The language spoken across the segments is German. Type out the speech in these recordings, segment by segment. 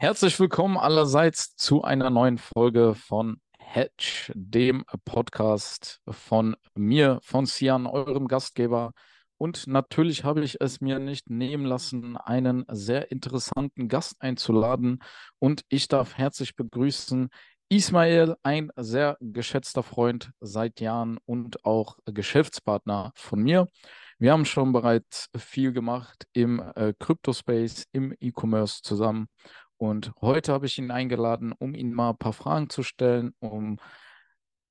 Herzlich willkommen allerseits zu einer neuen Folge von Hedge, dem Podcast von mir, von Sian, eurem Gastgeber. Und natürlich habe ich es mir nicht nehmen lassen, einen sehr interessanten Gast einzuladen. Und ich darf herzlich begrüßen Ismail, ein sehr geschätzter Freund seit Jahren und auch Geschäftspartner von mir. Wir haben schon bereits viel gemacht im äh, Crypto-Space, im E-Commerce zusammen. Und heute habe ich ihn eingeladen, um ihn mal ein paar Fragen zu stellen, um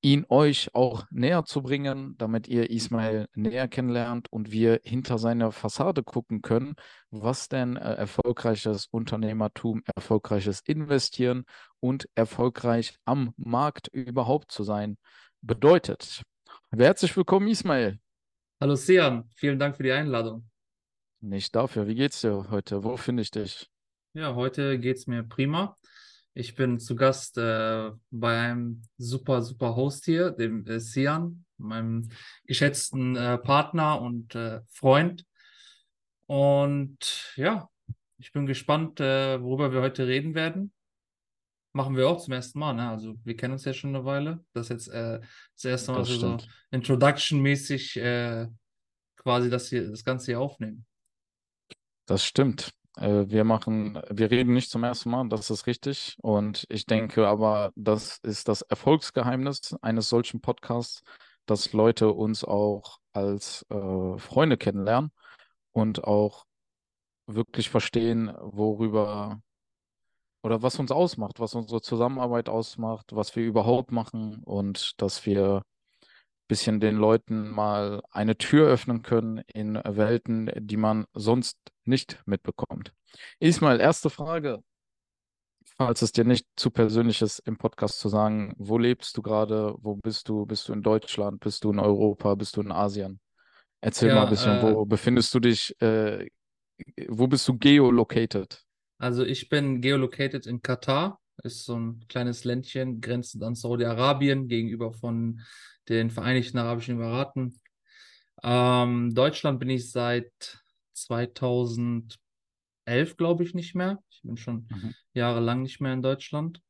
ihn euch auch näher zu bringen, damit ihr Ismail näher kennenlernt und wir hinter seiner Fassade gucken können, was denn äh, erfolgreiches Unternehmertum, erfolgreiches Investieren und erfolgreich am Markt überhaupt zu sein bedeutet. Herzlich willkommen, Ismail. Hallo Sian, vielen Dank für die Einladung. Nicht dafür. Wie geht's dir heute? Wo finde ich dich? Ja, heute geht's mir prima. Ich bin zu Gast äh, bei einem super, super Host hier, dem äh, Sian, meinem geschätzten äh, Partner und äh, Freund. Und ja, ich bin gespannt, äh, worüber wir heute reden werden. Machen wir auch zum ersten Mal, ne? Also wir kennen uns ja schon eine Weile. Das ist jetzt äh, das erste Mal, Das dass wir so. Introduction-mäßig quasi das hier, das Ganze hier aufnehmen. Das stimmt. Äh, Wir machen, wir reden nicht zum ersten Mal, das ist richtig. Und ich denke aber, das ist das Erfolgsgeheimnis eines solchen Podcasts, dass Leute uns auch als äh, Freunde kennenlernen und auch wirklich verstehen, worüber oder was uns ausmacht, was unsere Zusammenarbeit ausmacht, was wir überhaupt machen und dass wir bisschen den Leuten mal eine Tür öffnen können in Welten, die man sonst nicht mitbekommt. Ismail, erste Frage, falls es dir nicht zu persönlich ist, im Podcast zu sagen, wo lebst du gerade, wo bist du, bist du in Deutschland, bist du in Europa, bist du in Asien? Erzähl mal ein bisschen, Ja, äh, wo befindest du dich, äh, wo bist du geolocated? Also ich bin geolocated in Katar, ist so ein kleines Ländchen grenzend an Saudi-Arabien gegenüber von den Vereinigten Arabischen Emiraten. Ähm, Deutschland bin ich seit 2011, glaube ich, nicht mehr. Ich bin schon Mhm. jahrelang nicht mehr in Deutschland.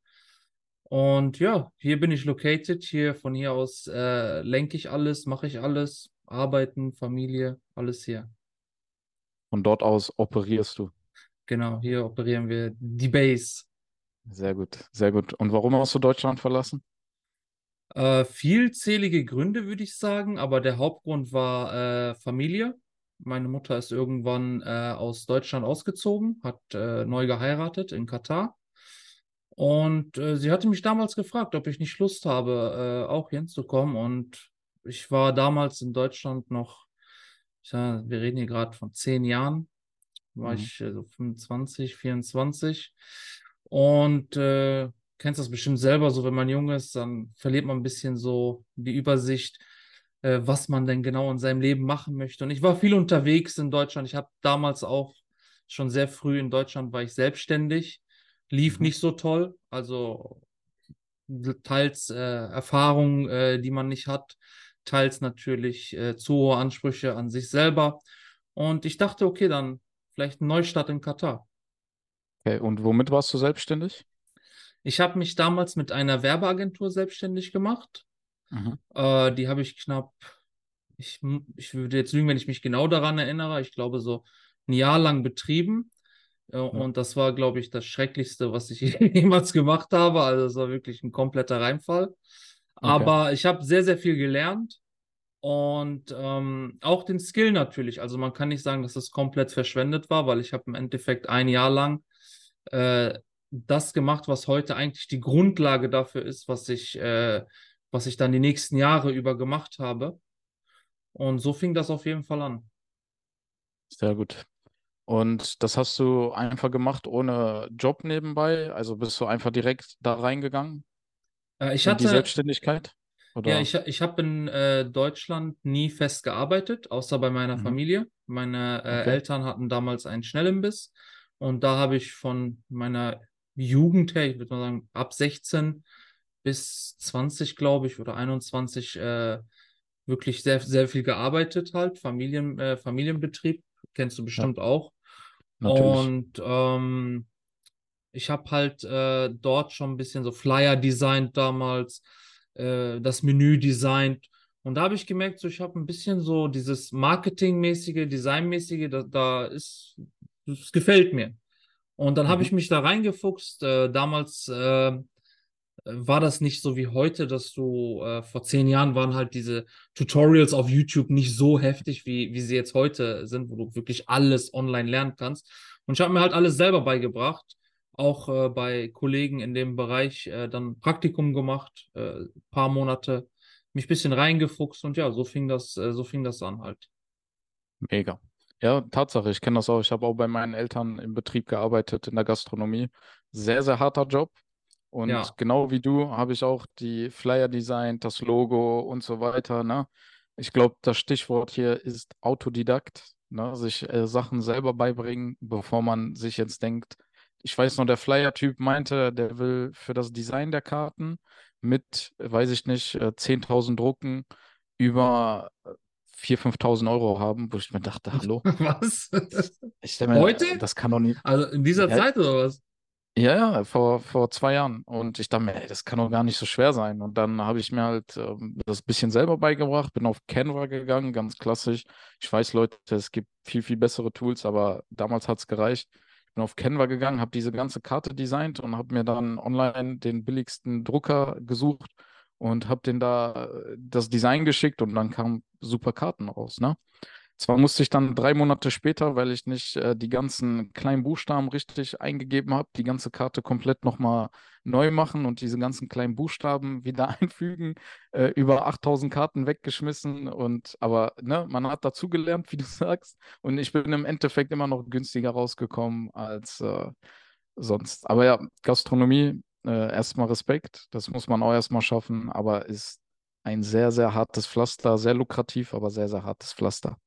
Und ja, hier bin ich located. Hier von hier aus äh, lenke ich alles, mache ich alles, arbeiten, Familie, alles hier. Von dort aus operierst du. Genau, hier operieren wir die Base. Sehr gut, sehr gut. Und warum hast du Deutschland verlassen? Äh, vielzählige Gründe, würde ich sagen, aber der Hauptgrund war äh, Familie. Meine Mutter ist irgendwann äh, aus Deutschland ausgezogen, hat äh, neu geheiratet in Katar. Und äh, sie hatte mich damals gefragt, ob ich nicht Lust habe, äh, auch hinzukommen. Und ich war damals in Deutschland noch, ich sag, wir reden hier gerade von zehn Jahren, war Mhm. ich so 25, 24. Und äh, kennst das bestimmt selber, so wenn man jung ist, dann verliert man ein bisschen so die Übersicht, äh, was man denn genau in seinem Leben machen möchte. Und ich war viel unterwegs in Deutschland. Ich habe damals auch schon sehr früh in Deutschland war ich selbstständig, lief Mhm. nicht so toll. Also teils äh, Erfahrungen, äh, die man nicht hat, teils natürlich äh, zu hohe Ansprüche an sich selber. Und ich dachte, okay, dann vielleicht ein Neustart in Katar. Okay, und womit warst du selbstständig? Ich habe mich damals mit einer Werbeagentur selbstständig gemacht. Mhm. Äh, die habe ich knapp, ich, ich würde jetzt lügen, wenn ich mich genau daran erinnere, ich glaube so ein Jahr lang betrieben. Äh, Ja. und das war, glaube ich, das Schrecklichste, was ich jemals gemacht habe. Also es war wirklich ein kompletter Reinfall. Okay. Aber ich habe sehr, sehr viel gelernt und ähm, auch den Skill natürlich. Also man kann nicht sagen, dass es komplett verschwendet war, weil ich habe im Endeffekt ein Jahr lang äh, das gemacht, was heute eigentlich die Grundlage dafür ist, was ich, äh, was ich dann die nächsten Jahre über gemacht habe. Und so fing das auf jeden Fall an. Sehr gut. Und das hast du einfach gemacht ohne Job nebenbei? Also bist du einfach direkt da reingegangen Äh, ich in die hatte, Selbstständigkeit? ja, Oder? ich, ich habe in äh, Deutschland nie fest gearbeitet, außer bei meiner Mhm. Familie. Meine äh, Okay. Eltern hatten damals einen Schnellimbiss und da habe ich von meiner Jugend her, ich würde mal sagen, ab 16 bis 20, glaube ich, oder 21, äh, wirklich sehr, sehr viel gearbeitet halt. Familien, äh, Familienbetrieb, kennst du Ja, bestimmt auch. natürlich. Und ähm, Ich habe halt äh, dort schon ein bisschen so Flyer designt damals, äh, das Menü designt. Und da habe ich gemerkt, so ich habe ein bisschen so dieses Marketingmäßige, Designmäßige, da, da ist, das gefällt mir. Und dann habe Mhm. ich mich da reingefuchst. Äh, damals äh, war das nicht so wie heute, dass du äh, vor zehn Jahren waren halt diese Tutorials auf YouTube nicht so heftig, wie, wie sie jetzt heute sind, wo du wirklich alles online lernen kannst. Und ich habe mir halt alles selber beigebracht, auch äh, bei Kollegen in dem Bereich äh, dann Praktikum gemacht, äh, paar Monate, mich ein bisschen reingefuchst und ja, so fing das, äh, so fing das an halt. Mega. Ja, Tatsache, ich kenne das auch. Ich habe auch bei meinen Eltern im Betrieb gearbeitet, in der Gastronomie. Sehr, sehr harter Job. Und Ja, genau wie du habe ich auch die Flyer designt, das Logo und so weiter, ne? Ich glaube, das Stichwort hier ist Autodidakt, ne? Sich äh, Sachen selber beibringen, bevor man sich jetzt denkt, ich weiß noch, der Flyer-Typ meinte, der will für das Design der Karten mit, äh, weiß ich nicht, äh, 10.000 Drucken über äh, 4.000, 5.000 Euro haben, wo ich mir dachte, hallo, was? ich denke Heute? mir, das kann doch nicht. Also in dieser Ja, Zeit oder was? ja, ja, vor, vor zwei Jahren. Und ich dachte mir, ey, das kann doch gar nicht so schwer sein. Und dann habe ich mir halt ähm, das bisschen selber beigebracht, bin auf Canva gegangen, ganz klassisch. Ich weiß, Leute, es gibt viel, viel bessere Tools, aber damals hat es gereicht. Ich bin auf Canva gegangen, habe diese ganze Karte designt und habe mir dann online den billigsten Drucker gesucht und habe den da äh, das Design geschickt und dann kamen super Karten raus, ne? Zwar musste ich dann drei Monate später, weil ich nicht äh, die ganzen kleinen Buchstaben richtig eingegeben habe, die ganze Karte komplett nochmal neu machen und diese ganzen kleinen Buchstaben wieder einfügen, äh, über 8000 Karten weggeschmissen und aber ne, man hat dazugelernt, wie du sagst, und ich bin im Endeffekt immer noch günstiger rausgekommen als äh, sonst. Aber ja, Gastronomie, äh, erstmal Respekt, das muss man auch erstmal schaffen, aber ist ein sehr, sehr hartes Pflaster, sehr lukrativ, aber sehr, sehr hartes Pflaster.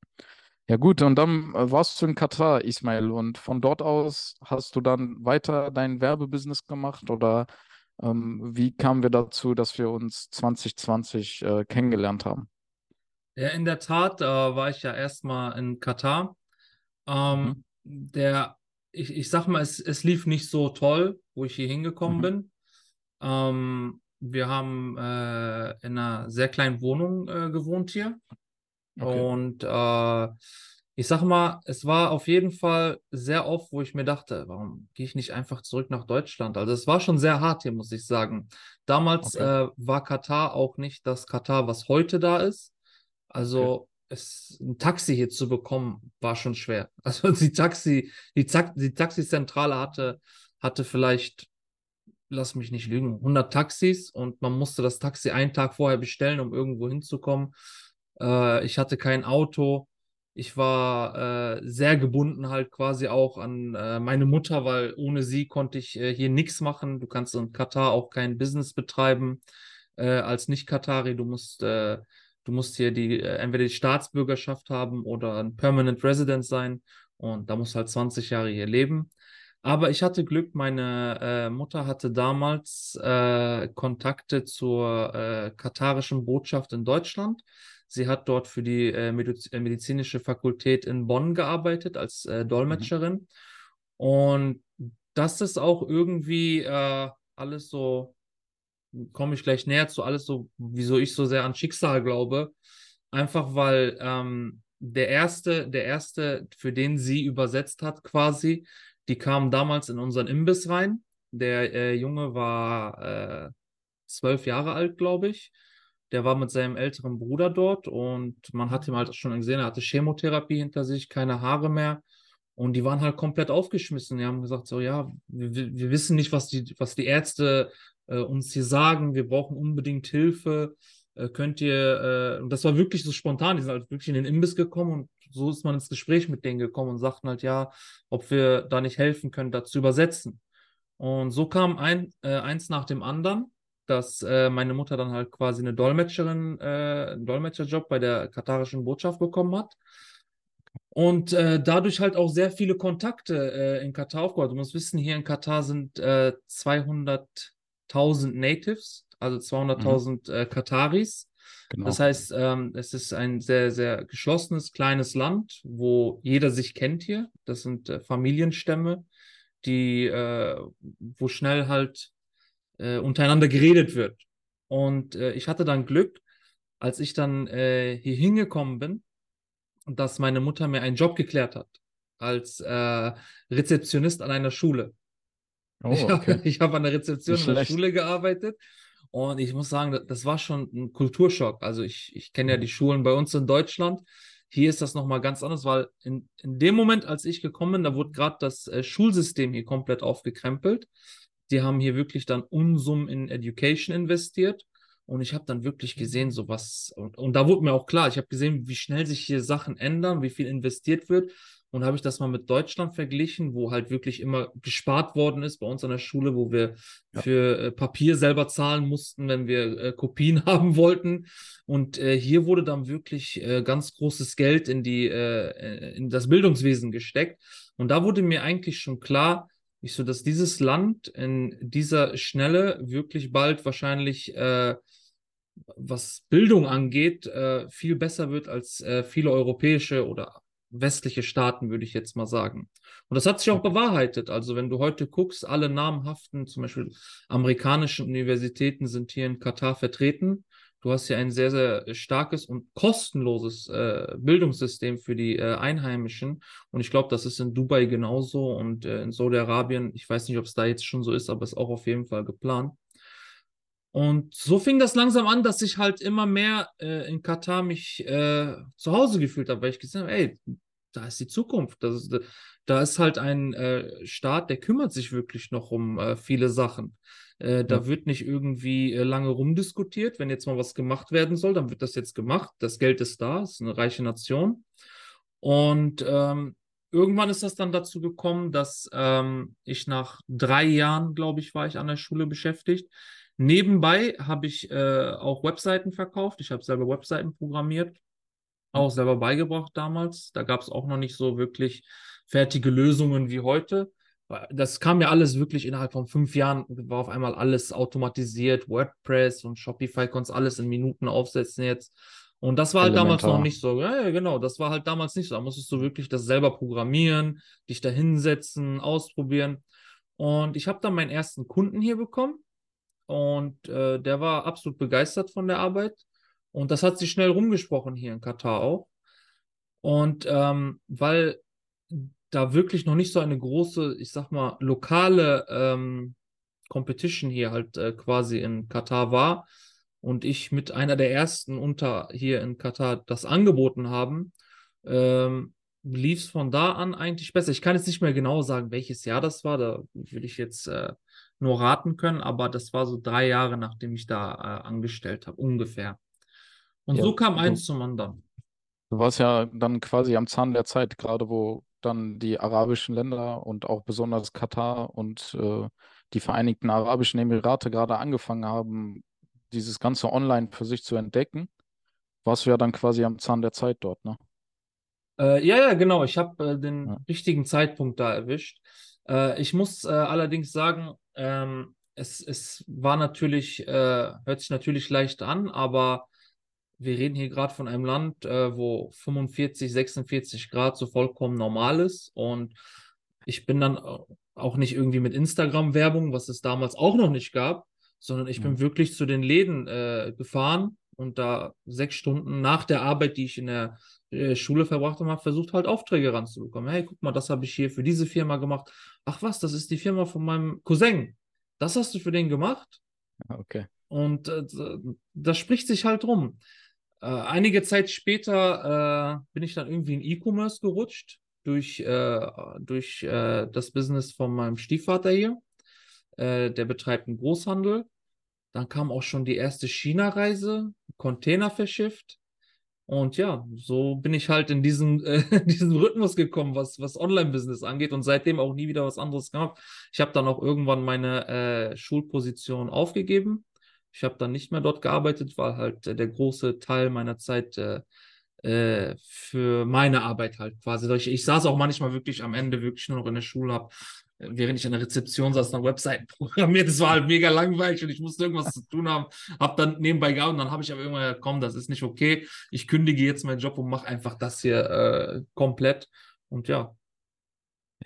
Ja gut, und dann äh, warst du in Katar, Ismail, und von dort aus hast du dann weiter dein Werbebusiness gemacht oder ähm, wie kamen wir dazu, dass wir uns 2020 äh, kennengelernt haben? Ja, in der Tat, äh, war ich ja erstmal in Katar. Mhm, Ähm, der, ich, ich sag mal, es, es lief nicht so toll, wo ich hier hingekommen mhm, bin. Ähm, wir haben äh, in einer sehr kleinen Wohnung äh, gewohnt hier. okay, Und äh, ich sag mal, es war auf jeden Fall sehr oft, wo ich mir dachte, warum gehe ich nicht einfach zurück nach Deutschland? Also es war schon sehr hart hier, muss ich sagen. Damals okay, äh, war Katar auch nicht das Katar, was heute da ist. okay. Es, ein Taxi hier zu bekommen, war schon schwer. Also die Taxi, die, die Taxizentrale hatte, hatte vielleicht, lass mich nicht lügen, 100 Taxis und man musste das Taxi einen Tag vorher bestellen, um irgendwo hinzukommen. Äh, ich hatte kein Auto. Ich war äh, sehr gebunden halt quasi auch an äh, meine Mutter, weil ohne sie konnte ich äh, hier nichts machen. Du kannst in Katar auch kein Business betreiben äh, als Nicht-Katari. Du musst, äh, du musst hier die, äh, entweder die Staatsbürgerschaft haben oder ein Permanent Resident sein. Und da musst du halt 20 Jahre hier leben. Aber ich hatte Glück, meine äh, Mutter hatte damals äh, Kontakte zur äh, katarischen Botschaft in Deutschland. Sie hat dort für die äh, Mediz äh, medizinische Fakultät in Bonn gearbeitet als Mhm. Dolmetscherin. Und das ist auch irgendwie alles so, komme ich gleich näher zu, alles so, wieso ich so sehr an Schicksal glaube. Einfach weil ähm, der erste, der erste, für den sie übersetzt hat, quasi, die kam damals in unseren Imbiss rein. Der äh, Junge war äh, zwölf Jahre alt, glaube ich. Der war mit seinem älteren Bruder dort und man hat ihm halt schon gesehen, er hatte Chemotherapie hinter sich, keine Haare mehr. Und die waren halt komplett aufgeschmissen. Die haben gesagt, so ja, wir, wir wissen nicht, was die, was die Ärzte äh, uns hier sagen. Wir brauchen unbedingt Hilfe. Äh, könnt ihr, äh, und das war wirklich so spontan. Die sind halt wirklich in den Imbiss gekommen und so ist man ins Gespräch mit denen gekommen und sagten halt, ja, ob wir da nicht helfen können, da zu übersetzen. Und so kam ein, äh, eins nach dem anderen dass äh, meine Mutter dann halt quasi eine Dolmetscherin, äh, einen Dolmetscherjob bei der katarischen Botschaft bekommen hat. Und äh, dadurch halt auch sehr viele Kontakte äh, in Katar aufgebaut. Du musst wissen, hier in Katar sind äh, 200.000 Natives, also Mhm. 200.000 äh, Kataris. Das Genau. heißt, ähm, es ist ein sehr, sehr geschlossenes, kleines Land, wo jeder sich kennt hier. Das sind äh, Familienstämme. die, äh, wo schnell halt äh, untereinander geredet wird. Und äh, ich hatte dann Glück, als ich dann äh, hier hingekommen bin, dass meine Mutter mir einen Job geklärt hat als äh, Rezeptionist an einer Schule. Oh, Ich okay. habe ich hab an der Rezeption in der. Schule gearbeitet und ich muss sagen, das- das war schon ein Kulturschock. Also ich, ich kenne ja die Schulen bei uns in Deutschland. Hier ist das nochmal ganz anders, weil in, in dem Moment, als ich gekommen bin, da wurde gerade das äh, Schulsystem hier komplett aufgekrempelt. Die haben hier wirklich dann Unsummen in Education investiert. Und ich habe dann wirklich gesehen, so was, und, und da wurde mir auch klar, ich habe gesehen, wie schnell sich hier Sachen ändern, wie viel investiert wird. Und habe ich das mal mit Deutschland verglichen, wo halt wirklich immer gespart worden ist bei uns an der Schule, wo wir Ja. für äh, Papier selber zahlen mussten, wenn wir äh, Kopien haben wollten. Und äh, hier wurde dann wirklich äh, ganz großes Geld in die, äh, in das Bildungswesen gesteckt. Und da wurde mir eigentlich schon klar, ich so, dass dieses Land in dieser Schnelle wirklich bald wahrscheinlich, äh, was Bildung angeht, äh, viel besser wird als äh, viele europäische oder westliche Staaten, würde ich jetzt mal sagen. Und das hat sich auch bewahrheitet. Also wenn du heute guckst, alle namhaften, zum Beispiel amerikanischen Universitäten sind hier in Katar vertreten. Du hast hier ein sehr, sehr starkes und kostenloses äh, Bildungssystem für die äh, Einheimischen. Und ich glaube, das ist in Dubai genauso und äh, in Saudi-Arabien, ich weiß nicht, ob es da jetzt schon so ist, aber ist auch auf jeden Fall geplant. Und so fing das langsam an, dass ich halt immer mehr äh, in Katar mich äh, zu Hause gefühlt habe, weil ich gesehen habe, ey, da ist die Zukunft. Das ist, da ist halt ein äh, Staat, der kümmert sich wirklich noch um äh, viele Sachen. Äh, da Ja. wird nicht irgendwie äh, lange rumdiskutiert. Wenn jetzt mal was gemacht werden soll, dann wird das jetzt gemacht. Das Geld ist da, es ist eine reiche Nation. Und ähm, irgendwann ist das dann dazu gekommen, dass ähm, ich nach drei Jahren, glaube ich, war ich an der Schule beschäftigt. Nebenbei habe ich äh, auch Webseiten verkauft. Ich habe selber Webseiten programmiert, auch selber beigebracht damals. Da gab es auch noch nicht so wirklich fertige Lösungen wie heute. Das kam ja alles wirklich innerhalb von fünf Jahren, war auf einmal alles automatisiert. WordPress und Shopify konntest alles in Minuten aufsetzen jetzt. Und das war halt damals noch Elementar. nicht so. Ja, ja, genau, das war halt damals nicht so. Da musstest du wirklich das selber programmieren, dich da hinsetzen, ausprobieren. Und ich habe dann meinen ersten Kunden hier bekommen. Und äh, der war absolut begeistert von der Arbeit. Und das hat sich schnell rumgesprochen hier in Katar auch. Und ähm, weil da wirklich noch nicht so eine große, ich sag mal, lokale ähm, Competition hier halt äh, quasi in Katar war und ich mit einer der ersten unter hier in Katar das angeboten haben, ähm, lief es von da an eigentlich besser. Ich kann jetzt nicht mehr genau sagen, welches Jahr das war, da würde ich jetzt äh, nur raten können, aber das war so drei Jahre, nachdem ich da äh, angestellt habe, ungefähr. Und Ja, so kam eins zum anderen. Du warst ja dann quasi am Zahn der Zeit, gerade wo dann die arabischen Länder und auch besonders Katar und äh, die Vereinigten Arabischen Emirate gerade angefangen haben, dieses ganze Online für sich zu entdecken, warst du ja dann quasi am Zahn der Zeit dort, ne? Äh, ja, ja, genau. Ich habe äh, den Ja. richtigen Zeitpunkt da erwischt. Äh, ich muss äh, allerdings sagen, ähm, es, es war natürlich, äh, hört sich natürlich leicht an, aber wir reden hier gerade von einem Land, äh, wo 45, 46 Grad so vollkommen normal ist. Und ich bin dann auch nicht irgendwie mit Instagram-Werbung, was es damals auch noch nicht gab, sondern ich bin Mhm. wirklich zu den Läden äh, gefahren und da sechs Stunden nach der Arbeit, die ich in der äh, Schule verbracht habe, habe versucht halt Aufträge ranzubekommen. Hey, guck mal, das habe ich hier für diese Firma gemacht. Ach was, das ist die Firma von meinem Cousin. Das hast du für den gemacht? Ja, Okay. Und äh, das spricht sich halt rum. Äh, einige Zeit später äh, bin ich dann irgendwie in E-Commerce gerutscht durch, äh, durch äh, das Business von meinem Stiefvater hier. Äh, der betreibt einen Großhandel. Dann kam auch schon die erste China-Reise, Container verschifft. Und ja, so bin ich halt in diesen, äh, diesen Rhythmus gekommen, was, was Online-Business angeht und seitdem auch nie wieder was anderes gemacht. Ich habe dann auch irgendwann meine äh, Schulposition aufgegeben. Ich habe dann nicht mehr dort gearbeitet, weil halt äh, der große Teil meiner Zeit äh, äh, für meine Arbeit halt quasi. Ich, ich saß auch manchmal wirklich am Ende wirklich nur noch in der Schule, habe während ich an der Rezeption saß, noch Webseiten programmiert. Das war halt mega langweilig und ich musste irgendwas zu tun haben. Hab dann nebenbei gearbeitet und dann habe ich aber irgendwann gesagt, komm, das ist nicht okay. Ich kündige jetzt meinen Job und mache einfach das hier äh, komplett. Und ja,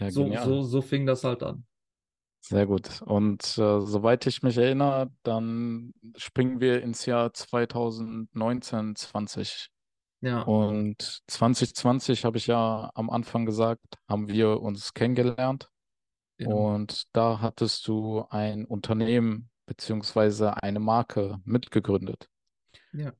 Ja, So, so, so fing das halt an. Sehr gut. Und äh, soweit ich mich erinnere, dann springen wir ins Jahr 2019, 20. Ja, Und 2020 habe ich ja am Anfang gesagt, haben wir uns kennengelernt. Genau. Und da hattest du ein Unternehmen beziehungsweise eine Marke mitgegründet. Ja.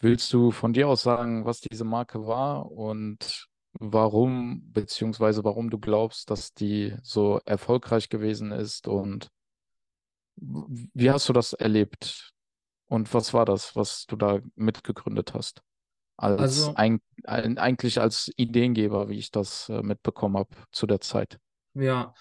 Willst du von dir aus sagen, was diese Marke war und warum, beziehungsweise warum du glaubst, dass die so erfolgreich gewesen ist und wie hast du das erlebt und was war das, was du da mitgegründet hast? Als Also, ein, ein, eigentlich als Ideengeber, wie ich das äh, mitbekommen habe zu der Zeit. Ja,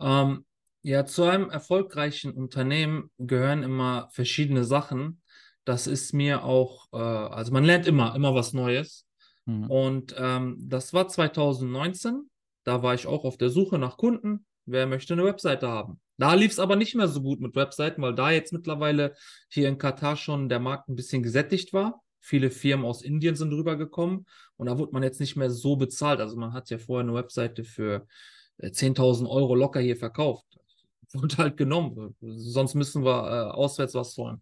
ähm, ja, zu einem erfolgreichen Unternehmen gehören immer verschiedene Sachen. Das ist mir auch, äh, also man lernt immer, immer was Neues. Mhm. Und ähm, das war 2019. Da war ich auch auf der Suche nach Kunden. Wer möchte eine Webseite haben? Da lief es aber nicht mehr so gut mit Webseiten, weil da jetzt mittlerweile hier in Katar schon der Markt ein bisschen gesättigt war. Viele Firmen aus Indien sind rübergekommen und da wurde man jetzt nicht mehr so bezahlt. Also man hat ja vorher eine Webseite für 10.000 Euro locker hier verkauft. Wurde halt genommen. Sonst müssen wir äh, auswärts was holen.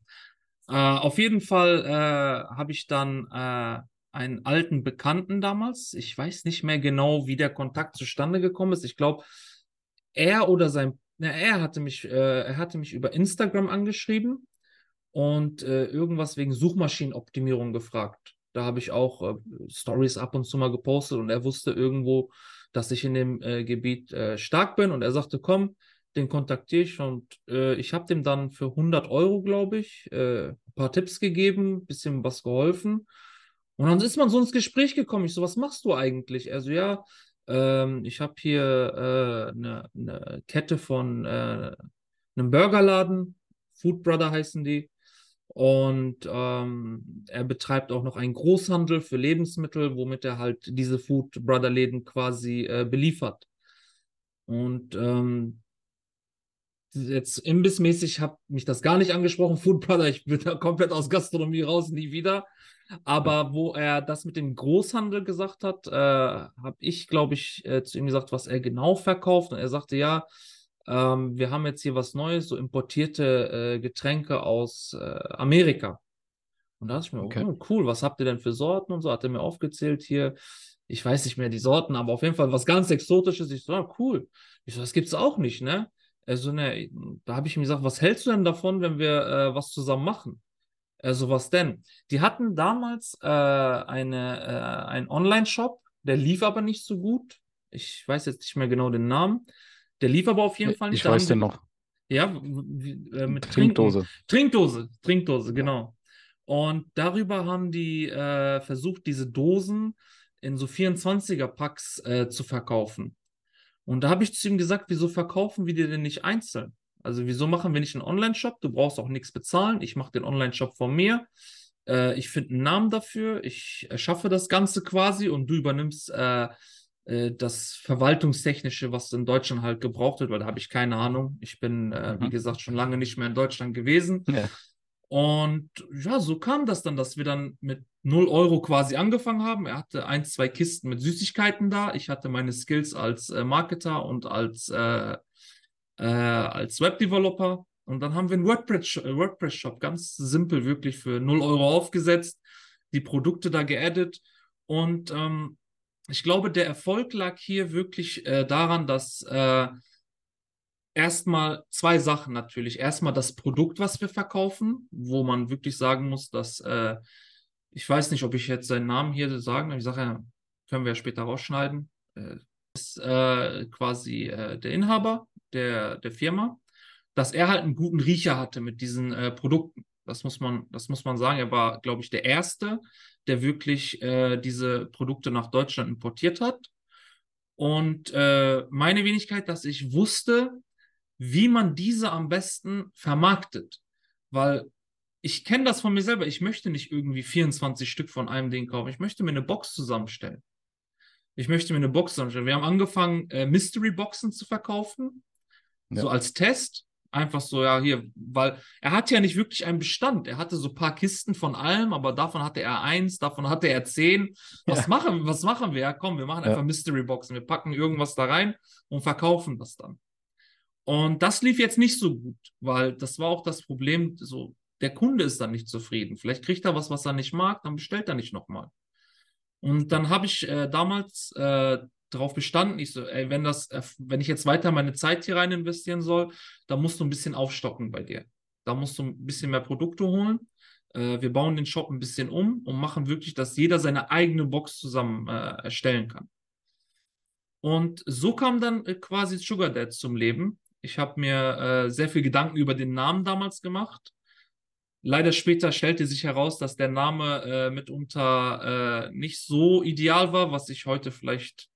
Äh, auf jeden Fall äh, habe ich dann äh, einen alten Bekannten damals. Ich weiß nicht mehr genau, wie der Kontakt zustande gekommen ist. Ich glaube, er oder sein, na, er hatte mich, äh, er hatte mich über Instagram angeschrieben und äh, irgendwas wegen Suchmaschinenoptimierung gefragt. Da habe ich auch äh, Stories ab und zu mal gepostet und er wusste irgendwo, dass ich in dem äh, Gebiet äh, stark bin und er sagte, komm, den kontaktiere ich und äh, ich habe dem dann für 100 Euro, glaube ich, äh, ein paar Tipps gegeben, bisschen was geholfen und dann ist man so ins Gespräch gekommen. Ich so, was machst du eigentlich? Er so, ja, ähm, ich habe hier äh, eine, eine Kette von äh, einem Burgerladen, Food Brother heißen die. Und ähm, er betreibt auch noch einen Großhandel für Lebensmittel, womit er halt diese Food Brother Läden quasi äh, beliefert. Und ähm, jetzt imbissmäßig hat mich das gar nicht angesprochen. Food Brother, ich bin da komplett aus Gastronomie raus, nie wieder. Aber wo er das mit dem Großhandel gesagt hat, äh, habe ich, glaube ich, äh, zu ihm gesagt, was er genau verkauft. Und er sagte, ja, ähm, wir haben jetzt hier was Neues, so importierte äh, Getränke aus äh, Amerika. Und da dachte ich mir, Okay. oh, cool, was habt ihr denn für Sorten und so? Hat er mir aufgezählt hier. Ich weiß nicht mehr die Sorten, aber auf jeden Fall was ganz Exotisches. Ich so, ah, cool. Ich so, das gibt's auch nicht, ne? Also, ne, da habe ich ihm gesagt, was hältst du denn davon, wenn wir äh, was zusammen machen? Also, was denn? Die hatten damals äh, eine, äh, einen Online-Shop, der lief aber nicht so gut. Ich weiß jetzt nicht mehr genau den Namen. Der lief aber auf jeden Fall nicht. Ich Da weiß den noch. Ja, äh, mit Trinken. Trinkdose. Trinkdose, Trinkdose, Ja. genau. Und darüber haben die äh, versucht, diese Dosen in so 24er-Packs äh, zu verkaufen. Und da habe ich zu ihm gesagt, wieso verkaufen wir die denn nicht einzeln? Also wieso machen wir nicht einen Online-Shop? Du brauchst auch nichts bezahlen. Ich mache den Online-Shop von mir. Äh, ich finde einen Namen dafür. Ich erschaffe das Ganze quasi und du übernimmst äh, das Verwaltungstechnische, was in Deutschland halt gebraucht wird, weil da habe ich keine Ahnung. Ich bin, äh, wie Mhm. gesagt, schon lange nicht mehr in Deutschland gewesen. Ja. Und ja, so kam das dann, dass wir dann mit 0 Euro quasi angefangen haben. Er hatte ein, zwei Kisten mit Süßigkeiten da. Ich hatte meine Skills als äh, Marketer und als, äh, äh, als Webdeveloper. Und dann haben wir einen WordPress- äh, WordPress-Shop, ganz simpel, wirklich für 0 Euro aufgesetzt, die Produkte da geaddet. Und ähm, ich glaube, der Erfolg lag hier wirklich äh, daran, dass äh, erstmal zwei Sachen natürlich. Erstmal das Produkt, was wir verkaufen, wo man wirklich sagen muss, dass äh, ich weiß nicht, ob ich jetzt seinen Namen hier sagen. Ich sage ja, können wir ja später rausschneiden. Äh, ist äh, quasi äh, der Inhaber der, der Firma, dass er halt einen guten Riecher hatte mit diesen Produkten. Das muss man, das muss man sagen. Er war, glaube ich, der Erste, der wirklich äh, diese Produkte nach Deutschland importiert hat. Und äh, meine Wenigkeit, dass ich wusste, wie man diese am besten vermarktet. Weil ich kenne das von mir selber. Ich möchte nicht irgendwie 24 Stück von einem Ding kaufen. Ich möchte mir eine Box zusammenstellen. Ich möchte mir eine Box zusammenstellen. Wir haben angefangen, äh, Mystery Boxen zu verkaufen, Ja. so als Test. Einfach so, ja, hier, weil er hat ja nicht wirklich einen Bestand. Er hatte so ein paar Kisten von allem, aber davon hatte er eins, davon hatte er zehn. Was Ja. machen, was machen wir? Ja, komm, wir machen Ja. einfach Mystery Boxen. Wir packen irgendwas da rein und verkaufen das dann. Und das lief jetzt nicht so gut, weil das war auch das Problem, so, der Kunde ist dann nicht zufrieden. Vielleicht kriegt er was, was er nicht mag, dann bestellt er nicht nochmal. Und dann habe ich äh, damals äh, darauf bestanden, ich so, ey, wenn das, äh, wenn ich jetzt weiter meine Zeit hier rein investieren soll, dann musst du ein bisschen aufstocken bei dir. Da musst du ein bisschen mehr Produkte holen. Äh, wir bauen den Shop ein bisschen um und machen wirklich, dass jeder seine eigene Box zusammen äh, erstellen kann. Und so kam dann äh, quasi Sugar Dad zum Leben. Ich habe mir äh, sehr viel Gedanken über den Namen damals gemacht. Leider später stellte sich heraus, dass der Name äh, mitunter nicht so ideal war, was ich heute vielleicht.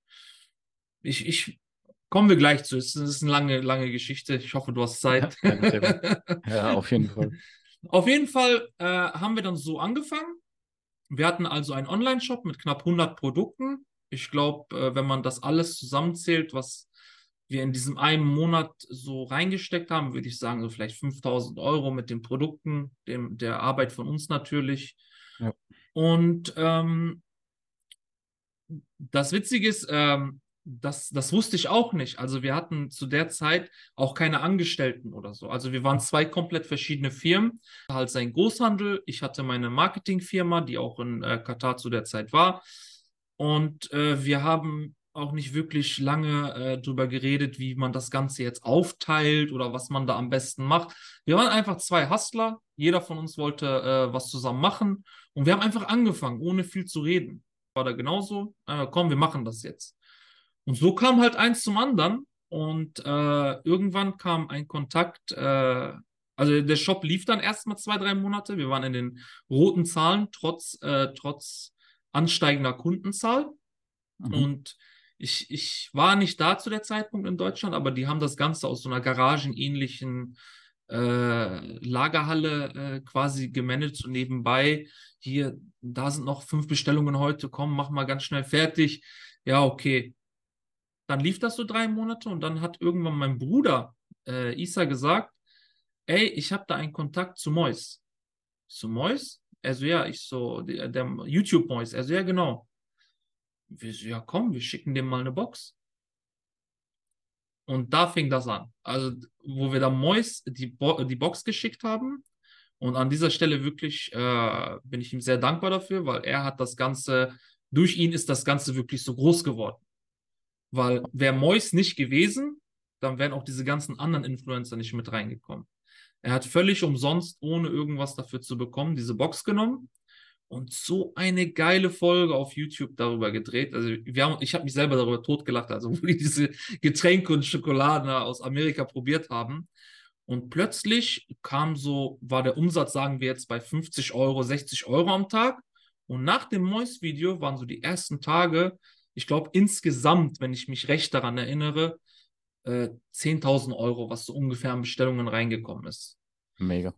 Ich, ich kommen wir gleich zu. Es ist eine lange, lange Geschichte. Ich hoffe, du hast Zeit. Ja. Ja, auf jeden Fall. Auf jeden Fall äh, haben wir dann so angefangen. Wir hatten also einen Online-Shop mit knapp 100 Produkten. Ich glaube, äh, wenn man das alles zusammenzählt, was wir in diesem einen Monat so reingesteckt haben, würde ich sagen, so vielleicht 5000 Euro mit den Produkten, dem, der Arbeit von uns natürlich. Ja. Und ähm, das Witzige ist, ähm, das, das wusste ich auch nicht. Also wir hatten zu der Zeit auch keine Angestellten oder so. Also wir waren zwei komplett verschiedene Firmen. Halt sein Großhandel. Ich hatte meine Marketingfirma, die auch in äh, Katar zu der Zeit war. Und äh, wir haben auch nicht wirklich lange äh, drüber geredet, wie man das Ganze jetzt aufteilt oder was man da am besten macht. Wir waren einfach zwei Hustler. Jeder von uns wollte äh, was zusammen machen. Und wir haben einfach angefangen, ohne viel zu reden. War da genauso. Äh, komm, wir machen das jetzt. Und so kam halt eins zum anderen. Und äh, irgendwann kam ein Kontakt. Äh, also der Shop lief dann erstmal zwei, drei Monate. Wir waren in den roten Zahlen, trotz, äh, trotz ansteigender Kundenzahl. Mhm. Und ich, ich war nicht da zu der Zeitpunkt in Deutschland, aber die haben das Ganze aus so einer garagenähnlichen äh, Lagerhalle äh, quasi gemanagt und nebenbei hier, da sind noch fünf Bestellungen heute, komm, mach mal ganz schnell fertig. Ja, okay. Dann lief das so drei Monate und dann hat irgendwann mein Bruder äh, Isa gesagt, ey, ich habe da einen Kontakt zu Mois. Zu Mois? Er so, ja, ich so, der, der YouTube Mois. Er so, ja, genau. Wir so, ja, komm, wir schicken dem mal eine Box. Und da fing das an. Also, wo wir da Mois die, Bo die Box geschickt haben. Und an dieser Stelle wirklich äh, bin ich ihm sehr dankbar dafür, weil er hat das Ganze, durch ihn ist das Ganze wirklich so groß geworden. Weil wäre Mois nicht gewesen, dann wären auch diese ganzen anderen Influencer nicht mit reingekommen. Er hat völlig umsonst, ohne irgendwas dafür zu bekommen, diese Box genommen und so eine geile Folge auf YouTube darüber gedreht. Also wir haben, ich habe mich selber darüber totgelacht, also wo die diese Getränke und Schokoladen aus Amerika probiert haben. Und plötzlich kam so, war der Umsatz, sagen wir jetzt, bei 50 Euro, 60 Euro am Tag. Und nach dem Mois-Video waren so die ersten Tage, ich glaube insgesamt, wenn ich mich recht daran erinnere, äh, 10.000 Euro, was so ungefähr an Bestellungen reingekommen ist. Mega.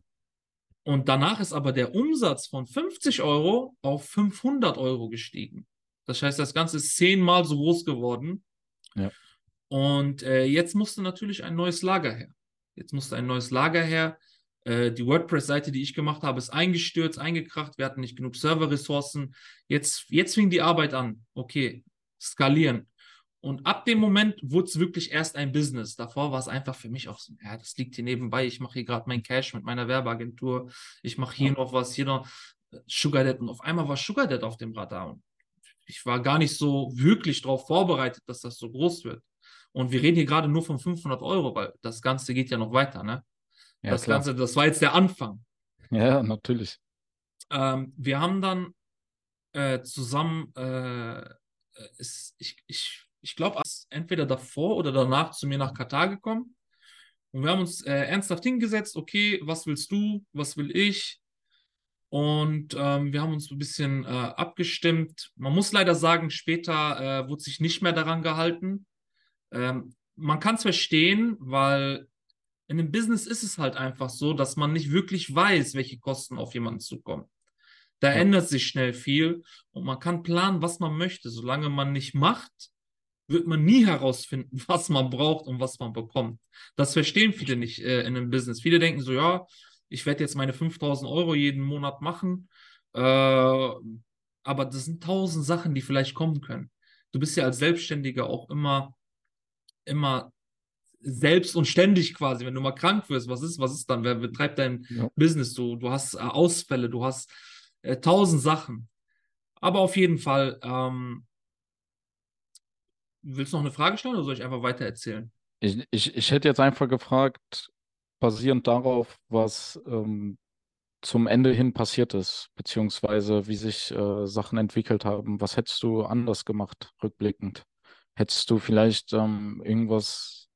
Und danach ist aber der Umsatz von 50 Euro auf 500 Euro gestiegen. Das heißt, das Ganze ist zehnmal so groß geworden. Ja. Und äh, jetzt musste natürlich ein neues Lager her. Jetzt musste ein neues Lager her. Äh, die WordPress-Seite, die ich gemacht habe, ist eingestürzt, eingekracht. Wir hatten nicht genug Serverressourcen. Jetzt, jetzt fing die Arbeit an. Okay, skalieren. Und ab dem Moment wurde es wirklich erst ein Business. Davor war es einfach für mich auch so, ja, das liegt hier nebenbei. Ich mache hier gerade mein Cash mit meiner Werbeagentur. Ich mache hier Ja. noch was, hier noch Sugar Dad. Und auf einmal war Sugar Dad auf dem Radar. Und ich war gar nicht so wirklich darauf vorbereitet, dass das so groß wird. Und wir reden hier gerade nur von 500 Euro, weil das Ganze geht ja noch weiter, ne? Ja, das klar. Ganze, das war jetzt der Anfang. Ja, natürlich. Ähm, wir haben dann äh, zusammen, äh, ist, ich, ich, ich glaube, entweder davor oder danach zu mir nach Katar gekommen. Und wir haben uns äh, ernsthaft hingesetzt, okay, was willst du, was will ich? Und ähm, wir haben uns ein bisschen äh, abgestimmt. Man muss leider sagen, später äh, wurde sich nicht mehr daran gehalten. Ähm, man kann es verstehen, weil in einem Business ist es halt einfach so, dass man nicht wirklich weiß, welche Kosten auf jemanden zukommen. Da Ja. ändert sich schnell viel und man kann planen, was man möchte. Solange man nicht macht, wird man nie herausfinden, was man braucht und was man bekommt. Das verstehen viele nicht äh, in einem Business. Viele denken so, ja, ich werde jetzt meine 5000 Euro jeden Monat machen, äh, aber das sind tausend Sachen, die vielleicht kommen können. Du bist ja als Selbstständiger auch immer, immer selbst und ständig quasi. Wenn du mal krank wirst, was ist, was ist dann? Wer betreibt dein ja. Business? Du, du hast äh, Ausfälle, du hast äh, tausend Sachen. Aber auf jeden Fall, ähm, willst du noch eine Frage stellen oder soll ich einfach weiter erzählen? Ich, ich, ich hätte jetzt einfach gefragt, basierend darauf, was ähm, zum Ende hin passiert ist, beziehungsweise wie sich äh, Sachen entwickelt haben, was hättest du anders gemacht, rückblickend? Hättest du vielleicht ähm, irgendwas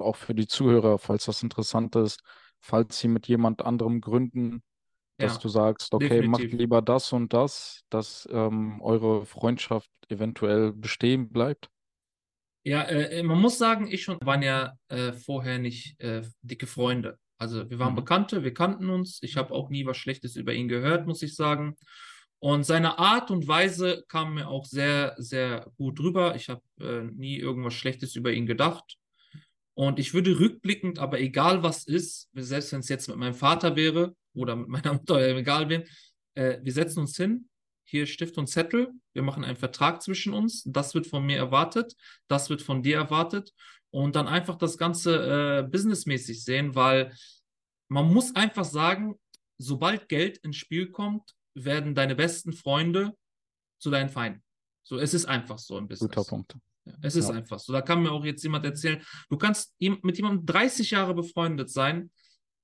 auch für die Zuhörer, falls das interessant ist, falls sie mit jemand anderem gründen, dass ja, du sagst, okay, definitiv. macht lieber das und das, dass ähm, eure Freundschaft eventuell bestehen bleibt? Ja, äh, man muss sagen, ich und waren ja äh, vorher nicht äh, dicke Freunde. Also wir waren mhm. Bekannte, wir kannten uns. Ich habe auch nie was Schlechtes über ihn gehört, muss ich sagen. Und seine Art und Weise kam mir auch sehr, sehr gut rüber. Ich habe äh, nie irgendwas Schlechtes über ihn gedacht. Und ich würde rückblickend, aber egal was ist, selbst wenn es jetzt mit meinem Vater wäre oder mit meiner Mutter, egal wen, äh, wir setzen uns hin, hier Stift und Zettel, wir machen einen Vertrag zwischen uns, das wird von mir erwartet, das wird von dir erwartet und dann einfach das Ganze äh, businessmäßig sehen, weil man muss einfach sagen, sobald Geld ins Spiel kommt, werden deine besten Freunde zu deinen Feinden. So, es ist einfach so im Business. Guter Punkt. Ja, es ist ja. einfach so. Da kann mir auch jetzt jemand erzählen, du kannst mit jemandem 30 Jahre befreundet sein.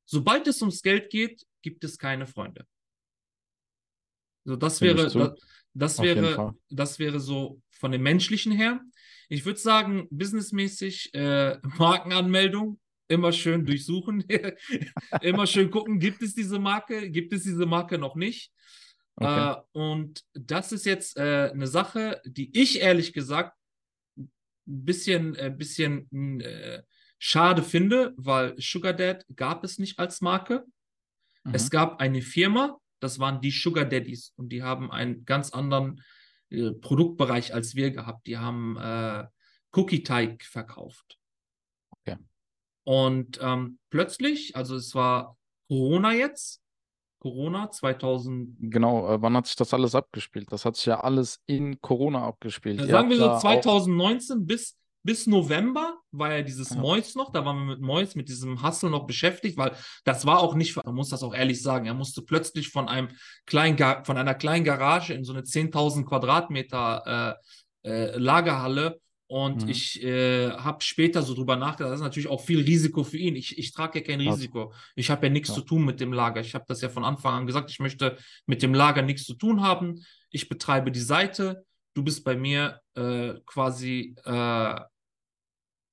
Sobald es ums Geld geht, gibt es keine Freunde. So, das wäre, das, das wäre, das wäre so von dem Menschlichen her. Ich würde sagen, businessmäßig äh, Markenanmeldung, immer schön durchsuchen, immer schön gucken, gibt es diese Marke, gibt es diese Marke noch nicht. Okay. Äh, und das ist jetzt äh, eine Sache, die ich ehrlich gesagt ein bisschen, äh, bisschen äh, schade finde, weil Sugar Dad gab es nicht als Marke. Mhm. Es gab eine Firma, das waren die Sugar Daddies und die haben einen ganz anderen äh, Produktbereich als wir gehabt. Die haben äh, Cookie-Teig verkauft. Okay. Und ähm, plötzlich, also es war Corona jetzt, Corona 2000. Genau, äh, wann hat sich das alles abgespielt? Das hat sich ja alles in Corona abgespielt. Sagen wir so 2019 bis, bis November war ja dieses ja. Mois noch, da waren wir mit Mois, mit diesem Hustle noch beschäftigt, weil das war auch nicht, man muss das auch ehrlich sagen, er musste plötzlich von einem kleinen, von einer kleinen Garage in so eine 10.000 Quadratmeter äh, äh, Lagerhalle und mhm. ich äh, habe später so drüber nachgedacht, das ist natürlich auch viel Risiko für ihn. Ich, ich trage ja kein Risiko. Ich habe ja nichts ja. zu tun mit dem Lager. Ich habe das ja von Anfang an gesagt, ich möchte mit dem Lager nichts zu tun haben. Ich betreibe die Seite. Du bist bei mir äh, quasi, äh,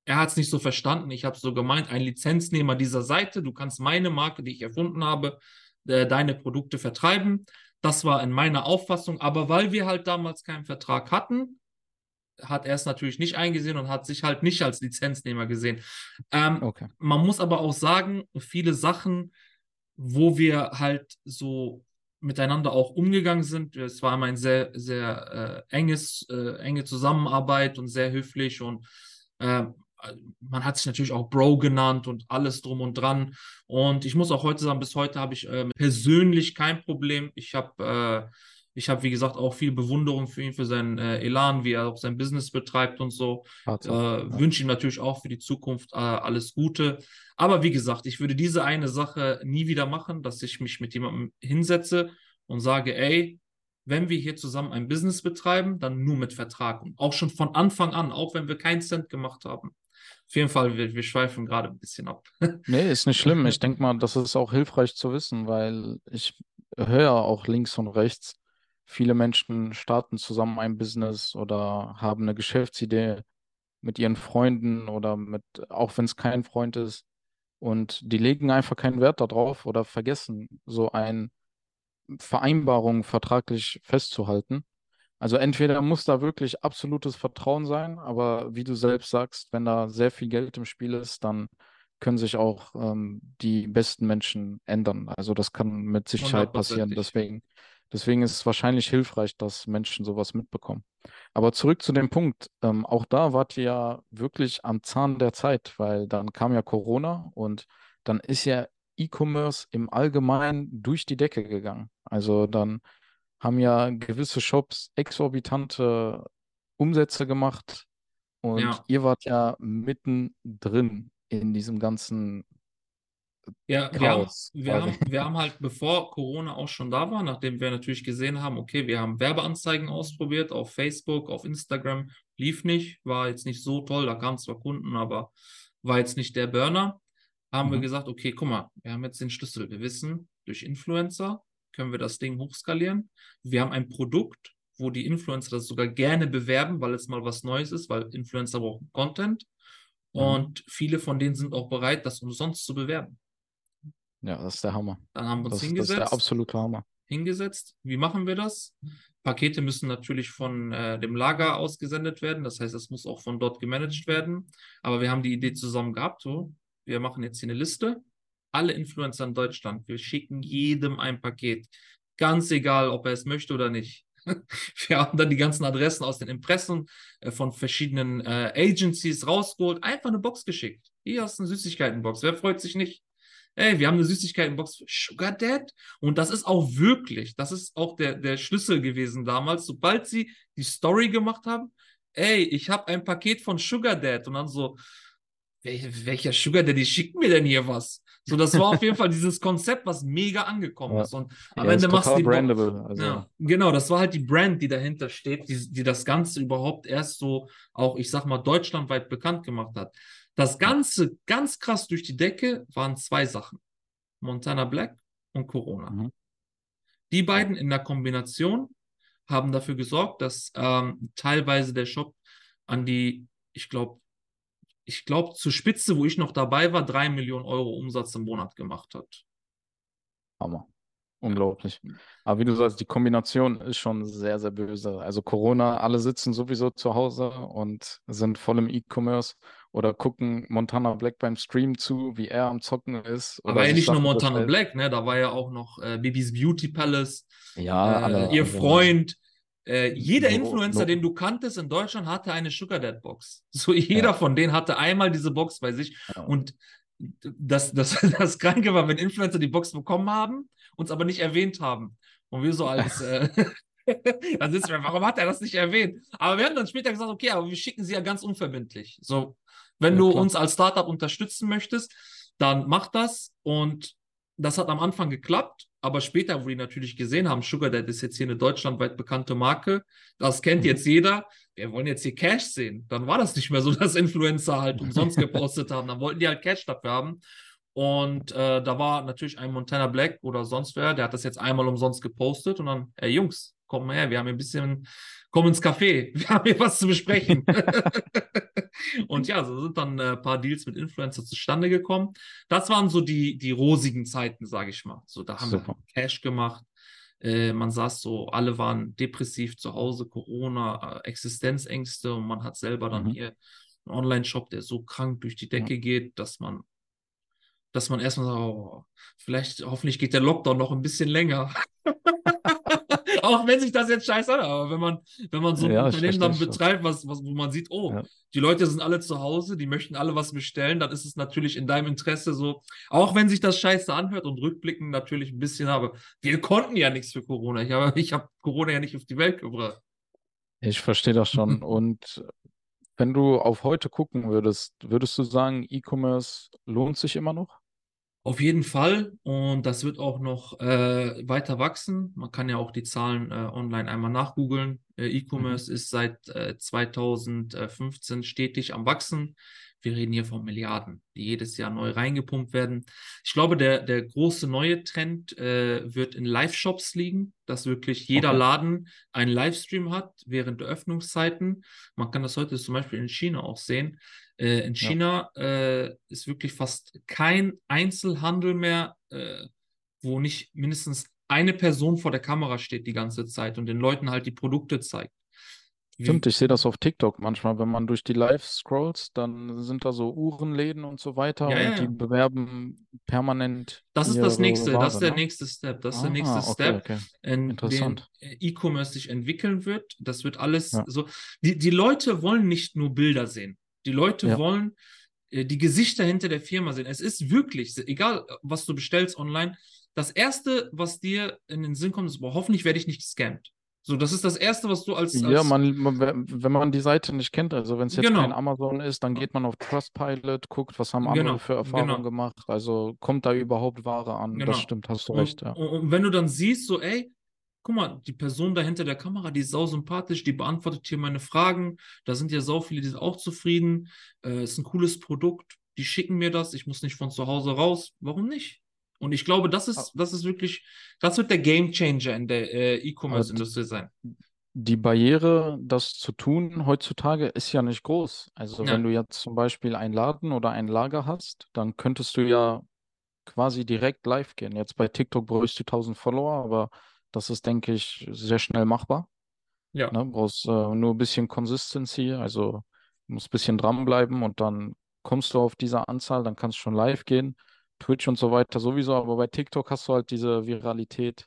er hat es nicht so verstanden. Ich habe es so gemeint, ein Lizenznehmer dieser Seite. Du kannst meine Marke, die ich erfunden habe, äh, deine Produkte vertreiben. Das war in meiner Auffassung. Aber weil wir halt damals keinen Vertrag hatten, hat er es natürlich nicht eingesehen und hat sich halt nicht als Lizenznehmer gesehen. Ähm, okay. Man muss aber auch sagen, viele Sachen, wo wir halt so miteinander auch umgegangen sind. Es war immer ein sehr, sehr äh, enges, äh, enge Zusammenarbeit und sehr höflich und äh, man hat sich natürlich auch Bro genannt und alles drum und dran. Und ich muss auch heute sagen, bis heute habe ich äh, persönlich kein Problem. Ich habe äh, ich habe, wie gesagt, auch viel Bewunderung für ihn, für seinen äh, Elan, wie er auch sein Business betreibt und so. Äh, ja. Wünsche ihm natürlich auch für die Zukunft äh, alles Gute. Aber wie gesagt, ich würde diese eine Sache nie wieder machen, dass ich mich mit jemandem hinsetze und sage, ey, wenn wir hier zusammen ein Business betreiben, dann nur mit Vertrag. Und auch schon von Anfang an, auch wenn wir keinen Cent gemacht haben. Auf jeden Fall, wir, wir schweifen gerade ein bisschen ab. nee, ist nicht schlimm. Ich denke mal, das ist auch hilfreich zu wissen, weil ich höre auch links und rechts, Viele Menschen starten zusammen ein Business oder haben eine Geschäftsidee mit ihren Freunden oder mit, auch wenn es kein Freund ist. Und die legen einfach keinen Wert darauf oder vergessen, so eine Vereinbarung vertraglich festzuhalten. Also entweder muss da wirklich absolutes Vertrauen sein, aber wie du selbst sagst, wenn da sehr viel Geld im Spiel ist, dann können sich auch ähm, die besten Menschen ändern. Also das kann mit Sicherheit passieren. Deswegen Deswegen ist es wahrscheinlich hilfreich, dass Menschen sowas mitbekommen. Aber zurück zu dem Punkt. Ähm, auch da wart ihr ja wirklich am Zahn der Zeit, weil dann kam ja Corona und dann ist ja E-Commerce im Allgemeinen durch die Decke gegangen. Also dann haben ja gewisse Shops exorbitante Umsätze gemacht und Ja. ihr wart ja mittendrin in diesem ganzen Ja, wir haben, Chaos wir haben, wir haben halt, bevor Corona auch schon da war, nachdem wir natürlich gesehen haben, okay, wir haben Werbeanzeigen ausprobiert auf Facebook, auf Instagram, lief nicht, war jetzt nicht so toll, da kamen zwar Kunden, aber war jetzt nicht der Burner, haben wir Mhm. gesagt, okay, guck mal, wir haben jetzt den Schlüssel. Wir wissen, durch Influencer können wir das Ding hochskalieren. Wir haben ein Produkt, wo die Influencer das sogar gerne bewerben, weil es mal was Neues ist, weil Influencer brauchen Content. Mhm. Und viele von denen sind auch bereit, das umsonst zu bewerben. Ja, das ist der Hammer. Dann haben wir uns Das, das ist der hingesetzt, absolute Hammer. hingesetzt. Wie machen wir das? Pakete müssen natürlich von äh, dem Lager ausgesendet werden. Das heißt, es muss auch von dort gemanagt werden. Aber wir haben die Idee zusammen gehabt, so, wir machen jetzt hier eine Liste. Alle Influencer in Deutschland, wir schicken jedem ein Paket. Ganz egal, ob er es möchte oder nicht. Wir haben dann die ganzen Adressen aus den Impressen äh, von verschiedenen äh, Agencies rausgeholt, einfach eine Box geschickt. Hier hast du eine Süßigkeitenbox. Wer freut sich nicht? Ey, wir haben eine Süßigkeitenbox für Sugar Dad. Und das ist auch wirklich, das ist auch der, der Schlüssel gewesen damals. Sobald sie die Story gemacht haben, ey, ich habe ein Paket von Sugar Dad. Und dann so, wel- welcher Sugar Daddy schickt mir denn hier was? So, das war auf jeden Fall dieses Konzept, was mega angekommen Ja. ist. Und am Ja, Ende machst du die brandable. Also, ja, genau, das war halt die Brand, die dahinter steht, die, die das Ganze überhaupt erst so auch, ich sag mal, deutschlandweit bekannt gemacht hat. Das Ganze ganz krass durch die Decke waren zwei Sachen. Montana Black und Corona. Mhm. Die beiden in der Kombination haben dafür gesorgt, dass ähm, teilweise der Shop an die, ich glaube, ich glaube, zur Spitze, wo ich noch dabei war, drei Millionen Euro Umsatz im Monat gemacht hat. Hammer. Unglaublich. Aber wie du sagst, die Kombination ist schon sehr, sehr böse. Also Corona, alle sitzen sowieso zu Hause und sind voll im E-Commerce oder gucken Montana Black beim Stream zu, wie er am Zocken ist. Aber ja nicht nur Montana bestellt. Black, ne? Da war ja auch noch äh, Bibis Beauty Palace, Ja, äh, alle. ihr also, Freund. Äh, jeder No- Influencer, no- den du kanntest in Deutschland, hatte eine Sugar Dad Box. So jeder Ja. von denen hatte einmal diese Box bei sich. Ja. Und das, das, das Kranke war, wenn Influencer die Box bekommen haben, uns aber nicht erwähnt haben. Und wir so als, äh, dann sitzen wir, warum hat er das nicht erwähnt? Aber wir haben dann später gesagt, okay, aber wir schicken sie ja ganz unverbindlich. So, wenn Ja, du klar. uns als Startup unterstützen möchtest, dann mach das. Und das hat am Anfang geklappt, aber später, wo die natürlich gesehen haben, Sugar Dad ist jetzt hier eine deutschlandweit bekannte Marke, das kennt jetzt jeder, wir wollen jetzt hier Cash sehen. Dann war das nicht mehr so, dass Influencer halt umsonst gepostet haben. Dann wollten die halt Cash dafür haben. Und äh, da war natürlich ein Montana Black oder sonst wer, der hat das jetzt einmal umsonst gepostet und dann, ey Jungs, komm mal her, wir haben hier ein bisschen, komm ins Café, wir haben hier was zu besprechen. und ja, so sind dann äh, ein paar Deals mit Influencer zustande gekommen. Das waren so die, die rosigen Zeiten, sage ich mal. So, da haben Super. wir Cash gemacht. Äh, man saß so, alle waren depressiv zu Hause, Corona, äh, Existenzängste und man hat selber dann Mhm. hier einen Online-Shop, der so krank durch die Decke geht, dass man, dass man erstmal sagt, oh, vielleicht, hoffentlich geht der Lockdown noch ein bisschen länger. Auch wenn sich das jetzt scheiße anhört, aber wenn man, wenn man so ein Ja, Unternehmen dann betreibt, was, was, wo man sieht, oh, Ja. die Leute sind alle zu Hause, die möchten alle was bestellen, dann ist es natürlich in deinem Interesse so, auch wenn sich das scheiße anhört und rückblickend natürlich ein bisschen, aber wir konnten ja nichts für Corona. Ich habe ich hab Corona ja nicht auf die Welt gebracht. Ich verstehe das schon. Und wenn du auf heute gucken würdest, würdest du sagen, E-Commerce lohnt sich immer noch? Auf jeden Fall und das wird auch noch äh, weiter wachsen. Man kann ja auch die Zahlen äh, online einmal nachgoogeln. Äh, E-Commerce ist seit äh, 2015 stetig am Wachsen. Wir reden hier von Milliarden, die jedes Jahr neu reingepumpt werden. Ich glaube, der, der große neue Trend äh, wird in Live-Shops liegen, dass wirklich jeder Okay. Laden einen Livestream hat während der Öffnungszeiten. Man kann das heute zum Beispiel in China auch sehen. Äh, in Ja. China äh, ist wirklich fast kein Einzelhandel mehr, äh, wo nicht mindestens eine Person vor der Kamera steht die ganze Zeit und den Leuten halt die Produkte zeigt. Stimmt, ich sehe das auf TikTok manchmal, wenn man durch die Live scrolls, dann sind da so Uhrenläden und so weiter Ja, ja, und die ja. bewerben permanent Das ist das nächste, das ist Ware, der ne? nächste Step. Das ist der nächste Ah, okay, Step, okay. in Interessant. E-Commerce sich entwickeln wird. Das wird alles Ja. so. Die, die Leute wollen nicht nur Bilder sehen. Die Leute Ja. wollen äh, die Gesichter hinter der Firma sehen. Es ist wirklich, egal was du bestellst online, das erste, was dir in den Sinn kommt, ist, boah, hoffentlich werde ich nicht gescammt. So, das ist das erste, was du als, Ja, als man, man, wenn man die Seite nicht kennt, also wenn es jetzt Genau. kein Amazon ist, dann geht man auf Trustpilot, guckt, was haben andere Genau, für Erfahrungen genau. gemacht, also kommt da überhaupt Ware an? Genau. Das stimmt, hast du recht, ja. und, und wenn du dann siehst, so, ey, guck mal, die Person da hinter der Kamera, die ist sau sympathisch, die beantwortet hier meine Fragen, da sind ja sau viele, die sind auch zufrieden, äh, ist ein cooles Produkt, die schicken mir das, ich muss nicht von zu Hause raus, warum nicht? Und ich glaube, das Ah. ist, das ist wirklich, das wird der Game Changer in der äh, E-Commerce-Industrie sein. Die Barriere, das zu tun heutzutage, ist ja nicht groß. Also Ja. wenn du jetzt zum Beispiel einen Laden oder ein Lager hast, dann könntest du ja quasi direkt live gehen. Jetzt bei TikTok bräuchst du 1000 Follower, aber das ist, denke ich, sehr schnell machbar. Ja, Ne? Brauchst äh, nur ein bisschen Consistency, also musst ein bisschen dranbleiben und dann kommst du auf diese Anzahl, dann kannst du schon live gehen. Twitch und so weiter sowieso, aber bei TikTok hast du halt diese Viralität,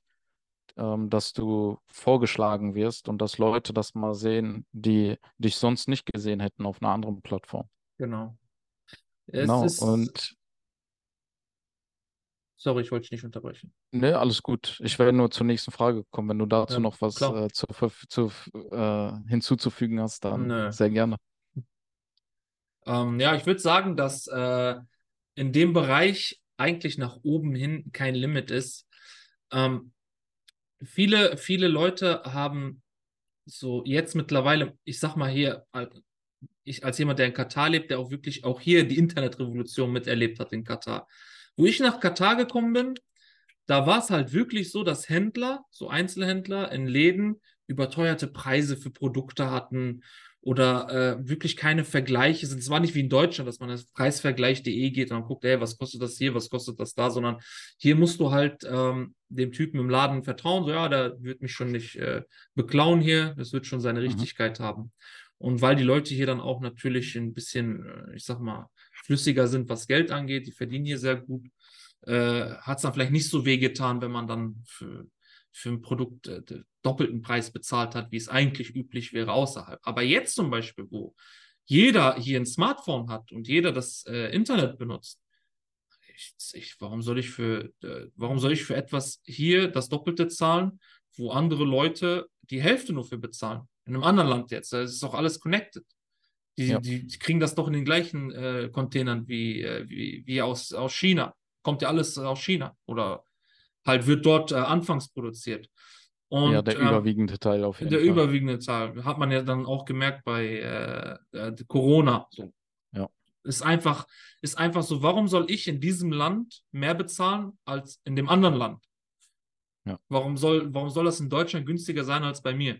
ähm, dass du vorgeschlagen wirst und dass Leute das mal sehen, die dich sonst nicht gesehen hätten auf einer anderen Plattform. genau. Es Genau, ist, und sorry, ich wollte dich nicht unterbrechen. ne, alles gut. Ich werde nur zur nächsten Frage kommen. Wenn du dazu Ja, noch was äh, zu, zu, äh, hinzuzufügen hast, dann Nö. sehr gerne. Ähm, ja, ich würde sagen, dass äh, in dem Bereich eigentlich nach oben hin kein Limit ist. Ähm, viele, viele Leute haben so jetzt mittlerweile, ich sag mal hier, ich als jemand, der in Katar lebt, der auch wirklich auch hier die Internetrevolution miterlebt hat in Katar. Wo ich nach Katar gekommen bin, da war es halt wirklich so, dass Händler, so Einzelhändler in Läden überteuerte Preise für Produkte hatten oder äh, wirklich keine Vergleiche sind. Es war nicht wie in Deutschland, dass man auf preisvergleich.de geht und dann guckt, ey, was kostet das hier, was kostet das da, sondern hier musst du halt ähm, dem Typen im Laden vertrauen, so ja, der wird mich schon nicht äh, beklauen hier, das wird schon seine Mhm. Richtigkeit haben. Und weil die Leute hier dann auch natürlich ein bisschen, äh, ich sag mal, flüssiger sind, was Geld angeht, die verdienen hier sehr gut, äh, hat es dann vielleicht nicht so wehgetan, wenn man dann für, für ein Produkt äh, doppelten Preis bezahlt hat, wie es eigentlich üblich wäre außerhalb. Aber jetzt zum Beispiel, wo jeder hier ein Smartphone hat und jeder das äh, Internet benutzt, ich, ich, warum soll ich für, äh, warum soll ich für etwas hier das Doppelte zahlen, wo andere Leute die Hälfte nur für bezahlen? In einem anderen Land jetzt. Es ist doch alles connected. Die, Ja. die, kriegen das doch in den gleichen äh, Containern wie, äh, wie, wie aus, aus China. Kommt ja alles aus China oder halt wird dort äh, anfangs produziert. Und, Ja, der ähm, überwiegende Teil auf jeden der Fall. überwiegende Zahl hat man ja dann auch gemerkt bei äh, äh, Corona. So. Ja. Ist einfach, ist einfach so, warum soll ich in diesem Land mehr bezahlen als in dem anderen Land? Ja. Warum soll, warum soll das in Deutschland günstiger sein als bei mir?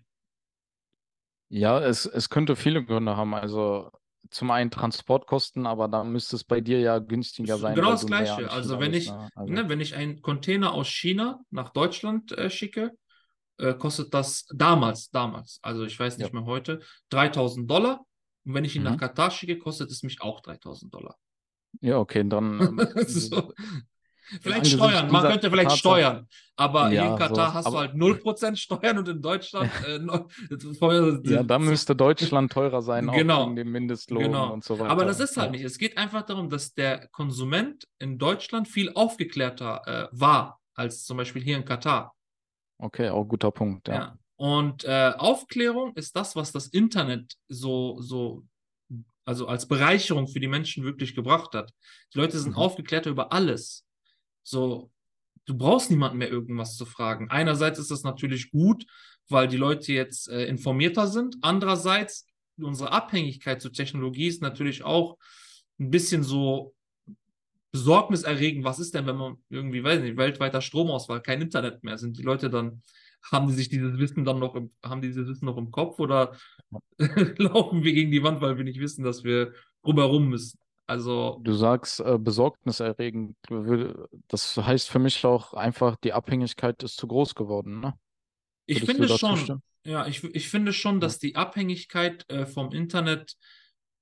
Ja, es, es könnte viele Gründe haben. Also zum einen Transportkosten, aber da müsste es bei dir ja günstiger sein, genau das Gleiche. Also wenn ich, ne? Also, ne, wenn ich einen Container aus China nach Deutschland äh, schicke, äh, kostet das damals, damals, also ich weiß nicht mehr heute, 3000 Dollar. Und wenn ich ihn Mhm. nach Katar schicke, kostet es mich auch 3000 Dollar. ja, okay, dann ähm, so. Vielleicht Steuern, man könnte vielleicht Tatsache- steuern, aber hier in Ja, Katar sowas. hast Aber- du halt 0% Steuern und in Deutschland äh, ja, da müsste Deutschland teurer sein, auch Genau. wegen dem Mindestlohn Genau. und so weiter. Aber das ist halt Ja. nicht. Es geht einfach darum, dass der Konsument in Deutschland viel aufgeklärter äh, war als zum Beispiel hier in Katar. Okay, auch guter Punkt, ja. Ja. Und äh, Aufklärung ist das, was das Internet so, so, also als Bereicherung für die Menschen wirklich gebracht hat. Die Leute sind Mhm. aufgeklärter über alles. So, du brauchst niemanden mehr irgendwas zu fragen. Einerseits ist das natürlich gut, weil die Leute jetzt äh, informierter sind. Andererseits, unsere Abhängigkeit zur Technologie ist natürlich auch ein bisschen so besorgniserregend. Was ist denn, wenn man irgendwie, weiß nicht, weltweiter Stromausfall, kein Internet mehr, sind die Leute dann, haben die sich dieses Wissen dann noch im, haben die dieses Wissen noch im Kopf oder laufen wir gegen die Wand, weil wir nicht wissen, dass wir drumherum müssen? Also, Du sagst äh, besorgniserregend. Das heißt für mich auch einfach, die Abhängigkeit ist zu groß geworden, ne? ich Würdest finde schon, stimmen? Ja, ich, ich finde schon, dass die Abhängigkeit äh, vom Internet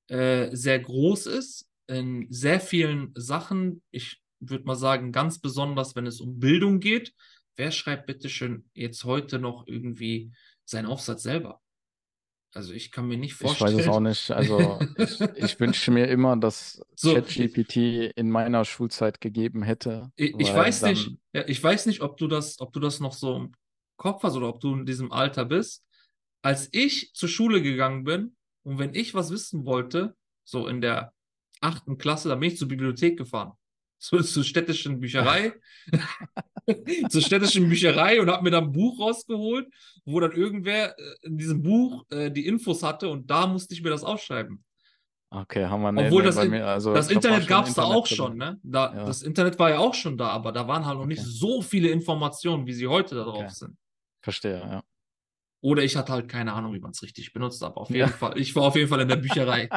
äh, sehr groß ist. In sehr vielen Sachen. Ich würde mal sagen, ganz besonders, wenn es um Bildung geht. Wer schreibt bitte schön jetzt heute noch irgendwie seinen Aufsatz selber? Also ich kann mir nicht Ich vorstellen. weiß es auch nicht. Also ich, ich wünsche mir immer, dass So, ChatGPT in meiner Schulzeit gegeben hätte, Ich, ich weiß nicht, ja, ich weiß nicht, ob du das, ob du das noch so im Kopf hast oder ob du in diesem Alter bist. Als ich zur Schule gegangen bin und wenn ich was wissen wollte, so in der achten Klasse, dann bin ich zur Bibliothek gefahren. Zur, zur städtischen Bücherei, zur städtischen Bücherei und habe mir dann ein Buch rausgeholt, wo dann irgendwer äh, in diesem Buch äh, die Infos hatte und da musste ich mir das aufschreiben. okay, haben wir, nee, Obwohl nee, das, In- mir, also das Internet gab es da auch drin. schon, ne? Da, Ja. Das Internet war ja auch schon da, aber da waren halt noch nicht Okay. so viele Informationen, wie sie heute da drauf Okay. sind. Verstehe, ja. Oder ich hatte halt keine Ahnung, wie man es richtig benutzt, aber auf jeden Ja. Fall, ich war auf jeden Fall in der Bücherei.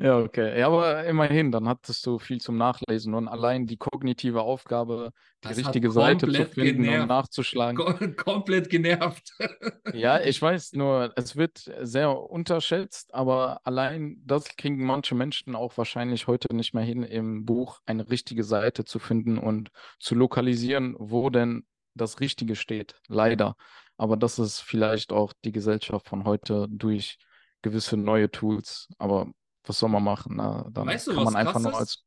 Ja, okay. Ja, aber immerhin, dann hattest du viel zum Nachlesen und allein die kognitive Aufgabe, die Das richtige Seite zu finden genervt. und nachzuschlagen. Kom komplett genervt. Ja, ich weiß nur, es wird sehr unterschätzt, aber allein das kriegen manche Menschen auch wahrscheinlich heute nicht mehr hin, im Buch eine richtige Seite zu finden und zu lokalisieren, wo denn das Richtige steht. Leider. Aber das ist vielleicht auch die Gesellschaft von heute durch gewisse neue Tools. Aber was soll man machen? Na, dann Weißt du, kann was man einfach nur als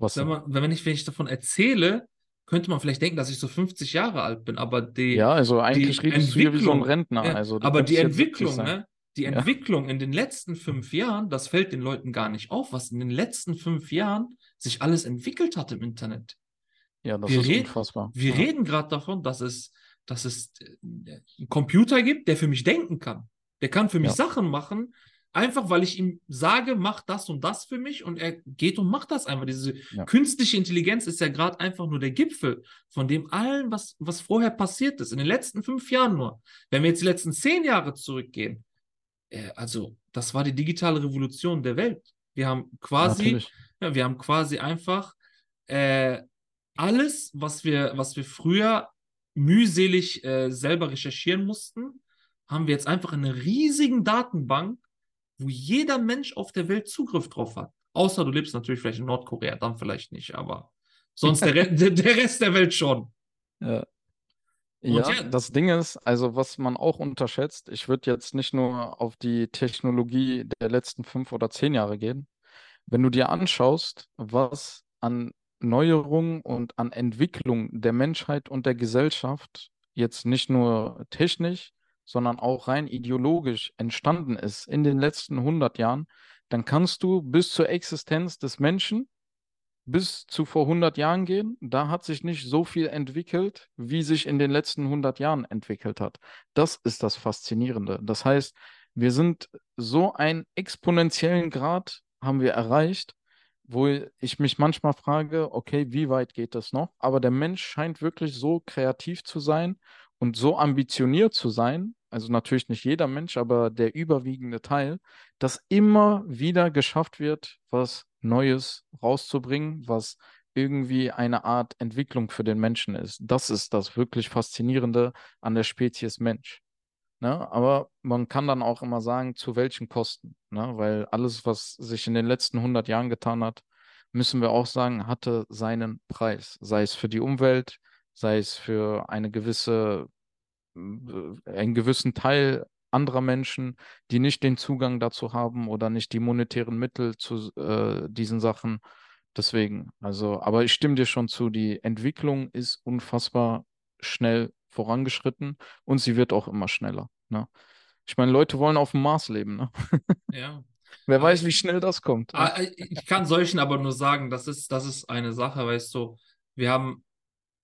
was Wenn man, wenn ich, wenn ich davon erzähle, könnte man vielleicht denken, dass ich so 50 Jahre alt bin, aber die, Ja, also eigentlich redest du hier wie so ein Rentner. ja, Also aber die könntest jetzt 70 Entwicklung, ne? Die Ja. Entwicklung in den letzten fünf Jahren, das fällt den Leuten gar nicht auf, was in den letzten fünf Jahren sich alles entwickelt hat im Internet. Ja, das Wir ist reden- unfassbar. Wir Ja. reden gerade davon, dass es, dass es äh, einen Computer gibt, der für mich denken kann. Der kann für mich Ja. Sachen machen, einfach weil ich ihm sage, mach das und das für mich und er geht und macht das einfach. Diese Ja. künstliche Intelligenz ist ja gerade einfach nur der Gipfel von dem allen, was, was vorher passiert ist, in den letzten fünf Jahren nur. Wenn wir jetzt die letzten zehn Jahre zurückgehen, äh, also das war die digitale Revolution der Welt. Wir haben quasi ja, wir haben quasi einfach äh, alles, was wir, was wir früher mühselig äh, selber recherchieren mussten, haben wir jetzt einfach in einer riesigen Datenbank, wo jeder Mensch auf der Welt Zugriff drauf hat. Außer du lebst natürlich vielleicht in Nordkorea, dann vielleicht nicht, aber sonst der, Re der, Rest der Welt schon. Ja. Ja, ja- das Ding ist, also was man auch unterschätzt, ich würde jetzt nicht nur auf die Technologie der letzten fünf oder zehn Jahre gehen. Wenn du dir anschaust, was an Neuerungen und an Entwicklung der Menschheit und der Gesellschaft jetzt nicht nur technisch, sondern auch rein ideologisch entstanden ist in den letzten 100 Jahren, dann kannst du bis zur Existenz des Menschen bis zu vor 100 Jahren gehen. Da hat sich nicht so viel entwickelt, wie sich in den letzten 100 Jahren entwickelt hat. Das ist das Faszinierende. Das heißt, wir sind so einen exponentiellen Grad haben wir erreicht, wo ich mich manchmal frage, okay, wie weit geht das noch? Aber der Mensch scheint wirklich so kreativ zu sein und so ambitioniert zu sein, also natürlich nicht jeder Mensch, aber der überwiegende Teil, dass immer wieder geschafft wird, was Neues rauszubringen, was irgendwie eine Art Entwicklung für den Menschen ist. Das ist das wirklich Faszinierende an der Spezies Mensch. Ne? Aber man kann dann auch immer sagen, zu welchen Kosten. Ne? Weil alles, was sich in den letzten 100 Jahren getan hat, müssen wir auch sagen, hatte seinen Preis. Sei es für die Umwelt, sei es für eine gewisse, äh, einen gewissen Teil anderer Menschen, die nicht den Zugang dazu haben oder nicht die monetären Mittel zu äh, diesen Sachen. Deswegen, also, aber ich stimme dir schon zu, die Entwicklung ist unfassbar schnell vorangeschritten und sie wird auch immer schneller. Ne? Ich meine, Leute wollen auf dem Mars leben. Ne? Ja. Wer weiß, wie schnell das kommt. Ne? Ah, Ich kann solchen aber nur sagen, das ist, das ist eine Sache, weißt du, wir haben,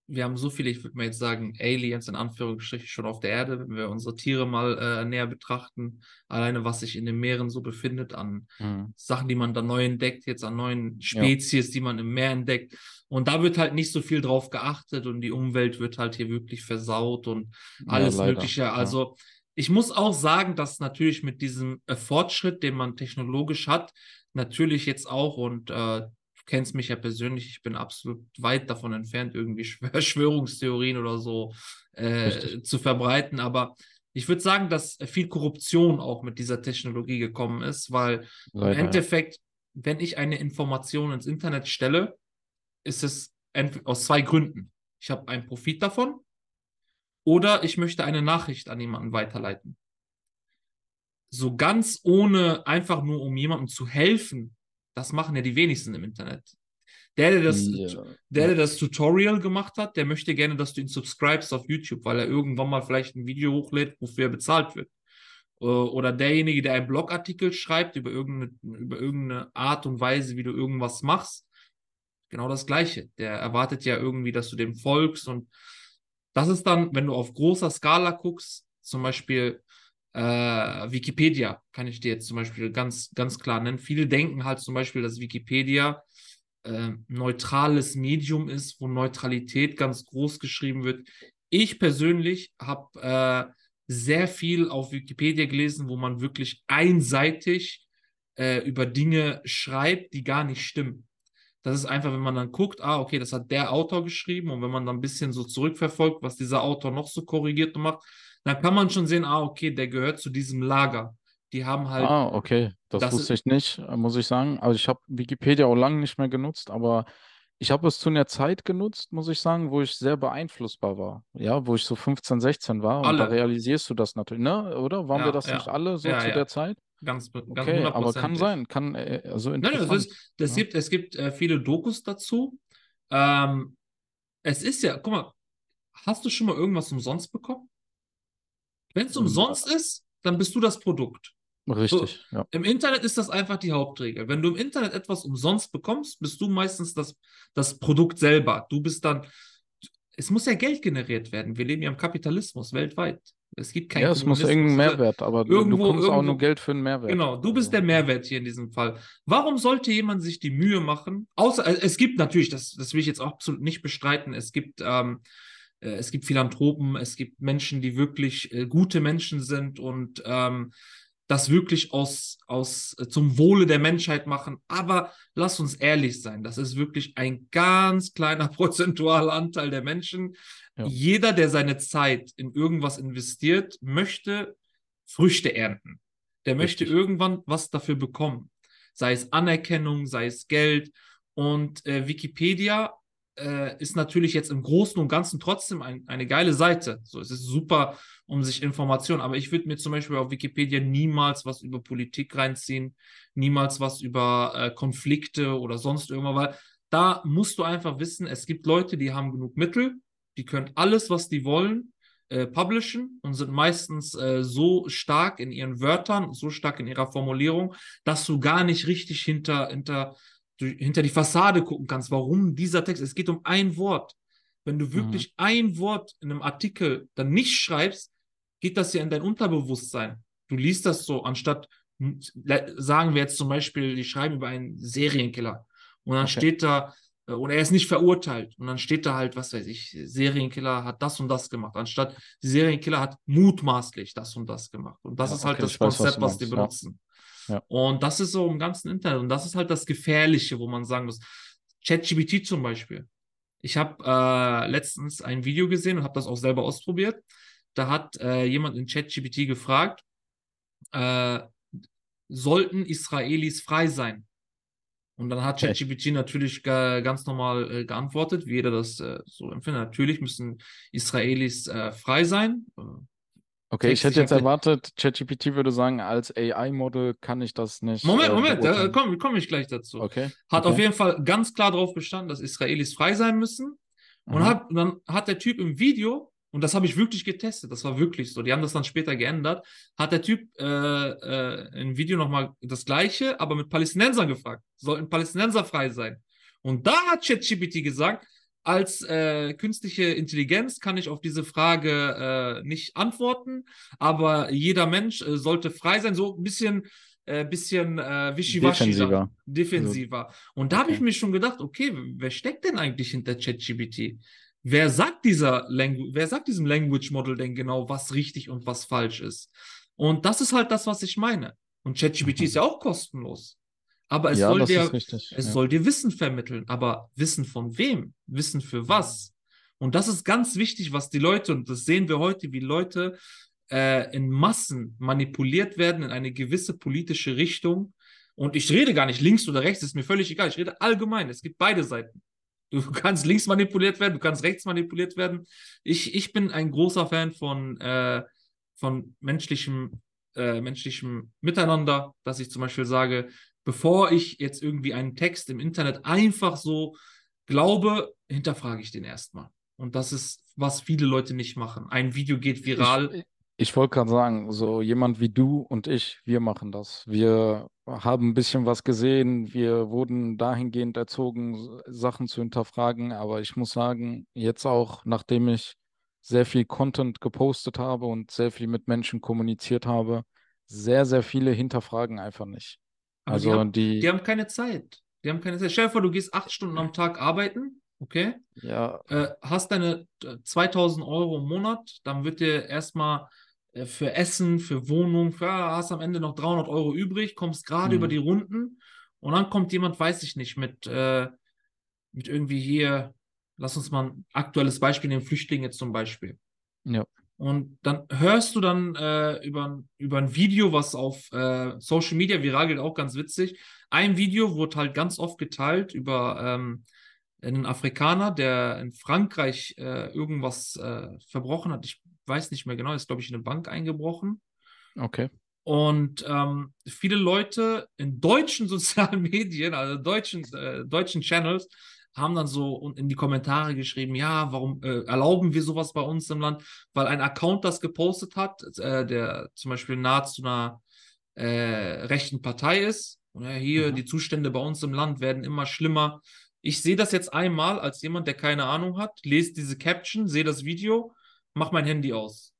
wir haben so viele, ich würde mal jetzt sagen, Aliens in Anführungsstrichen schon auf der Erde, wenn wir unsere Tiere mal äh, näher betrachten, alleine was sich in den Meeren so befindet an Mhm. Sachen, die man da neu entdeckt, jetzt an neuen Spezies, die man im Meer entdeckt. Und da wird halt nicht so viel drauf geachtet und die Umwelt wird halt hier wirklich versaut und alles leider, Mögliche. ja. Also ich muss auch sagen, dass natürlich mit diesem äh, Fortschritt, den man technologisch hat, natürlich jetzt auch und äh, kennst mich ja persönlich, ich bin absolut weit davon entfernt, irgendwie Verschwörungstheorien oder so äh, zu verbreiten, aber Ich würde sagen, dass viel Korruption auch mit dieser Technologie gekommen ist, weil Leider, im Endeffekt, wenn ich eine Information ins Internet stelle, ist es aus zwei Gründen. Ich habe einen Profit davon oder ich möchte eine Nachricht an jemanden weiterleiten. So ganz ohne, einfach nur um jemandem zu helfen, das machen ja die wenigsten im Internet. Der, der das, Ja. der, der das Tutorial gemacht hat, der möchte gerne, dass du ihn subscribest auf YouTube, weil er irgendwann mal vielleicht ein Video hochlädt, wofür er bezahlt wird. Äh, Oder derjenige, der einen Blogartikel schreibt über irgendeine, über irgendeine Art und Weise, wie du irgendwas machst, genau das Gleiche. Der erwartet ja irgendwie, dass du dem folgst. Und das ist dann, wenn du auf großer Skala guckst, zum Beispiel äh, Wikipedia, kann ich dir jetzt zum Beispiel ganz, ganz klar nennen. Viele denken halt zum Beispiel, dass Wikipedia äh, neutrales Medium ist, wo Neutralität ganz groß geschrieben wird. Ich persönlich habe äh, sehr viel auf Wikipedia gelesen, wo man wirklich einseitig äh, über Dinge schreibt, die gar nicht stimmen. Das ist einfach, wenn man dann guckt, ah, okay, das hat der Autor geschrieben und wenn man dann ein bisschen so zurückverfolgt, was dieser Autor noch so korrigiert und macht, dann kann man schon sehen, ah, okay, der gehört zu diesem Lager. Die haben halt, Ah, okay. Das, das wusste ich nicht, muss ich sagen. Also ich habe Wikipedia auch lange nicht mehr genutzt, aber ich habe es zu einer Zeit genutzt, muss ich sagen, wo ich sehr beeinflussbar war. Ja, wo ich so 15, 16 war. Und da Alle. realisierst du das natürlich, ne? Oder? Waren wir ja, das ja, nicht alle so ja, zu der Zeit? ganz, ganz Okay, aber kann sein. Kann, äh, also Nein, nein, das ist, das gibt, es gibt äh, viele Dokus dazu. Ähm, es ist ja, guck mal, hast du schon mal irgendwas umsonst bekommen? Wenn es Ähm, umsonst ist, dann bist du das Produkt. Richtig, ja. Im Internet ist das einfach die Hauptregel. Wenn du im Internet etwas umsonst bekommst, bist du meistens das, das Produkt selber. Du bist dann, es muss ja Geld generiert werden. Wir leben ja im Kapitalismus weltweit. Es gibt keinen Ja, es muss irgendeinen Kommunismus. Mehrwert, aber du, du Irgendwo- bekommst auch irgendwo- nur Geld für einen Mehrwert. Genau, du bist Also, der Mehrwert hier in diesem Fall. Warum sollte jemand sich die Mühe machen? Außer äh, es gibt natürlich, das, das will ich jetzt auch absolut nicht bestreiten. Es gibt, ähm, äh, es gibt Philanthropen, es gibt Menschen, die wirklich äh, gute Menschen sind und ähm, das wirklich aus, aus äh, zum Wohle der Menschheit machen. Aber lass uns ehrlich sein, das ist wirklich ein ganz kleiner prozentualer Anteil der Menschen. Ja. Jeder, der seine Zeit in irgendwas investiert, möchte Früchte ernten. Der möchte Richtig. irgendwann was dafür bekommen. Sei es Anerkennung, sei es Geld. Und äh, Wikipedia äh, ist natürlich jetzt im Großen und Ganzen trotzdem ein, eine geile Seite. So, es ist super, um sich Informationen. Aber ich würde mir zum Beispiel auf Wikipedia niemals was über Politik reinziehen, niemals was über äh, Konflikte oder sonst irgendwas, weil da musst du einfach wissen, es gibt Leute, die haben genug Mittel, die können alles, was die wollen, äh, publishen und sind meistens äh, so stark in ihren Wörtern, so stark in ihrer Formulierung, dass du gar nicht richtig hinter, hinter, du- hinter die Fassade gucken kannst, warum dieser Text. Es geht um ein Wort. Wenn du wirklich ein Wort in einem Artikel dann nicht schreibst, geht das ja in dein Unterbewusstsein. Du liest das so, anstatt hm, sagen wir jetzt zum Beispiel, die schreiben über einen Serienkiller und dann Okay. steht da, äh, und er ist nicht verurteilt. Und dann steht da halt, was weiß ich, Serienkiller hat das und das gemacht, anstatt Serienkiller hat mutmaßlich das und das gemacht. Und das Ja, ist halt okay, das weiß, was Konzept, du was die benutzen. Ja. Und das ist so im ganzen Internet. Und das ist halt das Gefährliche, wo man sagen muss. ChatGPT zum Beispiel. Ich habe äh, letztens ein Video gesehen und habe das auch selber ausprobiert. Da hat äh, jemand in ChatGPT gefragt, äh, sollten Israelis frei sein? Und dann hat? ChatGPT natürlich ga, ganz normal äh, geantwortet, wie jeder das äh, so empfindet. Natürlich müssen Israelis äh, frei sein. Okay, ich hätte jetzt erwartet, ChatGPT würde sagen, als AI-Model kann ich das nicht. Moment, äh, Moment, da komme komm ich gleich dazu. Okay. Hat okay. auf jeden Fall ganz klar darauf bestanden, dass Israelis frei sein müssen. Und, Aha. hat, dann hat der Typ im Video, und das habe ich wirklich getestet, das war wirklich so, die haben das dann später geändert, hat der Typ äh, äh, im Video nochmal das Gleiche, aber mit Palästinensern gefragt. Sollten Palästinenser frei sein? Und da hat ChatGPT gesagt, als äh, künstliche Intelligenz kann ich auf diese Frage äh, nicht antworten, aber jeder Mensch äh, sollte frei sein, so ein bisschen, äh, bisschen äh, wischiwaschi Defensiver. Defensiver. Und da habe ich Okay. mir schon gedacht, okay, wer steckt denn eigentlich hinter ChatGPT? Wer sagt dieser Langu wer sagt diesem Language Model denn genau, was richtig und was falsch ist? Und das ist halt das, was ich meine. Und ChatGPT Mhm. ist ja auch kostenlos. Aber es ja, soll dir richtig. es ja. soll dir Wissen vermitteln, aber Wissen von wem? Wissen für was? Und das ist ganz wichtig, was die Leute, und das sehen wir heute, wie Leute äh, in Massen manipuliert werden in eine gewisse politische Richtung. Und ich rede gar nicht links oder rechts, ist mir völlig egal. Ich rede allgemein. Es gibt beide Seiten. Du kannst links manipuliert werden, du kannst rechts manipuliert werden. Ich, ich bin ein großer Fan von, äh, von menschlichem, äh, menschlichem Miteinander, dass ich zum Beispiel sage, bevor ich jetzt irgendwie einen Text im Internet einfach so glaube, hinterfrage ich den erstmal. Und das ist, was viele Leute nicht machen. Ein Video geht viral. Ich, ich wollte gerade sagen, so jemand wie du und ich, wir machen das. Wir haben ein bisschen was gesehen, wir wurden dahingehend erzogen, Sachen zu hinterfragen, aber ich muss sagen, jetzt auch, nachdem ich sehr viel Content gepostet habe und sehr viel mit Menschen kommuniziert habe, sehr, sehr viele hinterfragen einfach nicht. Aber Also die haben, die, die haben keine Zeit. Die haben keine Zeit. Stell dir vor, du gehst acht Stunden am Tag arbeiten, okay? ja, Äh, hast deine äh, 2000 Euro im Monat, dann wird dir erstmal äh, für Essen, für Wohnung, für, ah, hast am Ende noch 300 Euro übrig, kommst gerade Mhm. über die Runden und dann kommt jemand, weiß ich nicht, mit, äh, mit irgendwie hier, lass uns mal ein aktuelles Beispiel nehmen, Flüchtlinge zum Beispiel. ja, Und dann hörst du dann äh, über, über ein Video, was auf äh, Social Media viral geht, auch ganz witzig. Ein Video wurde halt ganz oft geteilt über ähm, einen Afrikaner, der in Frankreich äh, irgendwas äh, verbrochen hat. Ich weiß nicht mehr genau, ist, glaube ich, in eine Bank eingebrochen. okay. Und ähm, viele Leute in deutschen sozialen Medien, also deutschen, äh, deutschen Channels, haben dann so in die Kommentare geschrieben, ja, warum äh, erlauben wir sowas bei uns im Land? Weil ein Account das gepostet hat, äh, der zum Beispiel nahe zu einer äh, rechten Partei ist. Und ja, hier, Mhm. die Zustände bei uns im Land werden immer schlimmer. Ich sehe das jetzt einmal als jemand, der keine Ahnung hat, lese diese Caption, sehe das Video, mach mein Handy aus.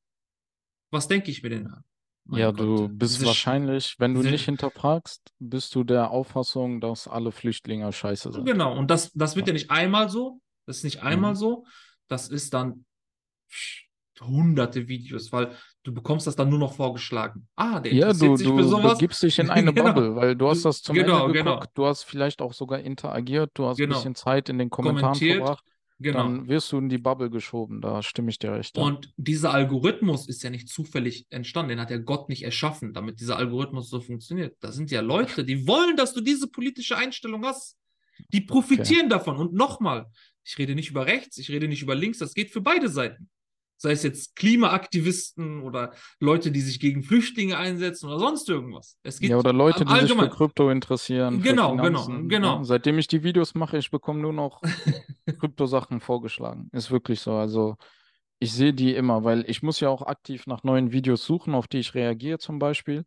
Was denke ich mir denn? Mein Ja, Gott, du bist diese Sch- wahrscheinlich, wenn du diese- nicht hinterfragst, bist du der Auffassung, dass alle Flüchtlinge scheiße sind. Genau, und das, das wird Ja. nicht einmal so, das ist nicht einmal Mhm. so, das ist dann hunderte Videos, weil du bekommst das dann nur noch vorgeschlagen. Ah, der Ja, interessiert du, sich für du sowas. begibst dich in eine Genau. Bubble, weil du hast das zum Genau, Ende genau. geguckt, du hast vielleicht auch sogar interagiert, du hast ein Genau. bisschen Zeit in den Kommentaren verbracht, Genau. dann wirst du in die Bubble geschoben, da stimme ich dir recht. Und dieser Algorithmus ist ja nicht zufällig entstanden, den hat ja Gott nicht erschaffen, damit dieser Algorithmus so funktioniert. Da sind ja Leute, die wollen, dass du diese politische Einstellung hast. Die profitieren davon. Und nochmal, ich rede nicht über rechts, ich rede nicht über links, das geht für beide Seiten. Sei es jetzt Klimaaktivisten oder Leute, die sich gegen Flüchtlinge einsetzen oder sonst irgendwas. Es geht Ja, oder Leute, die sich für allgemein. Krypto interessieren, Genau, genau, Finanzen. genau. Ja, seitdem ich die Videos mache, ich bekomme nur noch Kryptosachen vorgeschlagen. Ist wirklich so. Also ich sehe die immer, weil ich muss ja auch aktiv nach neuen Videos suchen, auf die ich reagiere zum Beispiel.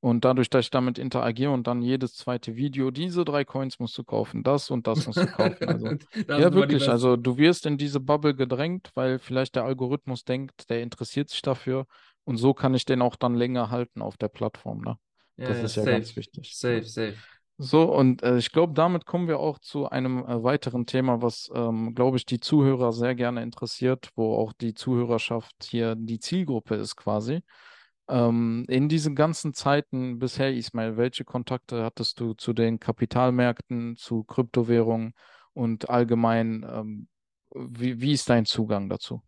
Und dadurch, dass ich damit interagiere und dann jedes zweite Video, diese drei Coins musst du kaufen, das und das musst du kaufen. Also ja, wirklich. Also du wirst in diese Bubble gedrängt, weil vielleicht der Algorithmus denkt, der interessiert sich dafür. Und so kann ich den auch dann länger halten auf der Plattform, ne? Ja, Das ja, ist ja safe, ganz wichtig. Safe, safe. So, und äh, ich glaube, damit kommen wir auch zu einem äh, weiteren Thema, was, ähm, glaube ich, die Zuhörer sehr gerne interessiert, wo auch die Zuhörerschaft hier die Zielgruppe ist quasi. Ähm, in diesen ganzen Zeiten bisher, Ismail, welche Kontakte hattest du zu den Kapitalmärkten, zu Kryptowährungen und allgemein, ähm, wie, wie ist dein Zugang dazu?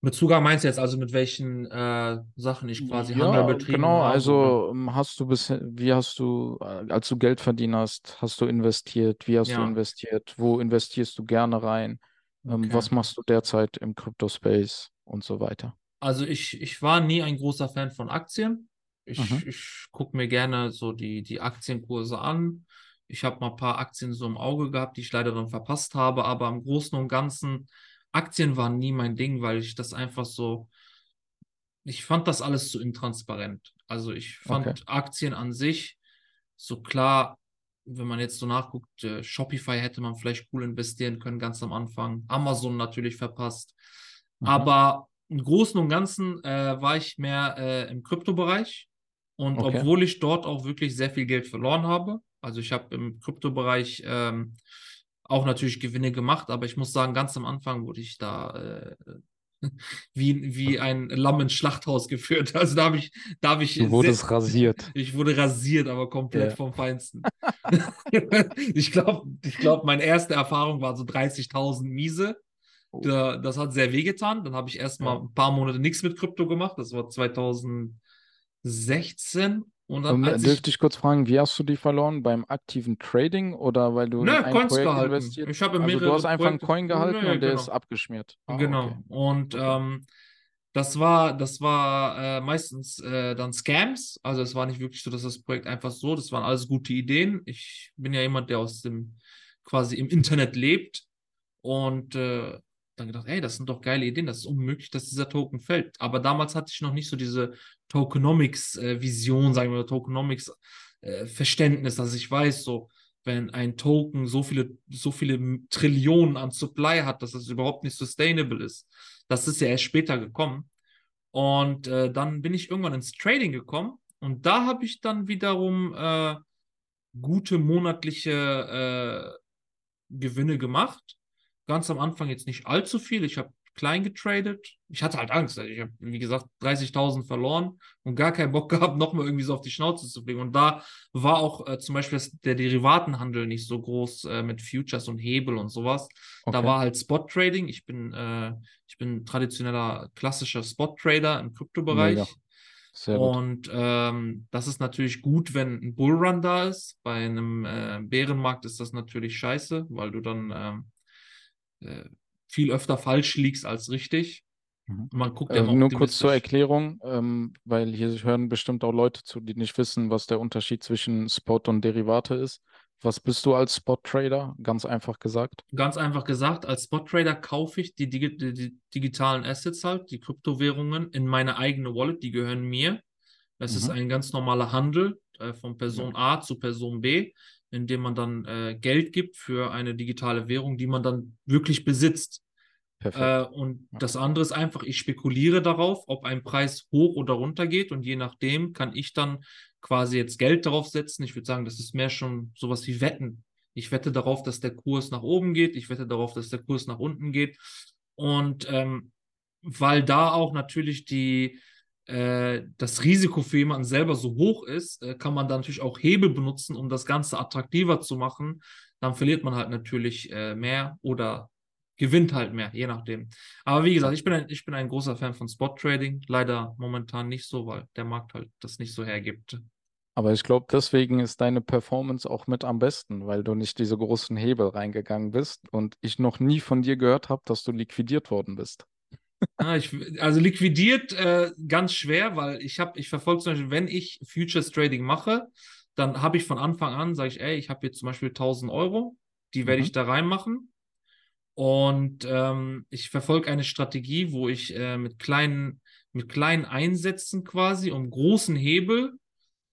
Mit Zugang meinst du jetzt also, mit welchen äh, Sachen ich quasi Ja, Handel betrieben genau. habe? oder? Also ähm, hast du bisher, wie hast du, äh, als du Geld verdient hast, hast du investiert? Wie hast du Ja. investiert? Wo investierst du gerne rein? Ähm, Okay. was machst du derzeit im Crypto-Space und so weiter? Also ich, ich war nie ein großer Fan von Aktien. Ich, Mhm. ich gucke mir gerne so die, die Aktienkurse an. Ich habe mal ein paar Aktien so im Auge gehabt, die ich leider dann verpasst habe, aber im Großen und Ganzen, Aktien waren nie mein Ding, weil ich das einfach so, ich fand das alles zu intransparent. Also ich fand Okay. Aktien an sich so klar, wenn man jetzt so nachguckt, äh, Shopify hätte man vielleicht cool investieren können, ganz am Anfang. Amazon natürlich verpasst. Mhm. Aber im Großen und Ganzen äh, war ich mehr äh, im Kryptobereich. Und Okay. obwohl ich dort auch wirklich sehr viel Geld verloren habe, also ich habe im Kryptobereich ähm, auch natürlich Gewinne gemacht, aber ich muss sagen, ganz am Anfang wurde ich da äh, wie, wie ein Lamm ins Schlachthaus geführt. Also da habe ich, da habe ich Du wurdest sehr- rasiert. ich wurde rasiert, aber komplett Ja. vom Feinsten. ich glaube, ich glaub, meine erste Erfahrung war so 30.000 Miese. Da, das hat sehr wehgetan. Dann habe ich erstmal Ja. ein paar Monate nichts mit Krypto gemacht. Das war 2016. Und dann, Ähm, als ich, dürfte ich kurz fragen, wie hast du die verloren? Beim aktiven Trading oder weil du in Nö, ein Coins Projekt gehalten. investiert? Ich habe in Also du hast einfach einen Projekte- Coin gehalten Nö, und der genau. ist abgeschmiert. Ah, Genau. okay. Und ähm, das war, das war äh, meistens äh, dann Scams. Also es war nicht wirklich so, dass das Projekt einfach so, das waren alles gute Ideen. Ich bin ja jemand, der aus dem quasi im Internet lebt und äh, dann gedacht, ey, das sind doch geile Ideen, das ist unmöglich, dass dieser Token fällt. Aber damals hatte ich noch nicht so diese Tokenomics-Vision, sagen wir, Tokenomics-Verständnis, dass ich weiß, so, wenn ein Token so viele, so viele Trillionen an Supply hat, dass es überhaupt nicht sustainable ist. Das ist ja erst später gekommen. Und äh, dann bin ich irgendwann ins Trading gekommen und da habe ich dann wiederum äh, gute monatliche äh, Gewinne gemacht. Ganz am Anfang jetzt nicht allzu viel. Ich habe klein getradet. Ich hatte halt Angst. Also Ich habe, wie gesagt, 30.000 verloren und gar keinen Bock gehabt, nochmal irgendwie so auf die Schnauze zu fliegen. Und da war auch äh, zum Beispiel der Derivatenhandel nicht so groß äh, mit Futures und Hebel und sowas. Da Okay. war halt Spot Trading. Ich bin, äh, ich bin traditioneller klassischer Spot Trader im Kryptobereich. Mega. Sehr gut. Und ähm, das ist natürlich gut, wenn ein Bullrun da ist. Bei einem äh, Bärenmarkt ist das natürlich scheiße, weil du dann ähm, äh, viel öfter falsch liegst als richtig. Mhm. Man guckt ja Äh, nur kurz zur. Erklärung, ähm, weil hier hören bestimmt auch Leute zu, die nicht wissen, was der Unterschied zwischen Spot und Derivate ist. Was bist du als Spot-Trader? Ganz einfach gesagt. Ganz einfach gesagt, als Spot-Trader kaufe ich die, digi die, digitalen Assets halt, die Kryptowährungen, in meine eigene Wallet, die gehören mir. Das ist Mhm. ein ganz normaler Handel äh, von Person A zu Person B, in dem man dann äh, Geld gibt für eine digitale Währung, die man dann wirklich besitzt. Äh, und das andere ist einfach, ich spekuliere darauf, ob ein Preis hoch oder runter geht und je nachdem kann ich dann quasi jetzt Geld darauf setzen. Ich würde sagen, das ist mehr schon sowas wie Wetten. Ich wette darauf, dass der Kurs nach oben geht, ich wette darauf, dass der Kurs nach unten geht. Und ähm, weil da auch natürlich die, das Risiko für jemanden selber so hoch ist, äh, kann man da natürlich auch Hebel benutzen, um das Ganze attraktiver zu machen. Dann verliert man halt natürlich äh, mehr oder gewinnt halt mehr, je nachdem. Aber wie gesagt, ich bin ein, ich bin ein großer Fan von Spot Trading. Leider momentan nicht so, weil der Markt halt das nicht so hergibt. Aber ich glaube, deswegen ist deine Performance auch mit am besten, weil du nicht diese großen Hebel reingegangen bist und ich noch nie von dir gehört habe, dass du liquidiert worden bist. Ah, ich, also liquidiert äh, ganz schwer, weil ich habe, ich verfolge zum Beispiel, wenn ich Futures Trading mache, dann habe ich von Anfang an, sage ich, ey, ich habe jetzt zum Beispiel 1000 Euro, die werde Mhm. ich da reinmachen. Und ähm, ich verfolge eine Strategie, wo ich äh, mit kleinen, mit kleinen Einsätzen quasi um großen Hebel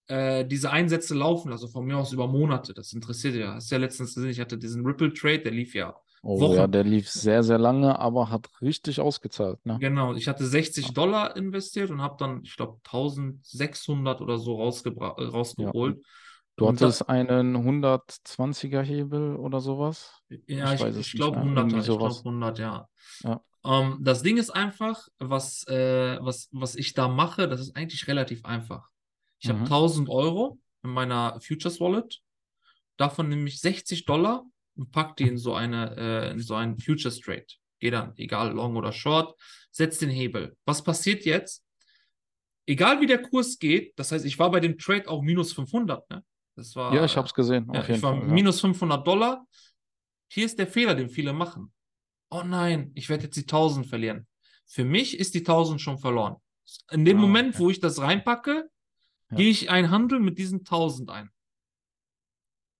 äh, diese Einsätze laufen lasse, von mir aus über Monate. Das interessiert ja. Hast ja letztens gesehen, ich hatte diesen Ripple Trade, der lief ja Oh Wochen. ja, der lief sehr, sehr lange, aber hat richtig ausgezahlt, ne? Genau, ich hatte 60 Dollar investiert und habe dann, ich glaube, 1600 oder so äh, rausgeholt. Du Und da- hattest einen 120er Hebel oder sowas? Ja, Ich ich, ich nicht glaube mehr. 100, Irgendwie ich glaube sowas. 100, ja. Ja. Ähm, das Ding ist einfach, was, äh, was, was ich da mache, das ist eigentlich relativ einfach. Ich habe Mhm. 1000 Euro in meiner Futures Wallet, davon nehme ich 60 Dollar und packe die in so eine, äh, in so einen Futures Trade. Gehe dann, egal long oder short, setz den Hebel. Was passiert jetzt? Egal wie der Kurs geht, das heißt, ich war bei dem Trade auch minus 500, ne? Das war, Ja, ich habe es gesehen, ja, ich war Fall. minus 500 Dollar. Hier ist der Fehler, den viele machen. Oh nein, ich werde jetzt die 1000 verlieren. Für mich ist die 1000 schon verloren. In dem Ah, Moment, okay. wo ich das reinpacke, Ja. gehe ich einen Handel mit diesen 1000 ein.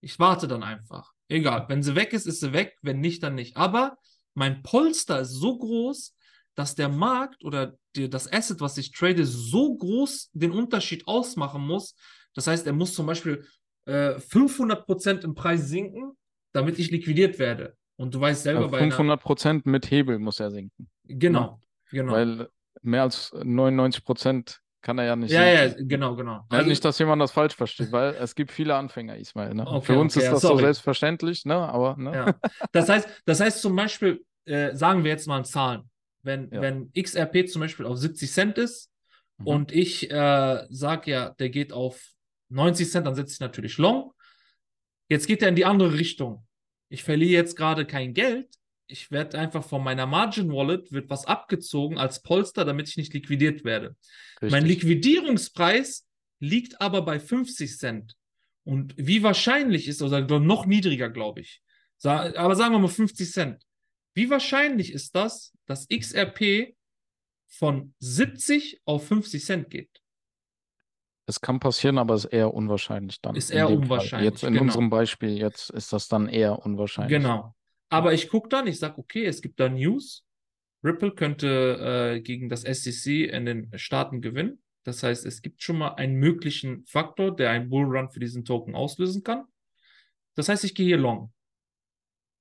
Ich warte dann einfach. Egal, wenn sie weg ist, ist sie weg. Wenn nicht, dann nicht. Aber mein Polster ist so groß, dass der Markt oder die, das Asset, was ich trade, so groß den Unterschied ausmachen muss. Das heißt, er muss zum Beispiel äh, 500% im Preis sinken, damit ich liquidiert werde. Und du weißt selber Äh, bei einer, 500 Prozent mit Hebel muss er sinken, genau, genau. weil mehr als 99 Prozent kann er ja nicht ja, ja, genau, genau. Also, nicht, dass jemand das falsch versteht, weil es gibt viele Anfänger, Ismail. Ne? Okay, Für uns okay, ist das so sorry. selbstverständlich, ne? aber ne? Ja. Das heißt, das heißt zum Beispiel, äh, sagen wir jetzt mal Zahlen. Wenn, Ja. wenn XRP zum Beispiel auf 70 Cent ist Mhm. und ich äh, sage ja, der geht auf 90 Cent, dann setze ich natürlich Long. Jetzt geht er in die andere Richtung. Ich verliere jetzt gerade kein Geld, ich werde einfach von meiner Margin Wallet wird was abgezogen als Polster, damit ich nicht liquidiert werde. Richtig. Mein Liquidierungspreis liegt aber bei 50 Cent. Und wie wahrscheinlich ist, oder noch niedriger, glaube ich. Aber sagen wir mal 50 Cent. Wie wahrscheinlich ist das, dass XRP von 70 auf 50 Cent geht? Es kann passieren, aber es ist eher unwahrscheinlich dann. Ist eher dem Fall. unwahrscheinlich, Jetzt in genau. unserem Beispiel, jetzt ist das dann eher unwahrscheinlich. Genau. Aber ich gucke dann, ich sage, okay, es gibt da News. Ripple könnte äh, gegen das SEC in den Staaten gewinnen. Das heißt, es gibt schon mal einen möglichen Faktor, der einen Bullrun für diesen Token auslösen kann. Das heißt, ich gehe hier long.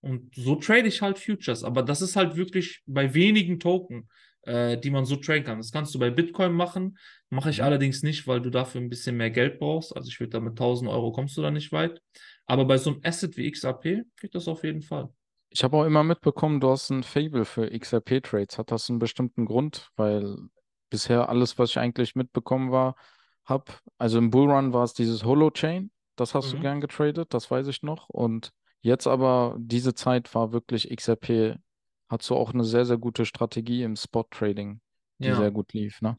Und so trade ich halt Futures. Aber das ist halt wirklich bei wenigen Token, äh, die man so traden kann. Das kannst du bei Bitcoin machen. Mache ich allerdings nicht, weil du dafür ein bisschen mehr Geld brauchst. Also ich würde da mit 1000 Euro kommst du da nicht weit. Aber bei so einem Asset wie XRP geht das auf jeden Fall. Ich habe auch immer mitbekommen, du hast ein Fable für XRP-Trades. Hat das einen bestimmten Grund? Weil bisher alles, was ich eigentlich mitbekommen war, habe, also im Bullrun war es dieses Holo-Chain, das hast du Mhm. gern getradet, das weiß ich noch. Und jetzt aber, diese Zeit war wirklich XRP, hat so auch eine sehr, sehr gute Strategie im Spot-Trading, die Ja. sehr gut lief, ne?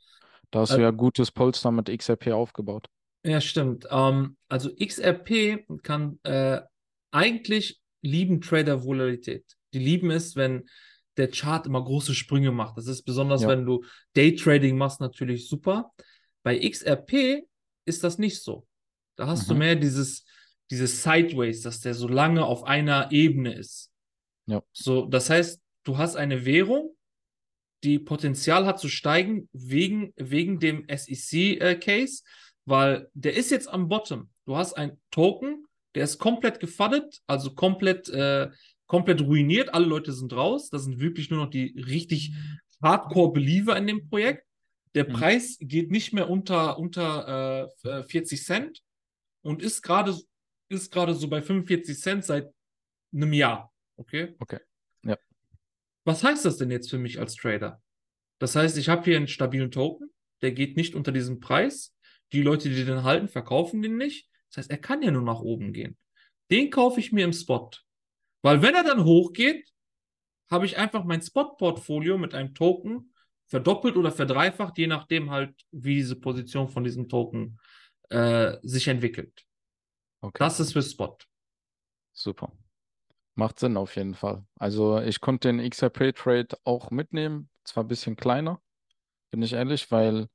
Da hast Äh, du ja gutes Polster mit XRP aufgebaut. Ja, stimmt. Ähm, also XRP kann äh, eigentlich lieben Trader Volatilität. Die lieben es, wenn der Chart immer große Sprünge macht. Das ist besonders, Ja. wenn du Daytrading machst, natürlich super. Bei XRP ist das nicht so. Da hast du Mhm. mehr dieses, dieses Sideways, dass der so lange auf einer Ebene ist. Ja. So, das heißt, du hast eine Währung, die Potenzial hat zu steigen wegen, wegen dem SEC-Case, weil der ist jetzt am Bottom. Du hast einen Token, der ist komplett gefuddet, also komplett, äh, komplett ruiniert. Alle Leute sind raus. Das sind wirklich nur noch die richtig Hardcore-Believer in dem Projekt. Der Mhm. Preis geht nicht mehr unter, unter äh, 40 Cent und ist gerade ist gerade so bei 45 Cent seit einem Jahr. Okay? Okay. Ja. Was heißt das denn jetzt für mich als Trader? Das heißt, ich habe hier einen stabilen Token, der geht nicht unter diesem Preis. Die Leute, die den halten, verkaufen den nicht. Das heißt, er kann ja nur nach oben gehen. Den kaufe ich mir im Spot. Weil wenn er dann hochgeht, habe ich einfach mein Spot-Portfolio mit einem Token verdoppelt oder verdreifacht, je nachdem halt, wie diese Position von diesem Token äh, sich entwickelt. Okay. Das ist für Spot. Super. Macht Sinn auf jeden Fall. Also ich konnte den XRP-Trade auch mitnehmen, zwar ein bisschen kleiner, bin ich ehrlich, weil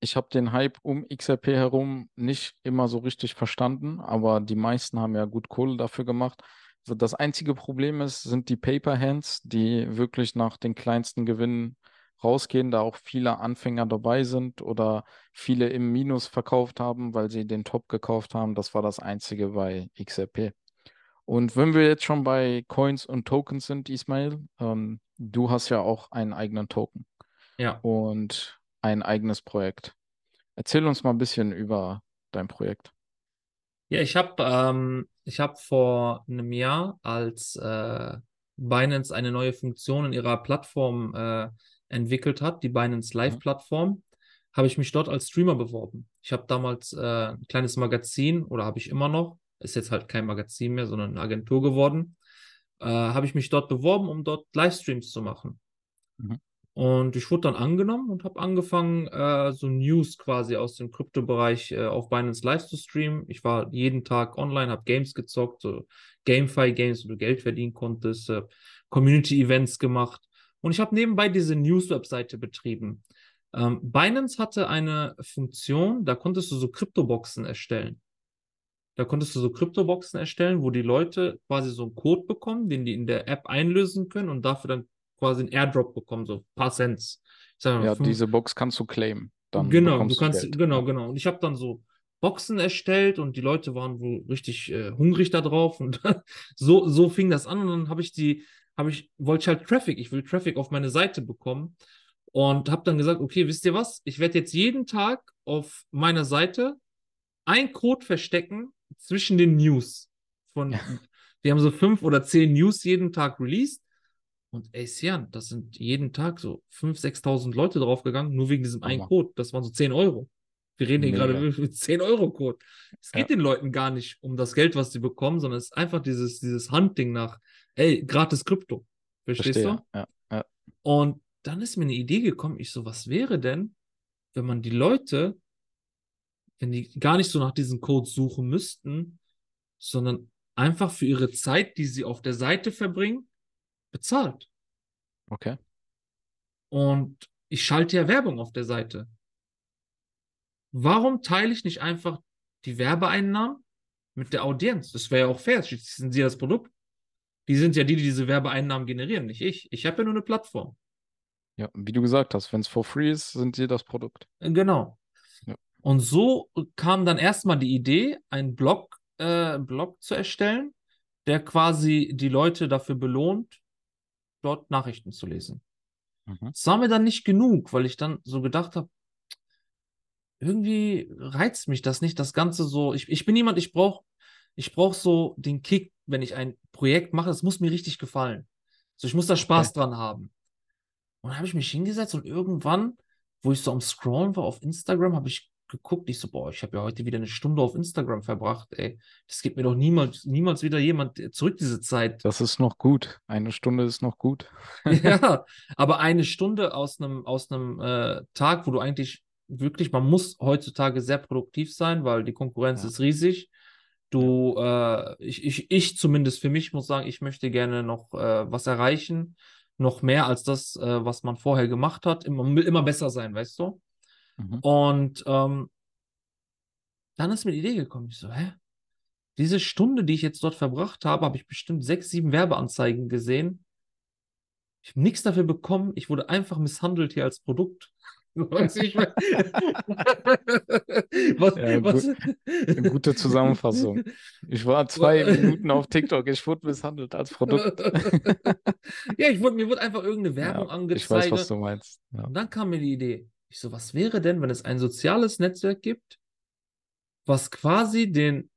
ich habe den Hype um XRP herum nicht immer so richtig verstanden, aber die meisten haben ja gut Kohle dafür gemacht. Also das einzige Problem ist, sind die Paper Hands, die wirklich nach den kleinsten Gewinnen rausgehen, da auch viele Anfänger dabei sind oder viele im Minus verkauft haben, weil sie den Top gekauft haben. Das war das einzige bei XRP. Und wenn wir jetzt schon bei Coins und Tokens sind, Ismail, ähm, du hast ja auch einen eigenen Token Ja. und ein eigenes Projekt. Erzähl uns mal ein bisschen über dein Projekt. Ja, ich habe ähm, ich hab vor einem Jahr, als äh, Binance eine neue Funktion in ihrer Plattform äh, entwickelt hat, die Binance Live-Plattform, habe ich mich dort als Streamer beworben. Ich habe damals äh, ein kleines Magazin oder habe ich immer noch, ist jetzt halt kein Magazin mehr, sondern eine Agentur geworden, äh, habe ich mich dort beworben, um dort Livestreams zu machen. Mhm. Und ich wurde dann angenommen und habe angefangen, äh, so News quasi aus dem Kryptobereich äh, auf Binance Live zu streamen. Ich war jeden Tag online, habe Games gezockt, so Gamify-Games, wo du Geld verdienen konntest, äh, Community-Events gemacht. Und ich habe nebenbei diese News-Webseite betrieben. Ähm, Binance hatte eine Funktion, da konntest du so Kryptoboxen erstellen. Da konntest du so Kryptoboxen erstellen, wo die Leute quasi so einen Code bekommen, den die in der App einlösen können und dafür dann quasi einen Airdrop bekommen, so ein paar Cents. Mal, Ja, fünf- diese Box kannst du claimen. Dann genau, du kannst, Geld. genau, Ja. genau. Und ich habe dann so Boxen erstellt und die Leute waren wohl richtig äh, hungrig da drauf und so, so fing das an und dann habe ich die, habe ich, wollte ich halt Traffic, ich will Traffic auf meine Seite bekommen und habe dann gesagt, okay, wisst ihr was, ich werde jetzt jeden Tag auf meiner Seite ein Code verstecken zwischen den News von, wir haben so fünf oder zehn News jeden Tag released und Sian, das sind jeden Tag so 5.000, 6.000 Leute draufgegangen, nur wegen diesem einen. Code. Das waren so 10 Euro. Wir reden hier Mega. gerade mit 10 Euro Code. Es geht Ja. den Leuten gar nicht um das Geld, was sie bekommen, sondern es ist einfach dieses, dieses Hunting nach, ey, gratis Krypto. Verstehst Verstehe. du? Ja, ja. Und dann ist mir eine Idee gekommen, ich so, was wäre denn, wenn man die Leute, wenn die gar nicht so nach diesen Codes suchen müssten, sondern einfach für ihre Zeit, die sie auf der Seite verbringen, bezahlt. Okay. Und ich schalte ja Werbung auf der Seite. Warum teile ich nicht einfach die Werbeeinnahmen mit der Audienz? Das wäre ja auch fair. Schließlich sind sie das Produkt. Die sind ja die, die diese Werbeeinnahmen generieren, nicht ich. Ich habe ja nur eine Plattform. Ja, wie du gesagt hast, wenn es for free ist, sind sie das Produkt. Äh, Genau. Ja. Und so kam dann erstmal die Idee, einen Blog, äh, Blog zu erstellen, der quasi die Leute dafür belohnt, dort Nachrichten zu lesen. Mhm. Das war mir dann nicht genug, weil ich dann so gedacht habe, irgendwie reizt mich das nicht, das Ganze so. Ich, ich bin jemand, ich brauche ich brauch so den Kick, wenn ich ein Projekt mache, es muss mir richtig gefallen. So, ich muss da Spaß dran haben. Und dann habe ich mich hingesetzt und irgendwann, wo ich so am Scrollen war auf Instagram, habe ich geguckt, ich so, boah, ich habe ja heute wieder eine Stunde auf Instagram verbracht, ey. Das gibt mir doch niemals, niemals wieder jemand zurück, diese Zeit. Das ist noch gut. Eine Stunde ist noch gut. Ja, aber eine Stunde aus einem aus einem äh, Tag, wo du eigentlich wirklich, man muss heutzutage sehr produktiv sein, weil die Konkurrenz Ja. ist riesig. Du, äh, ich, ich, ich zumindest für mich muss sagen, ich möchte gerne noch äh, was erreichen, noch mehr als das, äh, was man vorher gemacht hat. Immer, man will immer besser sein, weißt du? Mhm. Und ähm, dann ist mir die Idee gekommen. Ich so, hä? Diese Stunde, die ich jetzt dort verbracht habe, habe ich bestimmt sechs, sieben Werbeanzeigen gesehen. Ich habe nichts dafür bekommen. Ich wurde einfach misshandelt hier als Produkt. Was, Ja, was? Eine gute Zusammenfassung. Ich war zwei Minuten auf TikTok, ich wurde misshandelt als Produkt. ja, ich wurde, mir wurde einfach irgendeine Werbung Ja, angezeigt. ich weiß, was du meinst. Ja. Und dann kam mir die Idee. Ich so, was wäre denn, wenn es ein soziales Netzwerk gibt, was quasi den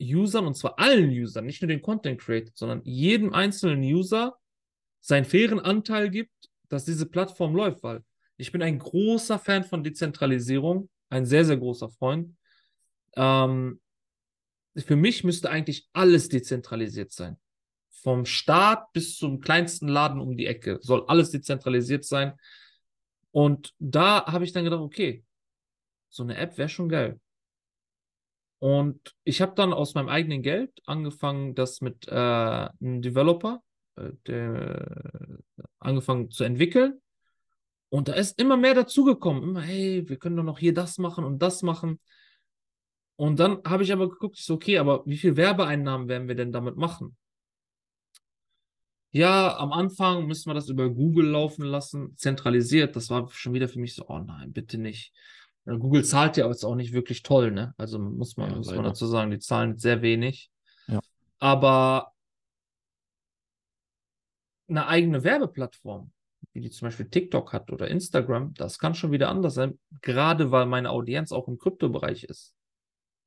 Usern, und zwar allen Usern, nicht nur den Content Creator, sondern jedem einzelnen User seinen fairen Anteil gibt, dass diese Plattform läuft, weil ich bin ein großer Fan von Dezentralisierung, ein sehr, sehr großer Freund. Ähm, für mich müsste eigentlich alles dezentralisiert sein. Vom Staat bis zum kleinsten Laden um die Ecke soll alles dezentralisiert sein. Und da habe ich dann gedacht, okay, so eine App wäre schon geil. Und ich habe dann aus meinem eigenen Geld angefangen, das mit äh, einem Developer äh, der, angefangen zu entwickeln. Und da ist immer mehr dazugekommen. Immer, hey, wir können doch noch hier das machen und das machen. Und dann habe ich aber geguckt, ich so, okay, aber wie viel Werbeeinnahmen werden wir denn damit machen? Ja, am Anfang müssen wir das über Google laufen lassen, zentralisiert. Das war schon wieder für mich so, oh nein, bitte nicht. Ja, Google zahlt ja jetzt auch nicht wirklich toll, ne? Also muss man, Ja, muss man dazu sagen, die zahlen sehr wenig. Ja. Aber eine eigene Werbeplattform, wie die zum Beispiel TikTok hat oder Instagram, das kann schon wieder anders sein, gerade weil meine Audienz auch im Kryptobereich ist.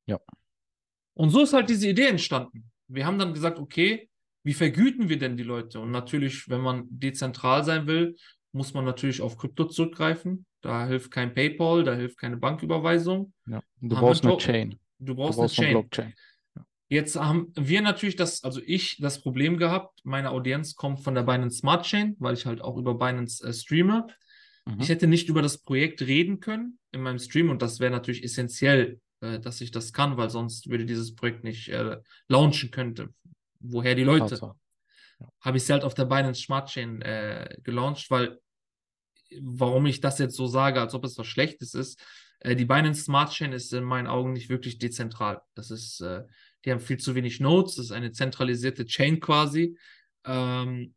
Ja. Und so ist halt diese Idee entstanden. Wir haben dann gesagt, okay, wie vergüten wir denn die Leute? Und natürlich, wenn man dezentral sein will, muss man natürlich auf Krypto zurückgreifen. Da hilft kein PayPal, da hilft keine Banküberweisung. Ja. Du brauchst eine Chain. Du Du brauchst brauchst eine eine Chain. Blockchain. Jetzt haben wir natürlich das, also ich, das Problem gehabt, meine Audienz kommt von der Binance Smart Chain, weil ich halt auch über Binance äh, streame. Mhm. Ich hätte nicht über das Projekt reden können in meinem Stream und das wäre natürlich essentiell, äh, dass ich das kann, weil sonst würde dieses Projekt nicht äh, launchen könnte. Woher die Leute? Tatsache. Habe ich sie halt auf der Binance Smart Chain äh, gelauncht, weil warum ich das jetzt so sage, als ob es was Schlechtes ist, äh, die Binance Smart Chain ist in meinen Augen nicht wirklich dezentral. Das ist, äh, die haben viel zu wenig Nodes, das ist eine zentralisierte Chain quasi. Ähm,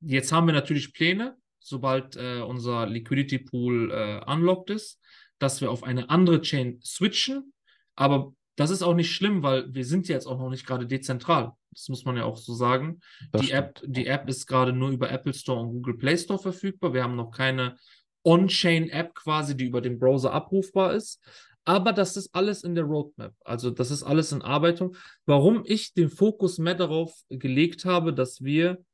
jetzt haben wir natürlich Pläne, sobald äh, unser Liquidity Pool äh, unlocked ist, dass wir auf eine andere Chain switchen. Aber das ist auch nicht schlimm, weil wir sind jetzt auch noch nicht gerade dezentral. Das muss man ja auch so sagen. Das Die App, die App ist gerade nur über Apple Store und Google Play Store verfügbar. Wir haben noch keine On-Chain-App quasi, die über den Browser abrufbar ist. Aber das ist alles in der Roadmap. Also das ist alles in Arbeitung. Warum ich den Fokus mehr darauf gelegt habe, dass wir,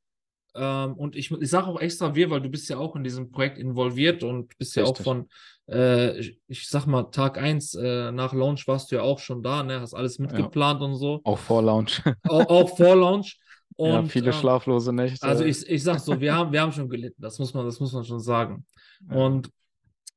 ähm, und ich, ich sage auch extra wir, weil du bist ja auch in diesem Projekt involviert und bist ja auch von, äh, ich, ich sag mal, Tag 1 äh, nach Launch warst du ja auch schon da, ne? Hast alles mitgeplant und so Auch vor Launch. auch, auch vor Launch. ja, Und, viele ähm, schlaflose Nächte. Also ich, ich sag so, wir haben, wir haben schon gelitten, das muss man, das muss man schon sagen. Ja. Und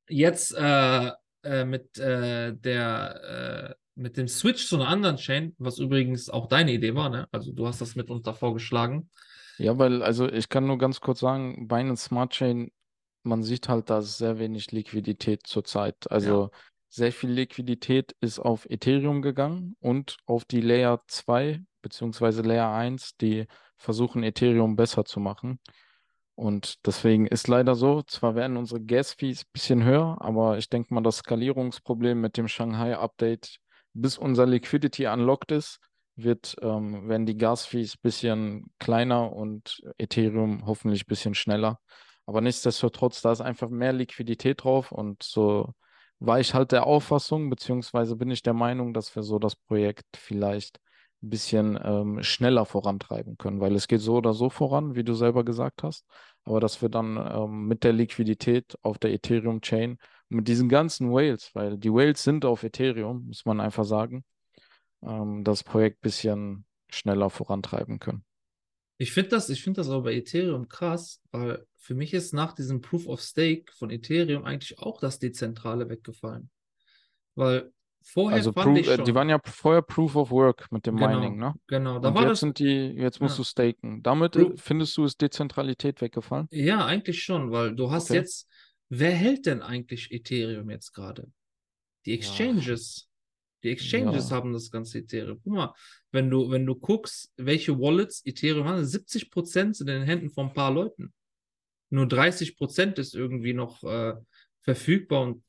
jetzt äh, äh, mit äh, der äh, mit dem Switch zu einer anderen Chain, was übrigens auch deine Idee war, ne? Also du hast das mit uns da vorgeschlagen. Ja, weil, also ich kann nur ganz kurz sagen, Binance Smart Chain, man sieht halt, da sehr wenig Liquidität zurzeit. Also sehr viel Liquidität ist auf Ethereum gegangen und auf die Layer 2 beziehungsweise Layer 1, die versuchen, Ethereum besser zu machen. Und deswegen ist leider so, zwar werden unsere Gas-Fees ein bisschen höher, aber ich denke mal, das Skalierungsproblem mit dem Shanghai-Update, bis unser Liquidity unlocked ist, wird, ähm, werden die Gas-Fees ein bisschen kleiner und Ethereum hoffentlich ein bisschen schneller. Aber nichtsdestotrotz, da ist einfach mehr Liquidität drauf und so war ich halt der Auffassung, beziehungsweise bin ich der Meinung, dass wir so das Projekt vielleicht ein bisschen ähm, schneller vorantreiben können, weil es geht so oder so voran, wie du selber gesagt hast, aber dass wir dann ähm, mit der Liquidität auf der Ethereum-Chain, mit diesen ganzen Whales, weil die Whales sind auf Ethereum, muss man einfach sagen, ähm, das Projekt ein bisschen schneller vorantreiben können. Ich finde das, ich finde das aber bei Ethereum krass, weil für mich ist nach diesem Proof of Stake von Ethereum eigentlich auch das Dezentrale weggefallen. Weil vorher Also fand Pro ich äh, schon. die waren ja vorher Proof of Work mit dem Genau, Mining, ne? genau. Da Und war jetzt das. sind die, jetzt musst Ja. du staken. Damit äh, findest du, ist Dezentralität weggefallen? Ja, eigentlich schon, weil du hast Okay. jetzt. Wer hält denn eigentlich Ethereum jetzt gerade? Die. Exchanges. Die Exchanges Ja. haben das ganze Ethereum. Guck mal, wenn du, wenn du guckst, welche Wallets Ethereum hat, 70% sind in den Händen von ein paar Leuten. Nur 30% ist irgendwie noch äh, verfügbar und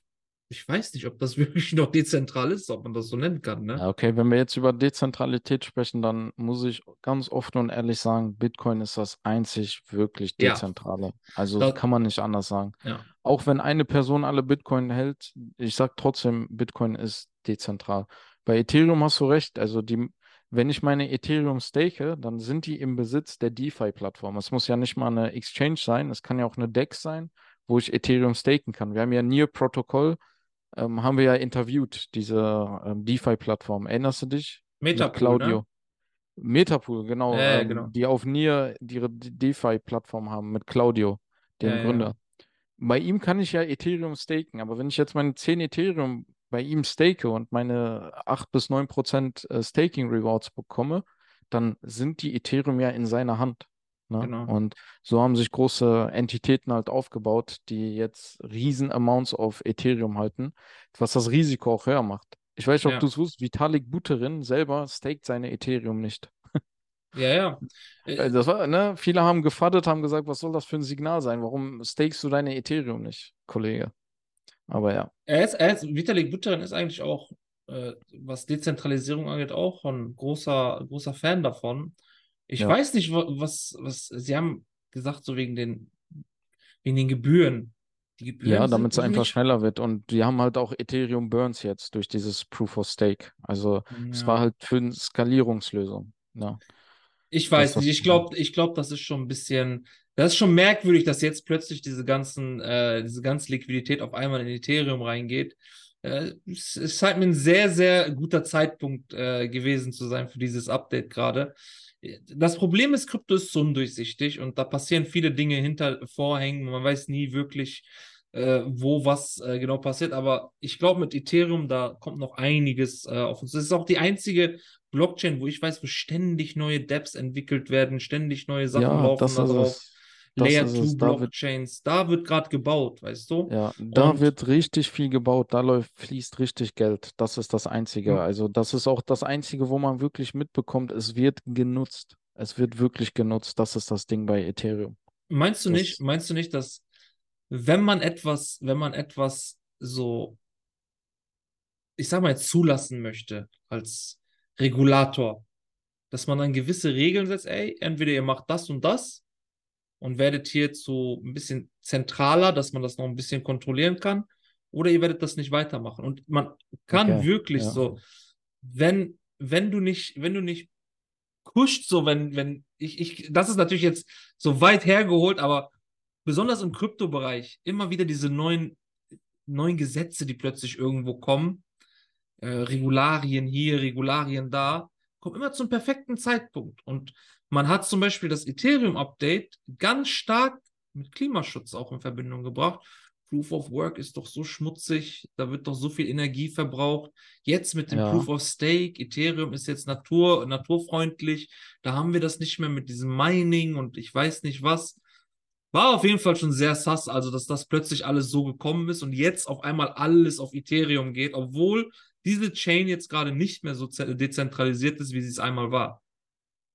ich weiß nicht, ob das wirklich noch dezentral ist, ob man das so nennen kann, ne? Ja, okay, wenn wir jetzt über Dezentralität sprechen, dann muss ich ganz offen und ehrlich sagen, Bitcoin ist das einzig wirklich Ja. dezentrale. Also Da- kann man nicht anders sagen. Ja. Auch wenn eine Person alle Bitcoin hält, ich sag trotzdem, Bitcoin ist dezentral. Bei Ethereum hast du recht. Also die, wenn ich meine Ethereum stake, dann sind die im Besitz der DeFi-Plattform. Es muss ja nicht mal eine Exchange sein, es kann ja auch eine DEX sein, wo ich Ethereum staken kann. Wir haben ja Near Protocol, ähm, haben wir ja interviewt, diese ähm, DeFi-Plattform. Erinnerst du dich? Metapool, Claudio. ne? Metapool, genau, Ja, ja, ähm, genau. die auf Near ihre De- DeFi-Plattform haben mit Claudio, dem Ja, ja. Gründer. Bei ihm kann ich ja Ethereum staken, aber wenn ich jetzt meine 10 Ethereum bei ihm stake und meine 8 bis 9 Prozent äh, Staking Rewards bekomme, dann sind die Ethereum ja in seiner Hand. Ne? Genau. Und so haben sich große Entitäten halt aufgebaut, die jetzt riesen Amounts auf Ethereum halten, was das Risiko auch höher macht. Ich weiß nicht, ob Ja. du es wusstest, Vitalik Buterin selber staked seine Ethereum nicht. Ja, ja. Äh, Das war, ne? Viele haben gefaddet, haben gesagt, was soll das für ein Signal sein? Warum stakest du deine Ethereum nicht, Kollege? Aber ja. Er ist, er ist, Vitalik Buterin ist eigentlich auch, äh, was Dezentralisierung angeht, auch ein großer, großer Fan davon. Ich Ja. weiß nicht, wa- was, was, sie haben gesagt, so wegen den, wegen den Gebühren. Die Gebühren Ja, damit es einfach schneller wird. Und die haben halt auch Ethereum Burns jetzt durch dieses Proof of Stake. Also es Ja. war halt für eine Skalierungslösung. Ja. Ich Das weiß das nicht, ich glaube, ich glaube, das ist schon ein bisschen, das ist schon merkwürdig, dass jetzt plötzlich diese ganzen, äh, diese ganze Liquidität auf einmal in Ethereum reingeht. Äh, es es scheint mir ein sehr, sehr guter Zeitpunkt äh, gewesen zu sein für dieses Update gerade. Das Problem ist, Krypto ist so undurchsichtig und da passieren viele Dinge hinter Vorhängen. Man weiß nie wirklich, äh, wo was äh, genau passiert. Aber ich glaube, mit Ethereum, da kommt noch einiges äh, auf uns. Das ist auch die einzige Blockchain, wo ich weiß, wo ständig neue dApps entwickelt werden, ständig neue Sachen Ja, laufen das da ist drauf. es. Das Layer ist 2 es. Da wird, Blockchains, da wird gerade gebaut, weißt du? ja, da Und- wird richtig viel gebaut. Da läuft, fließt richtig Geld. Das ist das Einzige. Ja. Also das ist auch das Einzige, wo man wirklich mitbekommt, es wird genutzt. Es wird wirklich genutzt. Das ist das Ding bei Ethereum. Meinst du Das- nicht, meinst du nicht, dass wenn man etwas, wenn man etwas so, ich sag mal, jetzt zulassen möchte als Regulator, dass man dann gewisse Regeln setzt, ey, entweder ihr macht das und das und werdet hier zu ein bisschen zentraler, dass man das noch ein bisschen kontrollieren kann, oder ihr werdet das nicht weitermachen. Und man kann Okay, wirklich ja. so, wenn, wenn du nicht, wenn du nicht pusht, so wenn, wenn, ich, ich, das ist natürlich jetzt so weit hergeholt, aber besonders im Kryptobereich immer wieder diese neuen, neuen Gesetze, die plötzlich irgendwo kommen, äh, Regularien hier, Regularien da, kommen immer zum perfekten Zeitpunkt. Und Man hat zum Beispiel das Ethereum-Update ganz stark mit Klimaschutz auch in Verbindung gebracht. Proof of Work ist doch so schmutzig, da wird doch so viel Energie verbraucht. Jetzt mit dem Ja. Proof of Stake, Ethereum ist jetzt natur, naturfreundlich, da haben wir das nicht mehr mit diesem Mining und ich weiß nicht was. War auf jeden Fall schon sehr sass, also dass das plötzlich alles so gekommen ist und jetzt auf einmal alles auf Ethereum geht, obwohl diese Chain jetzt gerade nicht mehr so ze- dezentralisiert ist, wie sie es einmal war.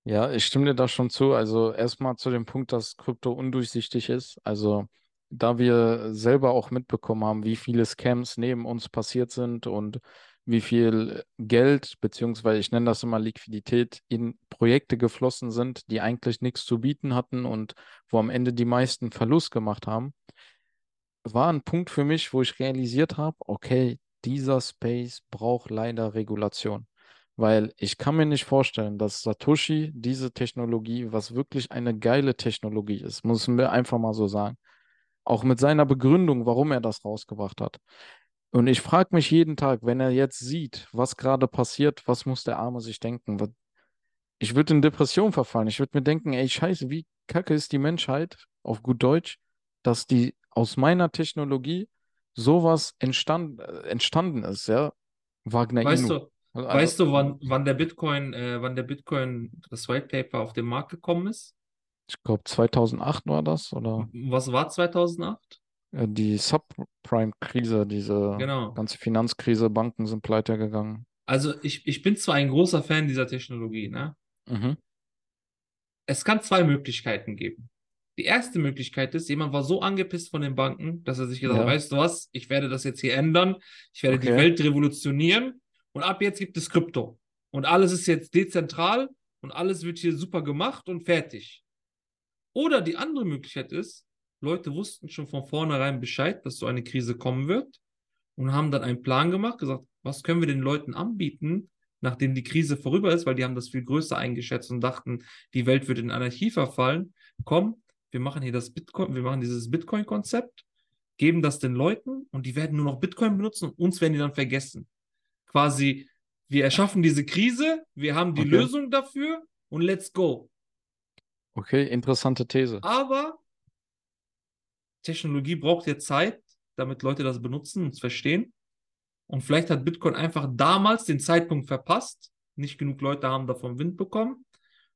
Ja, ich stimme dir da schon zu. Also erstmal zu dem Punkt, dass Krypto undurchsichtig ist. Also da wir selber auch mitbekommen haben, wie viele Scams neben uns passiert sind und wie viel Geld, beziehungsweise ich nenne das immer Liquidität, in Projekte geflossen sind, die eigentlich nichts zu bieten hatten und wo am Ende die meisten Verlust gemacht haben, war ein Punkt für mich, wo ich realisiert habe, okay, dieser Space braucht leider Regulation. Weil ich kann mir nicht vorstellen, dass Satoshi diese Technologie, was wirklich eine geile Technologie ist, müssen wir einfach mal so sagen, auch mit seiner Begründung, warum er das rausgebracht hat. Und ich frage mich jeden Tag, wenn er jetzt sieht, was gerade passiert, was muss der Arme sich denken? Ich würde in Depression verfallen. Ich würde mir denken, ey, scheiße, wie kacke ist die Menschheit, auf gut Deutsch, dass die aus meiner Technologie sowas entstand, äh, entstanden ist, ja? Wagner Weißt Inu. du, Also, weißt du, wann, wann der Bitcoin, äh, wann der Bitcoin, das White Paper auf den Markt gekommen ist? ich glaube 2008 war das oder Was war 2008? äh, die Subprime-Krise, diese Genau. ganze Finanzkrise, Banken sind pleite gegangen. Also ich, ich bin zwar ein großer Fan dieser Technologie, ne? Mhm. Es kann zwei Möglichkeiten geben. Die erste Möglichkeit ist, jemand war so angepisst von den Banken, dass er sich gesagt hat, Ja. weißt du was, ich werde das jetzt hier ändern, ich werde die Okay. Welt revolutionieren und ab jetzt gibt es Krypto. Und alles ist jetzt dezentral und alles wird hier super gemacht und fertig. Oder die andere Möglichkeit ist, Leute wussten schon von vornherein Bescheid, dass so eine Krise kommen wird und haben dann einen Plan gemacht, gesagt, was können wir den Leuten anbieten, nachdem die Krise vorüber ist, weil die haben das viel größer eingeschätzt und dachten, die Welt wird in Anarchie verfallen. Komm, wir machen hier das Bitcoin, wir machen dieses Bitcoin-Konzept, geben das den Leuten und die werden nur noch Bitcoin benutzen und uns werden die dann vergessen. Quasi, wir erschaffen diese Krise, wir haben die Okay. Lösung dafür und let's go. Okay, interessante These. Aber Technologie braucht ja Zeit, damit Leute das benutzen und es verstehen. Und vielleicht hat Bitcoin einfach damals den Zeitpunkt verpasst. Nicht genug Leute haben davon Wind bekommen.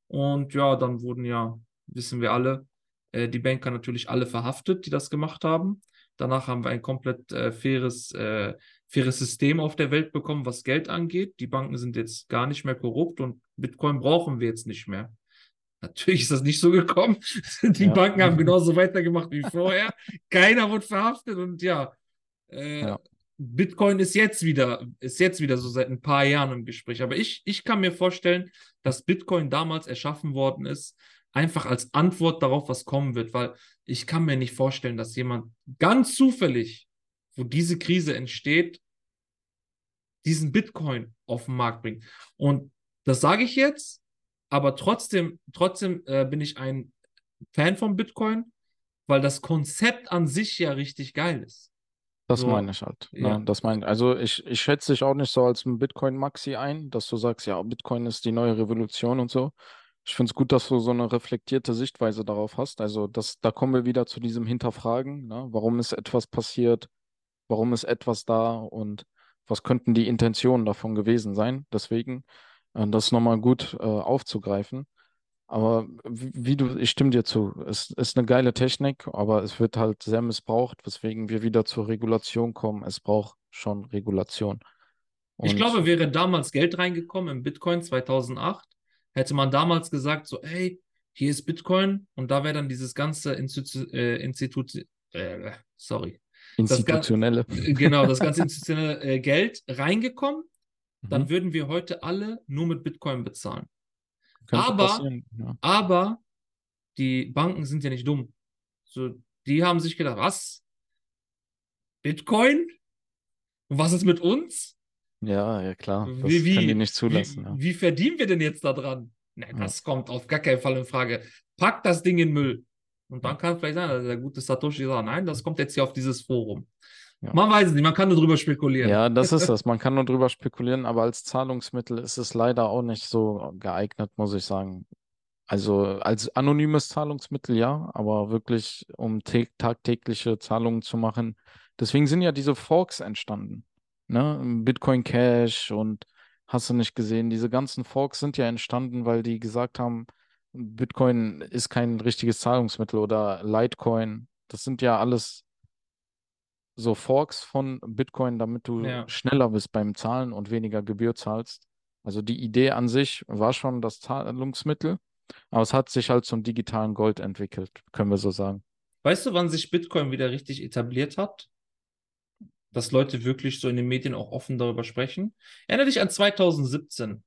Und ja, dann wurden ja, wissen wir alle, äh, die Banker natürlich alle verhaftet, die das gemacht haben. Danach haben wir ein komplett äh, faires, äh, faires System auf der Welt bekommen, was Geld angeht. Die Banken sind jetzt gar nicht mehr korrupt und Bitcoin brauchen wir jetzt nicht mehr. Natürlich ist das nicht so gekommen. Die Ja. Banken haben genauso weitergemacht wie vorher. Keiner wurde verhaftet und ja, äh, Ja. Bitcoin ist jetzt wieder, ist jetzt wieder so seit ein paar Jahren im Gespräch. Aber ich, ich kann mir vorstellen, dass Bitcoin damals erschaffen worden ist, einfach als Antwort darauf, was kommen wird, weil ich kann mir nicht vorstellen, dass jemand ganz zufällig, wo diese Krise entsteht, diesen Bitcoin auf den Markt bringt. Und das sage ich jetzt, aber trotzdem, trotzdem äh, bin ich ein Fan von Bitcoin, weil das Konzept an sich ja richtig geil ist. Das So, meine ich halt. ja. Ne? Das meine Also ich, ich schätze dich auch nicht so als ein Bitcoin-Maxi ein, dass du sagst, ja, Bitcoin ist die neue Revolution und so. Ich finde es gut, dass du so eine reflektierte Sichtweise darauf hast. Also das, da kommen wir wieder zu diesem Hinterfragen. Ne? Warum ist etwas passiert? Warum ist etwas da? Und was könnten die Intentionen davon gewesen sein? Deswegen, äh, das nochmal gut äh, aufzugreifen. Aber wie, du, ich stimme dir zu. Es ist eine geile Technik, aber es wird halt sehr missbraucht, weswegen wir wieder zur Regulation kommen. Es braucht schon Regulation. Ich Und glaube, wäre damals Geld reingekommen im Bitcoin 2008, hätte man damals gesagt, so, hey, hier ist Bitcoin und da wäre dann dieses ganze Institu äh, Institut, äh, sorry, institutionelle. äh, genau, das ganze institutionelle äh, Geld reingekommen, dann Mhm. würden wir heute alle nur mit Bitcoin bezahlen. Könnte aber- ja. Aber die Banken sind ja nicht dumm. So, die haben sich gedacht, was? Bitcoin? Was ist mit uns? Ja, ja, klar. Das Wie, wie, können die nicht zulassen. wie, ja. wie verdienen wir denn jetzt da dran? Ne, Ja. das kommt auf gar keinen Fall in Frage. Pack das Ding in Müll. Und dann kann vielleicht sein, dass der gute Satoshi sagt, nein, das kommt jetzt hier auf dieses Forum. Ja. Man weiß es nicht, man kann nur drüber spekulieren. Ja, das ist das. Man kann nur drüber spekulieren, aber als Zahlungsmittel ist es leider auch nicht so geeignet, muss ich sagen. Also als anonymes Zahlungsmittel ja, aber wirklich um tagtägliche Zahlungen zu machen. Deswegen sind ja diese Forks entstanden. Ne? Bitcoin Cash und hast du nicht gesehen, diese ganzen Forks sind ja entstanden, weil die gesagt haben, Bitcoin ist kein richtiges Zahlungsmittel oder Litecoin. Das sind ja alles so Forks von Bitcoin, damit du Ja. schneller bist beim Zahlen und weniger Gebühr zahlst. Also die Idee an sich war schon das Zahlungsmittel, aber es hat sich halt zum digitalen Gold entwickelt, können wir so sagen. Weißt du, wann sich Bitcoin wieder richtig etabliert hat? Dass Leute wirklich so in den Medien auch offen darüber sprechen. Erinnere dich an 2017.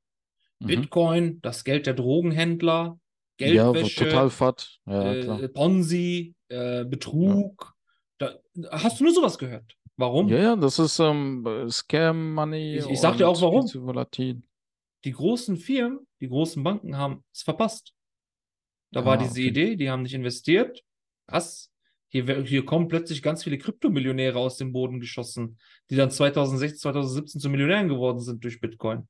Mhm. Bitcoin, das Geld der Drogenhändler, Ja, Geldwäsche, total fad. Ja, äh, Ponzi, äh, Betrug. Da, hast du nur sowas gehört? Warum? Ja, ja, das ist ähm, Scam Money Ich- ich sag dir auch warum. Die großen Firmen, die großen Banken haben es verpasst. Da Ah, war diese okay. Idee, die haben nicht investiert. Was? Hier, hier kommen plötzlich ganz viele Kryptomillionäre aus dem Boden geschossen, die dann 2016, 2017 zu Millionären geworden sind durch Bitcoin.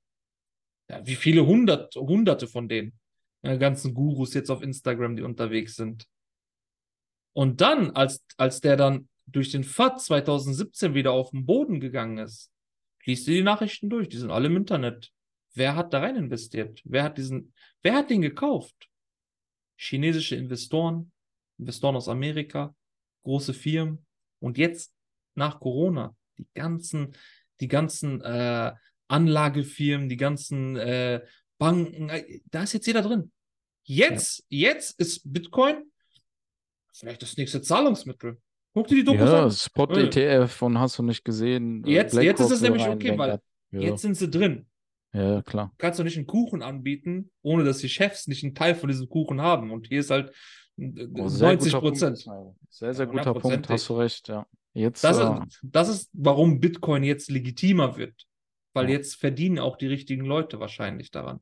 Ja, wie viele hundert, hunderte von denen. Ja, ganzen Gurus jetzt auf Instagram, die unterwegs sind. Und dann, als, als der dann durch den FAT 2017 wieder auf den Boden gegangen ist, liest du die Nachrichten durch, die sind alle im Internet. Wer hat da rein investiert? Wer hat diesen, wer hat den gekauft? Chinesische Investoren, Investoren aus Amerika, große Firmen. Und jetzt nach Corona, die ganzen, die ganzen äh, Anlagefirmen, die ganzen äh, Banken, äh, da ist jetzt jeder drin. Jetzt, jetzt ist Bitcoin vielleicht das nächste Zahlungsmittel. Guck dir die Dokus Ja, an. Spot Äh. ETF und hast du nicht gesehen. äh, Jetzt, jetzt ist es nämlich okay, weil. Ja, jetzt sind sie drin. ja, klar. kannst du nicht einen Kuchen anbieten, ohne dass die Chefs nicht einen Teil von diesem Kuchen haben. Und hier ist halt äh, Oh, sehr 90 guter Punkt, Prozent. Sehr, sehr Ja, guter Punkt, hast du recht, ja. Jetzt, Das, äh, ist, das ist, warum Bitcoin jetzt legitimer wird. Weil Ja. jetzt verdienen auch die richtigen Leute wahrscheinlich daran.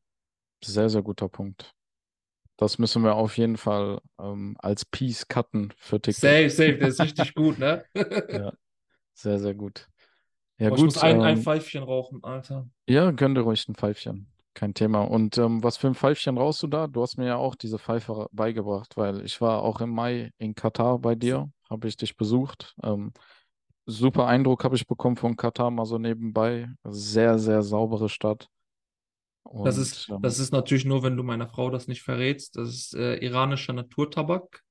sehr, sehr guter Punkt. Das müssen wir auf jeden Fall ähm, als Piece cutten für TikTok. Safe, safe, der ist richtig gut, ne? Ja, sehr, sehr gut. Ja, Boah, ich gut. muss ein, ein ähm, Pfeifchen rauchen, Alter. ja, gönn dir ruhig ein Pfeifchen. Kein Thema. Und ähm, was für ein Pfeifchen rauchst du da? Du hast mir ja auch diese Pfeife beigebracht, weil ich war auch im Mai in Katar bei dir, habe ich dich besucht. Ähm, super Eindruck habe ich bekommen von Katar mal so nebenbei. Sehr, sehr saubere Stadt. Das Und, ist, ähm, das ist natürlich nur, wenn du meiner Frau das nicht verrätst. Das ist äh, iranischer Naturtabak.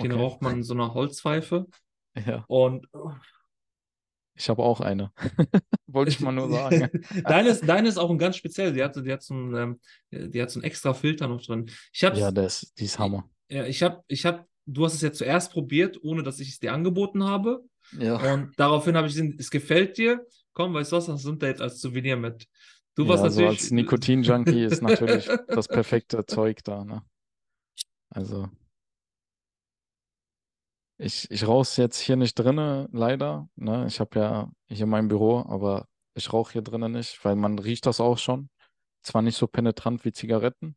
Den Okay. raucht man in so einer Holzpfeife. ja, Und ich habe auch eine. Wollte ich mal nur sagen. deine, ist, deine ist auch ein ganz speziell. Die hat, so- die hat so einen, ähm, die hat so einen extra Filter noch drin. Ich hab's, Ja, das, die ist Hammer. ja, ich hab, ich hab, du hast es ja zuerst probiert, ohne dass ich es dir angeboten habe. Ja. Und daraufhin habe ich gesehen, es gefällt dir. Komm, weißt du was, das nimmt er jetzt als Souvenir mit. Du warst Ja, so natürlich. als Nikotin-Junkie ist natürlich das perfekte Zeug da, ne? Also, ich, ich rauche jetzt hier nicht drinne, leider, ne? Ich habe ja hier mein Büro, aber ich rauche hier drinnen nicht, weil man riecht das auch schon. Zwar nicht so penetrant wie Zigaretten,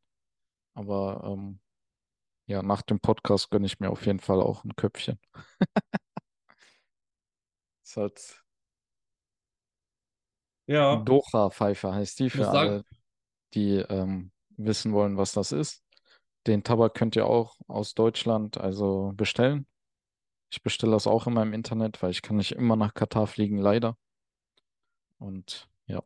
aber ähm, ja, nach dem Podcast gönne ich mir auf jeden Fall auch ein Köpfchen. Ist halt Ja, Doha-Pfeife heißt die für alle, die ähm, wissen wollen, was das ist. Den Tabak könnt ihr auch aus Deutschland also bestellen. Ich bestelle das auch immer im Internet, weil ich kann nicht immer nach Katar fliegen, leider. Und ja.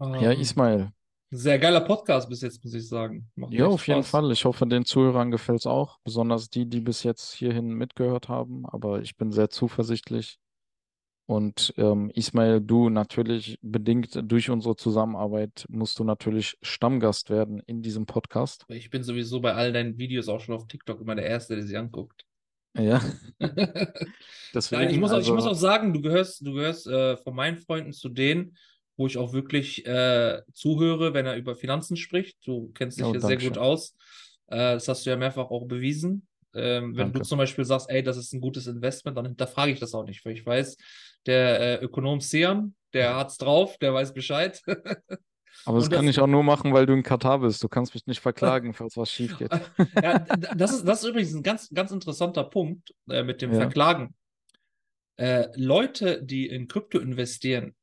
Ja, ähm, Ismail. sehr geiler Podcast bis jetzt, muss ich sagen. Macht Ja, auf jeden Spaß. Fall. Ich hoffe, den Zuhörern gefällt es auch, besonders die, die bis jetzt hierhin mitgehört haben. Aber ich bin sehr zuversichtlich. Und ähm, Ismail, du natürlich bedingt durch unsere Zusammenarbeit musst du natürlich Stammgast werden in diesem Podcast. Ich bin sowieso bei all deinen Videos auch schon auf TikTok immer der Erste, der sie anguckt. Ja, Nein, deswegen, ich muss auch, ich muss also, auch sagen, du gehörst, du gehörst äh, von meinen Freunden zu denen, wo ich auch wirklich äh, zuhöre, wenn er über Finanzen spricht. Du kennst dich oh, sehr gut aus. Äh, das hast du ja mehrfach auch bewiesen. Ähm, wenn du Danke. zum Beispiel sagst, ey, das ist ein gutes Investment, dann hinterfrage ich das auch nicht, weil ich weiß, der äh, Ökonom Sian, der hat's drauf, der weiß Bescheid. Aber das Und kann das- ich auch nur machen, weil du in Katar bist. Du kannst mich nicht verklagen, falls was schief geht. ja, das ist, das ist übrigens ein ganz, ganz interessanter Punkt äh, mit dem Ja. Verklagen. Äh, Leute, die in Krypto investieren,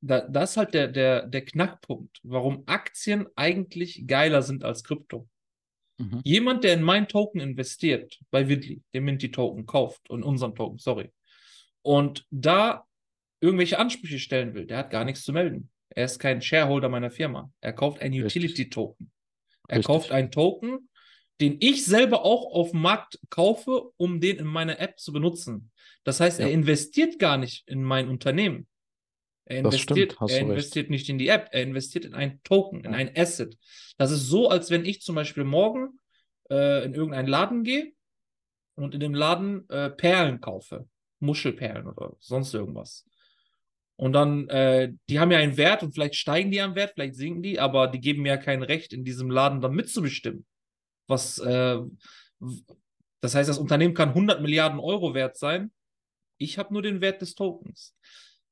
da, das ist halt der, der, der Knackpunkt, warum Aktien eigentlich geiler sind als Krypto. Mhm. Jemand, der in meinen Token investiert, bei Widley, den Minty-Token kauft und unseren Token, sorry, und da irgendwelche Ansprüche stellen will, der hat gar nichts zu melden. Er ist kein Shareholder meiner Firma. Er kauft einen. Utility-Token. Er Richtig. kauft einen Token, den ich selber auch auf dem Markt kaufe, um den in meiner App zu benutzen. Das heißt, er Ja. investiert gar nicht in mein Unternehmen. Er Das investiert, er investiert nicht in die App, er investiert in einen Token, in ein Asset. Das ist so, als wenn ich zum Beispiel morgen äh, in irgendeinen Laden gehe und in dem Laden äh, Perlen kaufe. Muschelperlen oder sonst irgendwas. Und dann, äh, die haben ja einen Wert und vielleicht steigen die am Wert, vielleicht sinken die, aber die geben mir ja kein Recht, in diesem Laden dann mitzubestimmen. Was, äh, das heißt, das Unternehmen kann 100 Milliarden Euro wert sein. Ich habe nur den Wert des Tokens.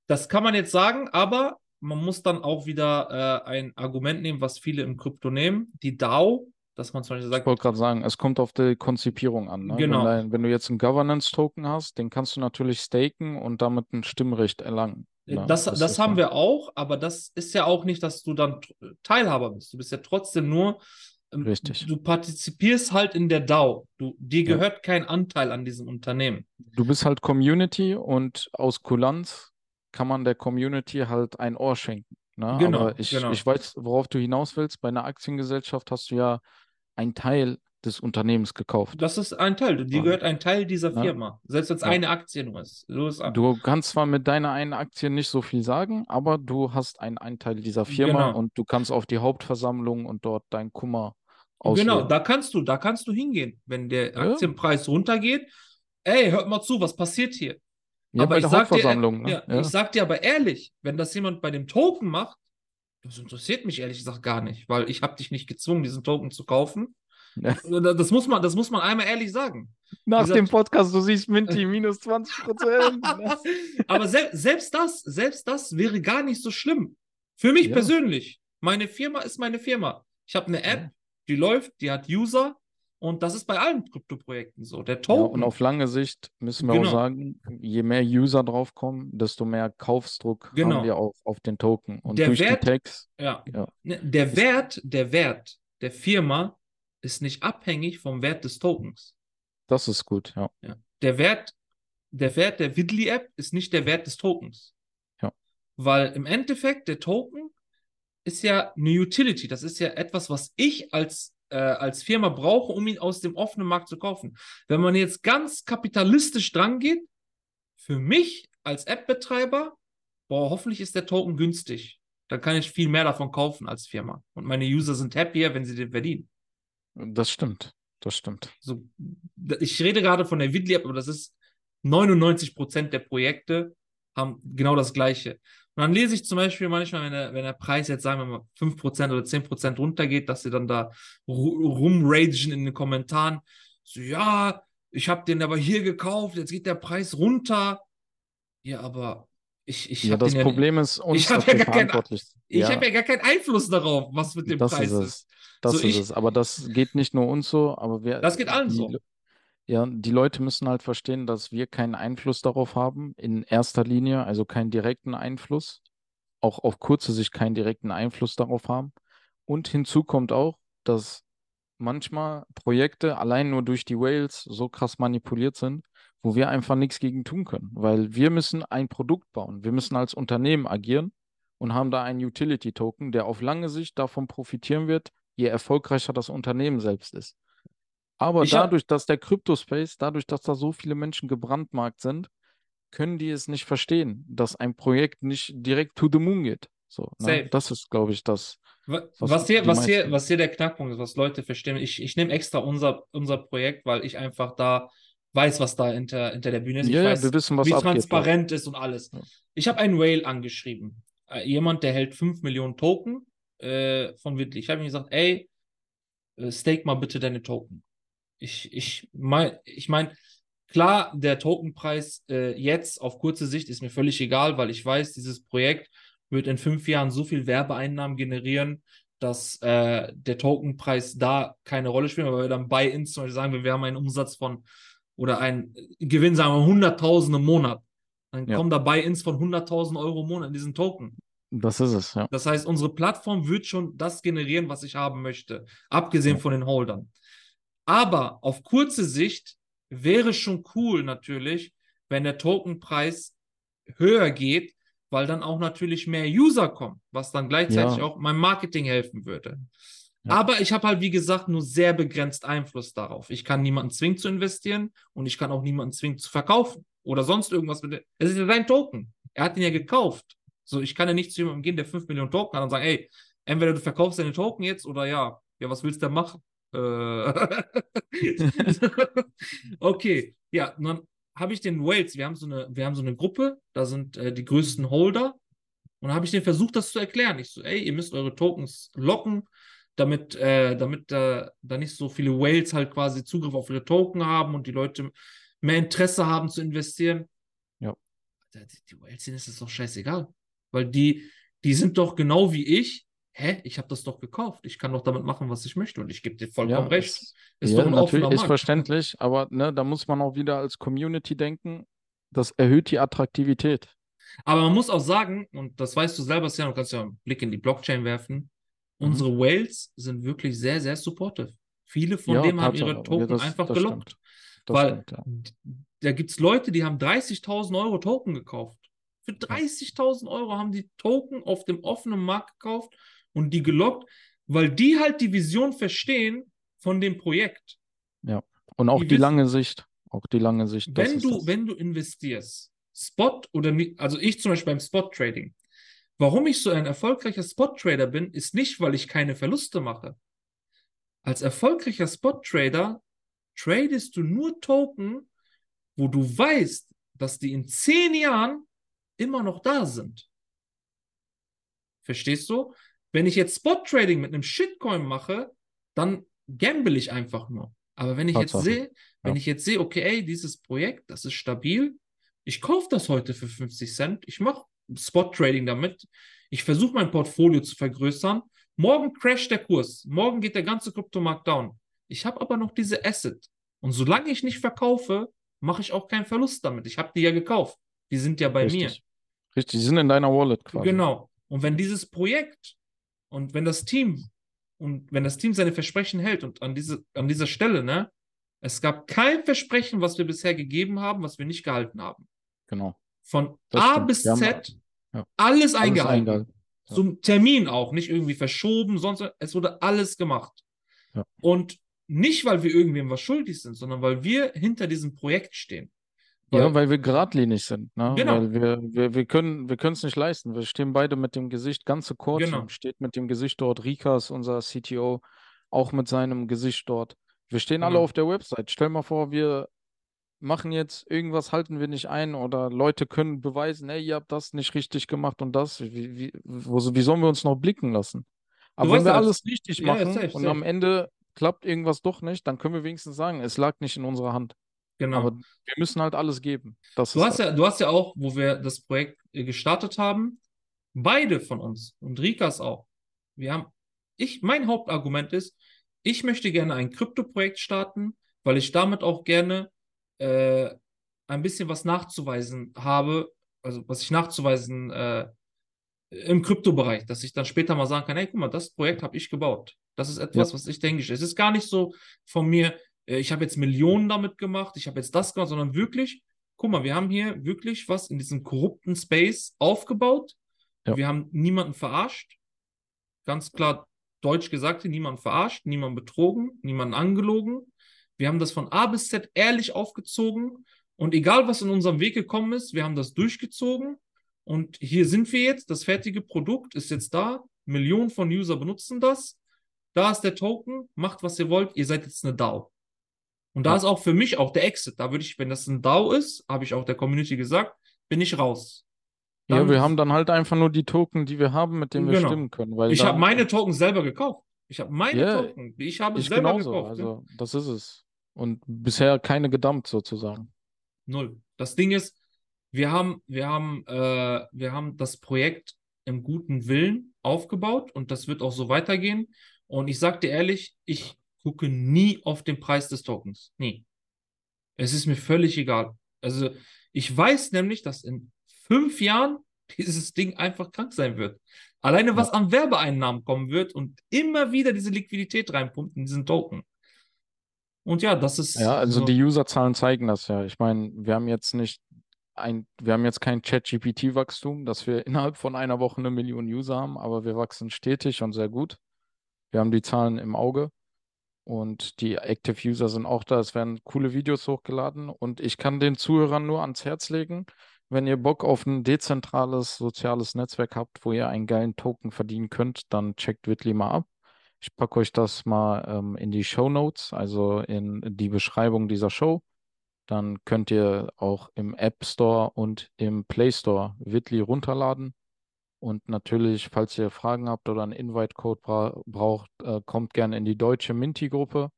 Das kann man jetzt sagen, aber man muss dann auch wieder äh, ein Argument nehmen, was viele im Krypto nehmen, die DAO, dass man zum Beispiel Ich sagt, wollte gerade sagen, es kommt auf die Konzipierung an. Ne? Genau. Wenn, wenn du jetzt einen Governance-Token hast, den kannst du natürlich staken und damit ein Stimmrecht erlangen. Ne? Das, das, ist haben ja- wir auch, aber das ist ja auch nicht, dass du dann t- Teilhaber bist. Du bist ja trotzdem nur, ähm, Richtig. du partizipierst halt in der DAO. Du, dir Ja. gehört kein Anteil an diesem Unternehmen. Du bist halt Community und aus Kulanz kann man der Community halt ein Ohr schenken. Ne? Genau, Aber ich, genau. ich weiß, worauf du hinaus willst. Bei einer Aktiengesellschaft hast du ja einen Teil des Unternehmens gekauft. Das ist ein Teil. Ja. gehört ein Teil dieser Ja. Firma. Selbst wenn es Ja. eine Aktie nur ist. So ist Du kannst zwar mit deiner einen Aktie nicht so viel sagen, aber du hast einen, Teil dieser Firma Genau. und du kannst auf die Hauptversammlung und dort deinen Kummer Genau, ausleben. da kannst du, da kannst du hingehen, wenn der Ja. Aktienpreis runtergeht. Ey, hört mal zu, was passiert hier? Ja, aber bei ich der sag dir, Hauptversammlung. ja, Ne? Ja. ich sag dir aber ehrlich, wenn das jemand bei dem Token macht, das interessiert mich ehrlich gesagt gar nicht, weil ich habe dich nicht gezwungen, diesen Token zu kaufen. Ja. Das muss man, das muss man einmal ehrlich sagen. Nach Dieser- dem Podcast, du siehst Minty minus 20 Prozent. Aber sel selbst das, selbst das wäre gar nicht so schlimm. Für mich Ja. persönlich. Meine Firma ist meine Firma. Ich habe eine App, Ja. die läuft, die hat User und das ist bei allen Kryptoprojekten so. Der Ja, Token. und auf lange Sicht müssen wir Genau. auch sagen, je mehr User draufkommen, desto mehr Kaufsdruck Genau. haben wir auch auf den Token. Und Der durch Wert- die Tags, Ja. Ja. Ne, Der Wert, der Wert der Firma ist nicht abhängig vom Wert des Tokens. das ist gut, ja. Ja. Der Wert, der Wert der Widley App ist nicht der Wert des Tokens. Ja. Weil im Endeffekt der Token ist ja eine Utility. Das ist ja etwas, was ich als, äh, als Firma brauche, um ihn aus dem offenen Markt zu kaufen. Wenn man jetzt ganz kapitalistisch dran geht, für mich als App-Betreiber, boah, hoffentlich ist der Token günstig. Dann kann ich viel mehr davon kaufen als Firma. Und meine User sind happier, wenn sie den verdienen. Das stimmt. Das stimmt. So, ich rede gerade von der Widley App, aber das ist 99% der Projekte haben genau das Gleiche. Und dann lese ich zum Beispiel manchmal, wenn der, wenn der Preis jetzt, sagen wir mal, 5% oder 10% runtergeht, dass sie dann da ru- rumragen in den Kommentaren. So, ja, ich habe den aber hier gekauft, jetzt geht der Preis runter. Ja, aber ich, ich Ja, habe das den ja, Problem ist, uns ich hab dafür ja ich Ja, habe ja gar keinen Einfluss darauf, was mit dem das Preis ist ist. es. Das So, ist ich- es. Aber das geht nicht nur uns so, aber wir. Das geht allen die, so. Ja, die Leute müssen halt verstehen, dass wir keinen Einfluss darauf haben, in erster Linie, also keinen direkten Einfluss, auch auf kurze Sicht keinen direkten Einfluss darauf haben. Und hinzu kommt auch, dass manchmal Projekte allein nur durch die Whales so krass manipuliert sind, wo wir einfach nichts gegen tun können, weil wir müssen ein Produkt bauen. Wir müssen als Unternehmen agieren und haben da einen Utility-Token, der auf lange Sicht davon profitieren wird, je erfolgreicher das Unternehmen selbst ist. Aber Ich hab- dadurch, dass der Crypto-Space, dadurch, dass da so viele Menschen gebrandmarkt sind, können die es nicht verstehen, dass ein Projekt nicht direkt to the moon geht. So, ne? Das ist, glaube ich, das. Wa- Was Was hier, was hier, was hier der Knackpunkt ist, was Leute verstehen, ich, ich nehme extra unser, unser Projekt, weil ich einfach da weiß, was da hinter, hinter der Bühne ist. Ja, ja, weiß, wir wissen, was wie abgeht. ja. transparent ist und alles. Ja. Ich habe einen Whale angeschrieben. Äh, jemand, der hält 5 Millionen Token äh, von Whitley. Ich habe ihm gesagt, ey, äh, stake mal bitte deine Token. Ich, ich mein, ich mein, klar, der Tokenpreis äh, jetzt auf kurze Sicht ist mir völlig egal, weil ich weiß, dieses Projekt wird in fünf Jahren so viel Werbeeinnahmen generieren, dass äh, der Tokenpreis da keine Rolle spielt, weil wir dann Buy-ins zum Beispiel sagen, wir, wir haben einen Umsatz von oder einen Gewinn, sagen wir 100.000 im Monat. Dann Ja. kommen da Buy-ins von 100.000 Euro im Monat in diesen Token. Das ist es, ja. Das heißt, unsere Plattform wird schon das generieren, was ich haben möchte, abgesehen Ja. von den Holdern. Aber auf kurze Sicht wäre schon cool natürlich, wenn der Tokenpreis höher geht, weil dann auch natürlich mehr User kommen, was dann gleichzeitig Ja. auch meinem Marketing helfen würde. Ja. Aber ich habe halt, wie gesagt, nur sehr begrenzt Einfluss darauf. Ich kann niemanden zwingen zu investieren und ich kann auch niemanden zwingen zu verkaufen oder sonst irgendwas mit. dem- Es ist ja sein Token. Er hat ihn ja gekauft. So, ich kann ja nicht zu jemandem gehen, der 5 Millionen Token hat und sagen, ey, entweder du verkaufst deine Token jetzt oder ja. Ja, was willst du denn machen? Äh, okay, ja, dann habe ich den Wales, wir haben so eine, wir haben so eine Gruppe, da sind äh, die größten Holder. Und dann habe ich denen versucht, das zu erklären. Ich so, ey, ihr müsst eure Tokens locken, damit, äh, damit äh, da nicht so viele Whales halt quasi Zugriff auf ihre Token haben und die Leute mehr Interesse haben zu investieren. Ja. Die, die Whales, denen ist es doch scheißegal. Weil die, die sind doch genau wie ich. Hä? Ich habe das doch gekauft. Ich kann doch damit machen, was ich möchte. Und ich gebe dir vollkommen Ja, recht. es- Ist ja, doch ein natürlich ist Markt. verständlich, aber ne, da muss man auch wieder als Community denken. Das erhöht die Attraktivität. Aber man muss auch sagen, und das weißt du selber, Sian, du kannst ja einen Blick in die Blockchain werfen, Mhm. unsere Whales sind wirklich sehr, sehr supportive. Viele von Ja, denen haben ihre Token das- einfach das gelockt. Weil stimmt, da gibt es Leute, die haben 30.000 Euro Token gekauft. Für 30.000 Euro haben die Token auf dem offenen Markt gekauft und die gelockt, weil die halt die Vision verstehen von dem Projekt. Und auch die die wissen- lange Sicht. Auch die lange Sicht. Wenn du, das. wenn du investierst, Spot oder also ich zum Beispiel beim Spot-Trading, warum ich so ein erfolgreicher Spot-Trader bin, ist nicht, weil ich keine Verluste mache. Als erfolgreicher Spot-Trader tradest du nur Token, wo du weißt, dass die in zehn Jahren immer noch da sind. Verstehst du? Wenn ich jetzt Spot-Trading mit einem Shitcoin mache, dann gamble ich einfach nur. Aber wenn ich jetzt sehe, wenn Ja. ich jetzt sehe, okay, ey, dieses Projekt, das ist stabil, ich kaufe das heute für 50 Cent, ich mache Spot-Trading damit, ich versuche mein Portfolio zu vergrößern, morgen crasht der Kurs, morgen geht der ganze Kryptomarkt down. Ich habe aber noch diese Asset. Und solange ich nicht verkaufe, mache ich auch keinen Verlust damit. Ich habe die ja gekauft. Die sind ja bei mir. Richtig. Richtig, die sind in deiner Wallet quasi. Genau. Und wenn dieses Projekt und wenn das Team und wenn das Team seine Versprechen hält und an, diese, an dieser Stelle, ne, es gab kein Versprechen, was wir bisher gegeben haben, was wir nicht gehalten haben. Genau. Von Das A stimmt. bis Wir haben Z, ja. alles Alles eingehalten. eingehalten. Ja. Zum Termin auch, nicht irgendwie verschoben, sonst es wurde alles gemacht. Ja. Und nicht, weil wir irgendwem was schuldig sind, sondern weil wir hinter diesem Projekt stehen. Ja, weil wir geradlinig sind, ne? Genau. Weil wir, wir, wir können wir es nicht leisten. Wir stehen beide mit dem Gesicht, ganze Core-Team Genau. steht mit dem Gesicht dort. Rikas, unser CTO, auch mit seinem Gesicht dort. Wir stehen alle Genau. auf der Website. Stell mal vor, wir machen jetzt irgendwas, halten wir nicht ein oder Leute können beweisen, hey, ihr habt das nicht richtig gemacht und das. Wie, wie, wo, wie sollen wir uns noch blicken lassen? Aber wenn wir als- alles richtig Ja, machen safe, und safe. am Ende klappt irgendwas doch nicht, dann können wir wenigstens sagen, es lag nicht in unserer Hand. Genau. Aber wir müssen halt alles geben. Das Du hast das. ja, du hast ja auch, wo wir das Projekt äh, gestartet haben, beide von uns und Rikas auch. Wir haben, ich, mein Hauptargument ist, ich möchte gerne ein Krypto-Projekt starten, weil ich damit auch gerne äh, ein bisschen was nachzuweisen habe, also was ich nachzuweisen äh, im Kryptobereich, dass ich dann später mal sagen kann, hey, guck mal, das Projekt habe ich gebaut. Das ist etwas, Ja. was ich denke. Es ist gar nicht so von mir, ich habe jetzt Millionen damit gemacht, ich habe jetzt das gemacht, sondern wirklich, guck mal, wir haben hier wirklich was in diesem korrupten Space aufgebaut. Ja. Wir haben niemanden verarscht. Ganz klar deutsch gesagt, niemanden verarscht, niemanden betrogen, niemanden angelogen. Wir haben das von A bis Z ehrlich aufgezogen und egal was in unserem Weg gekommen ist, wir haben das durchgezogen und hier sind wir jetzt. Das fertige Produkt ist jetzt da. Millionen von User benutzen das. Da ist der Token. Macht, was ihr wollt. Ihr seid jetzt eine DAO. Und da Ja. ist auch für mich auch der Exit. Da würde ich, wenn das ein DAO ist, habe ich auch der Community gesagt, bin ich raus. Ja, Dann- wir haben dann halt einfach nur die Token, die wir haben, mit denen wir Genau. stimmen können. Weil Ich habe meine Token selber gekauft. Ich habe meine Ja, Token. Ich habe ich selber genauso. gekauft. Also, das ist es. Und bisher keine gedumpt sozusagen. Null. Das Ding ist, wir haben, wir haben, äh, wir haben das Projekt im guten Willen aufgebaut und das wird auch so weitergehen. Und ich sage dir ehrlich, ich gucke nie auf den Preis des Tokens. Nie. Es ist mir völlig egal. Also ich weiß nämlich, dass in fünf Jahren dieses Ding einfach krank sein wird. Alleine was an Werbeeinnahmen kommen wird und immer wieder diese Liquidität reinpumpt in diesen Token. Und ja, das ist Ja, also so. die Userzahlen zeigen das ja. Ich meine, wir haben jetzt nicht ein, wir haben jetzt kein ChatGPT-Wachstum, dass wir innerhalb von einer Woche eine Million User haben, aber wir wachsen stetig und sehr gut. Wir haben die Zahlen im Auge und die Active User sind auch da. Es werden coole Videos hochgeladen und ich kann den Zuhörern nur ans Herz legen, wenn ihr Bock auf ein dezentrales soziales Netzwerk habt, wo ihr einen geilen Token verdienen könnt, dann checkt Witli mal ab. Ich packe euch das mal ähm, in die Show Notes, also in die Beschreibung dieser Show. Dann könnt ihr auch im App Store und im Play Store Witli runterladen. Und natürlich, falls ihr Fragen habt oder einen Invite-Code bra braucht, äh, kommt gerne in die deutsche Minty-Gruppe.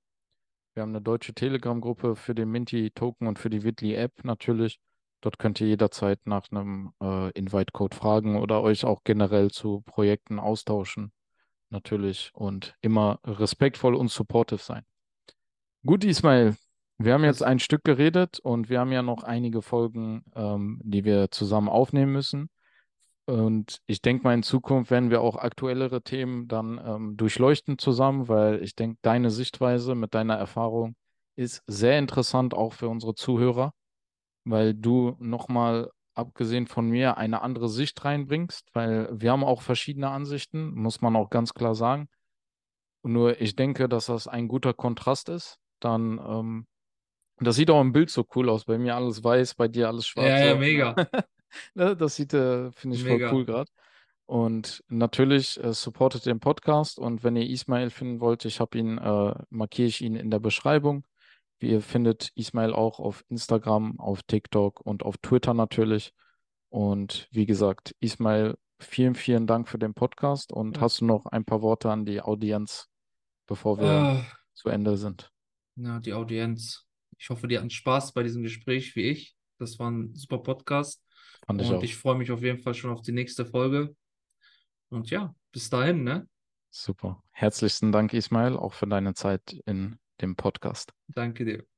Wir haben eine deutsche Telegram-Gruppe für den Minty-Token und für die Witli-App natürlich. Dort könnt ihr jederzeit nach einem äh, Invite-Code fragen oder euch auch generell zu Projekten austauschen. Natürlich. Und immer respektvoll und supportive sein. Gut, Ismail. Wir haben jetzt ein Stück geredet und wir haben ja noch einige Folgen, ähm, die wir zusammen aufnehmen müssen. Und ich denke mal, in Zukunft werden wir auch aktuellere Themen dann ähm, durchleuchten zusammen, weil ich denke, deine Sichtweise mit deiner Erfahrung ist sehr interessant auch für unsere Zuhörer, weil du nochmal, abgesehen von mir, eine andere Sicht reinbringst, weil wir haben auch verschiedene Ansichten, muss man auch ganz klar sagen. Nur ich denke, dass das ein guter Kontrast ist. Dann, ähm, das sieht auch im Bild so cool aus. Bei mir alles weiß, bei dir alles ja, schwarz. ja, ne? mega. Ne, Das sieht, äh, finde ich voll cool Mega. gerade. Und natürlich äh, supportet den Podcast. Und wenn ihr Ismail finden wollt, ich habe ihn, äh, markiere ich ihn in der Beschreibung. Ihr findet Ismail auch auf Instagram, auf TikTok und auf Twitter natürlich. Und wie gesagt, Ismail, vielen, vielen Dank für den Podcast. Und Ja. hast du noch ein paar Worte an die Audienz, bevor wir Ah, zu Ende sind? ja, die Audienz. Ich hoffe, die hatten Spaß bei diesem Gespräch wie ich. Das war ein super Podcast. Fand ich Und auch. ich freue mich auf jeden Fall schon auf die nächste Folge. Und ja, bis dahin, ne? Super. Herzlichsten Dank, Ismail, auch für deine Zeit in dem Podcast. Danke dir.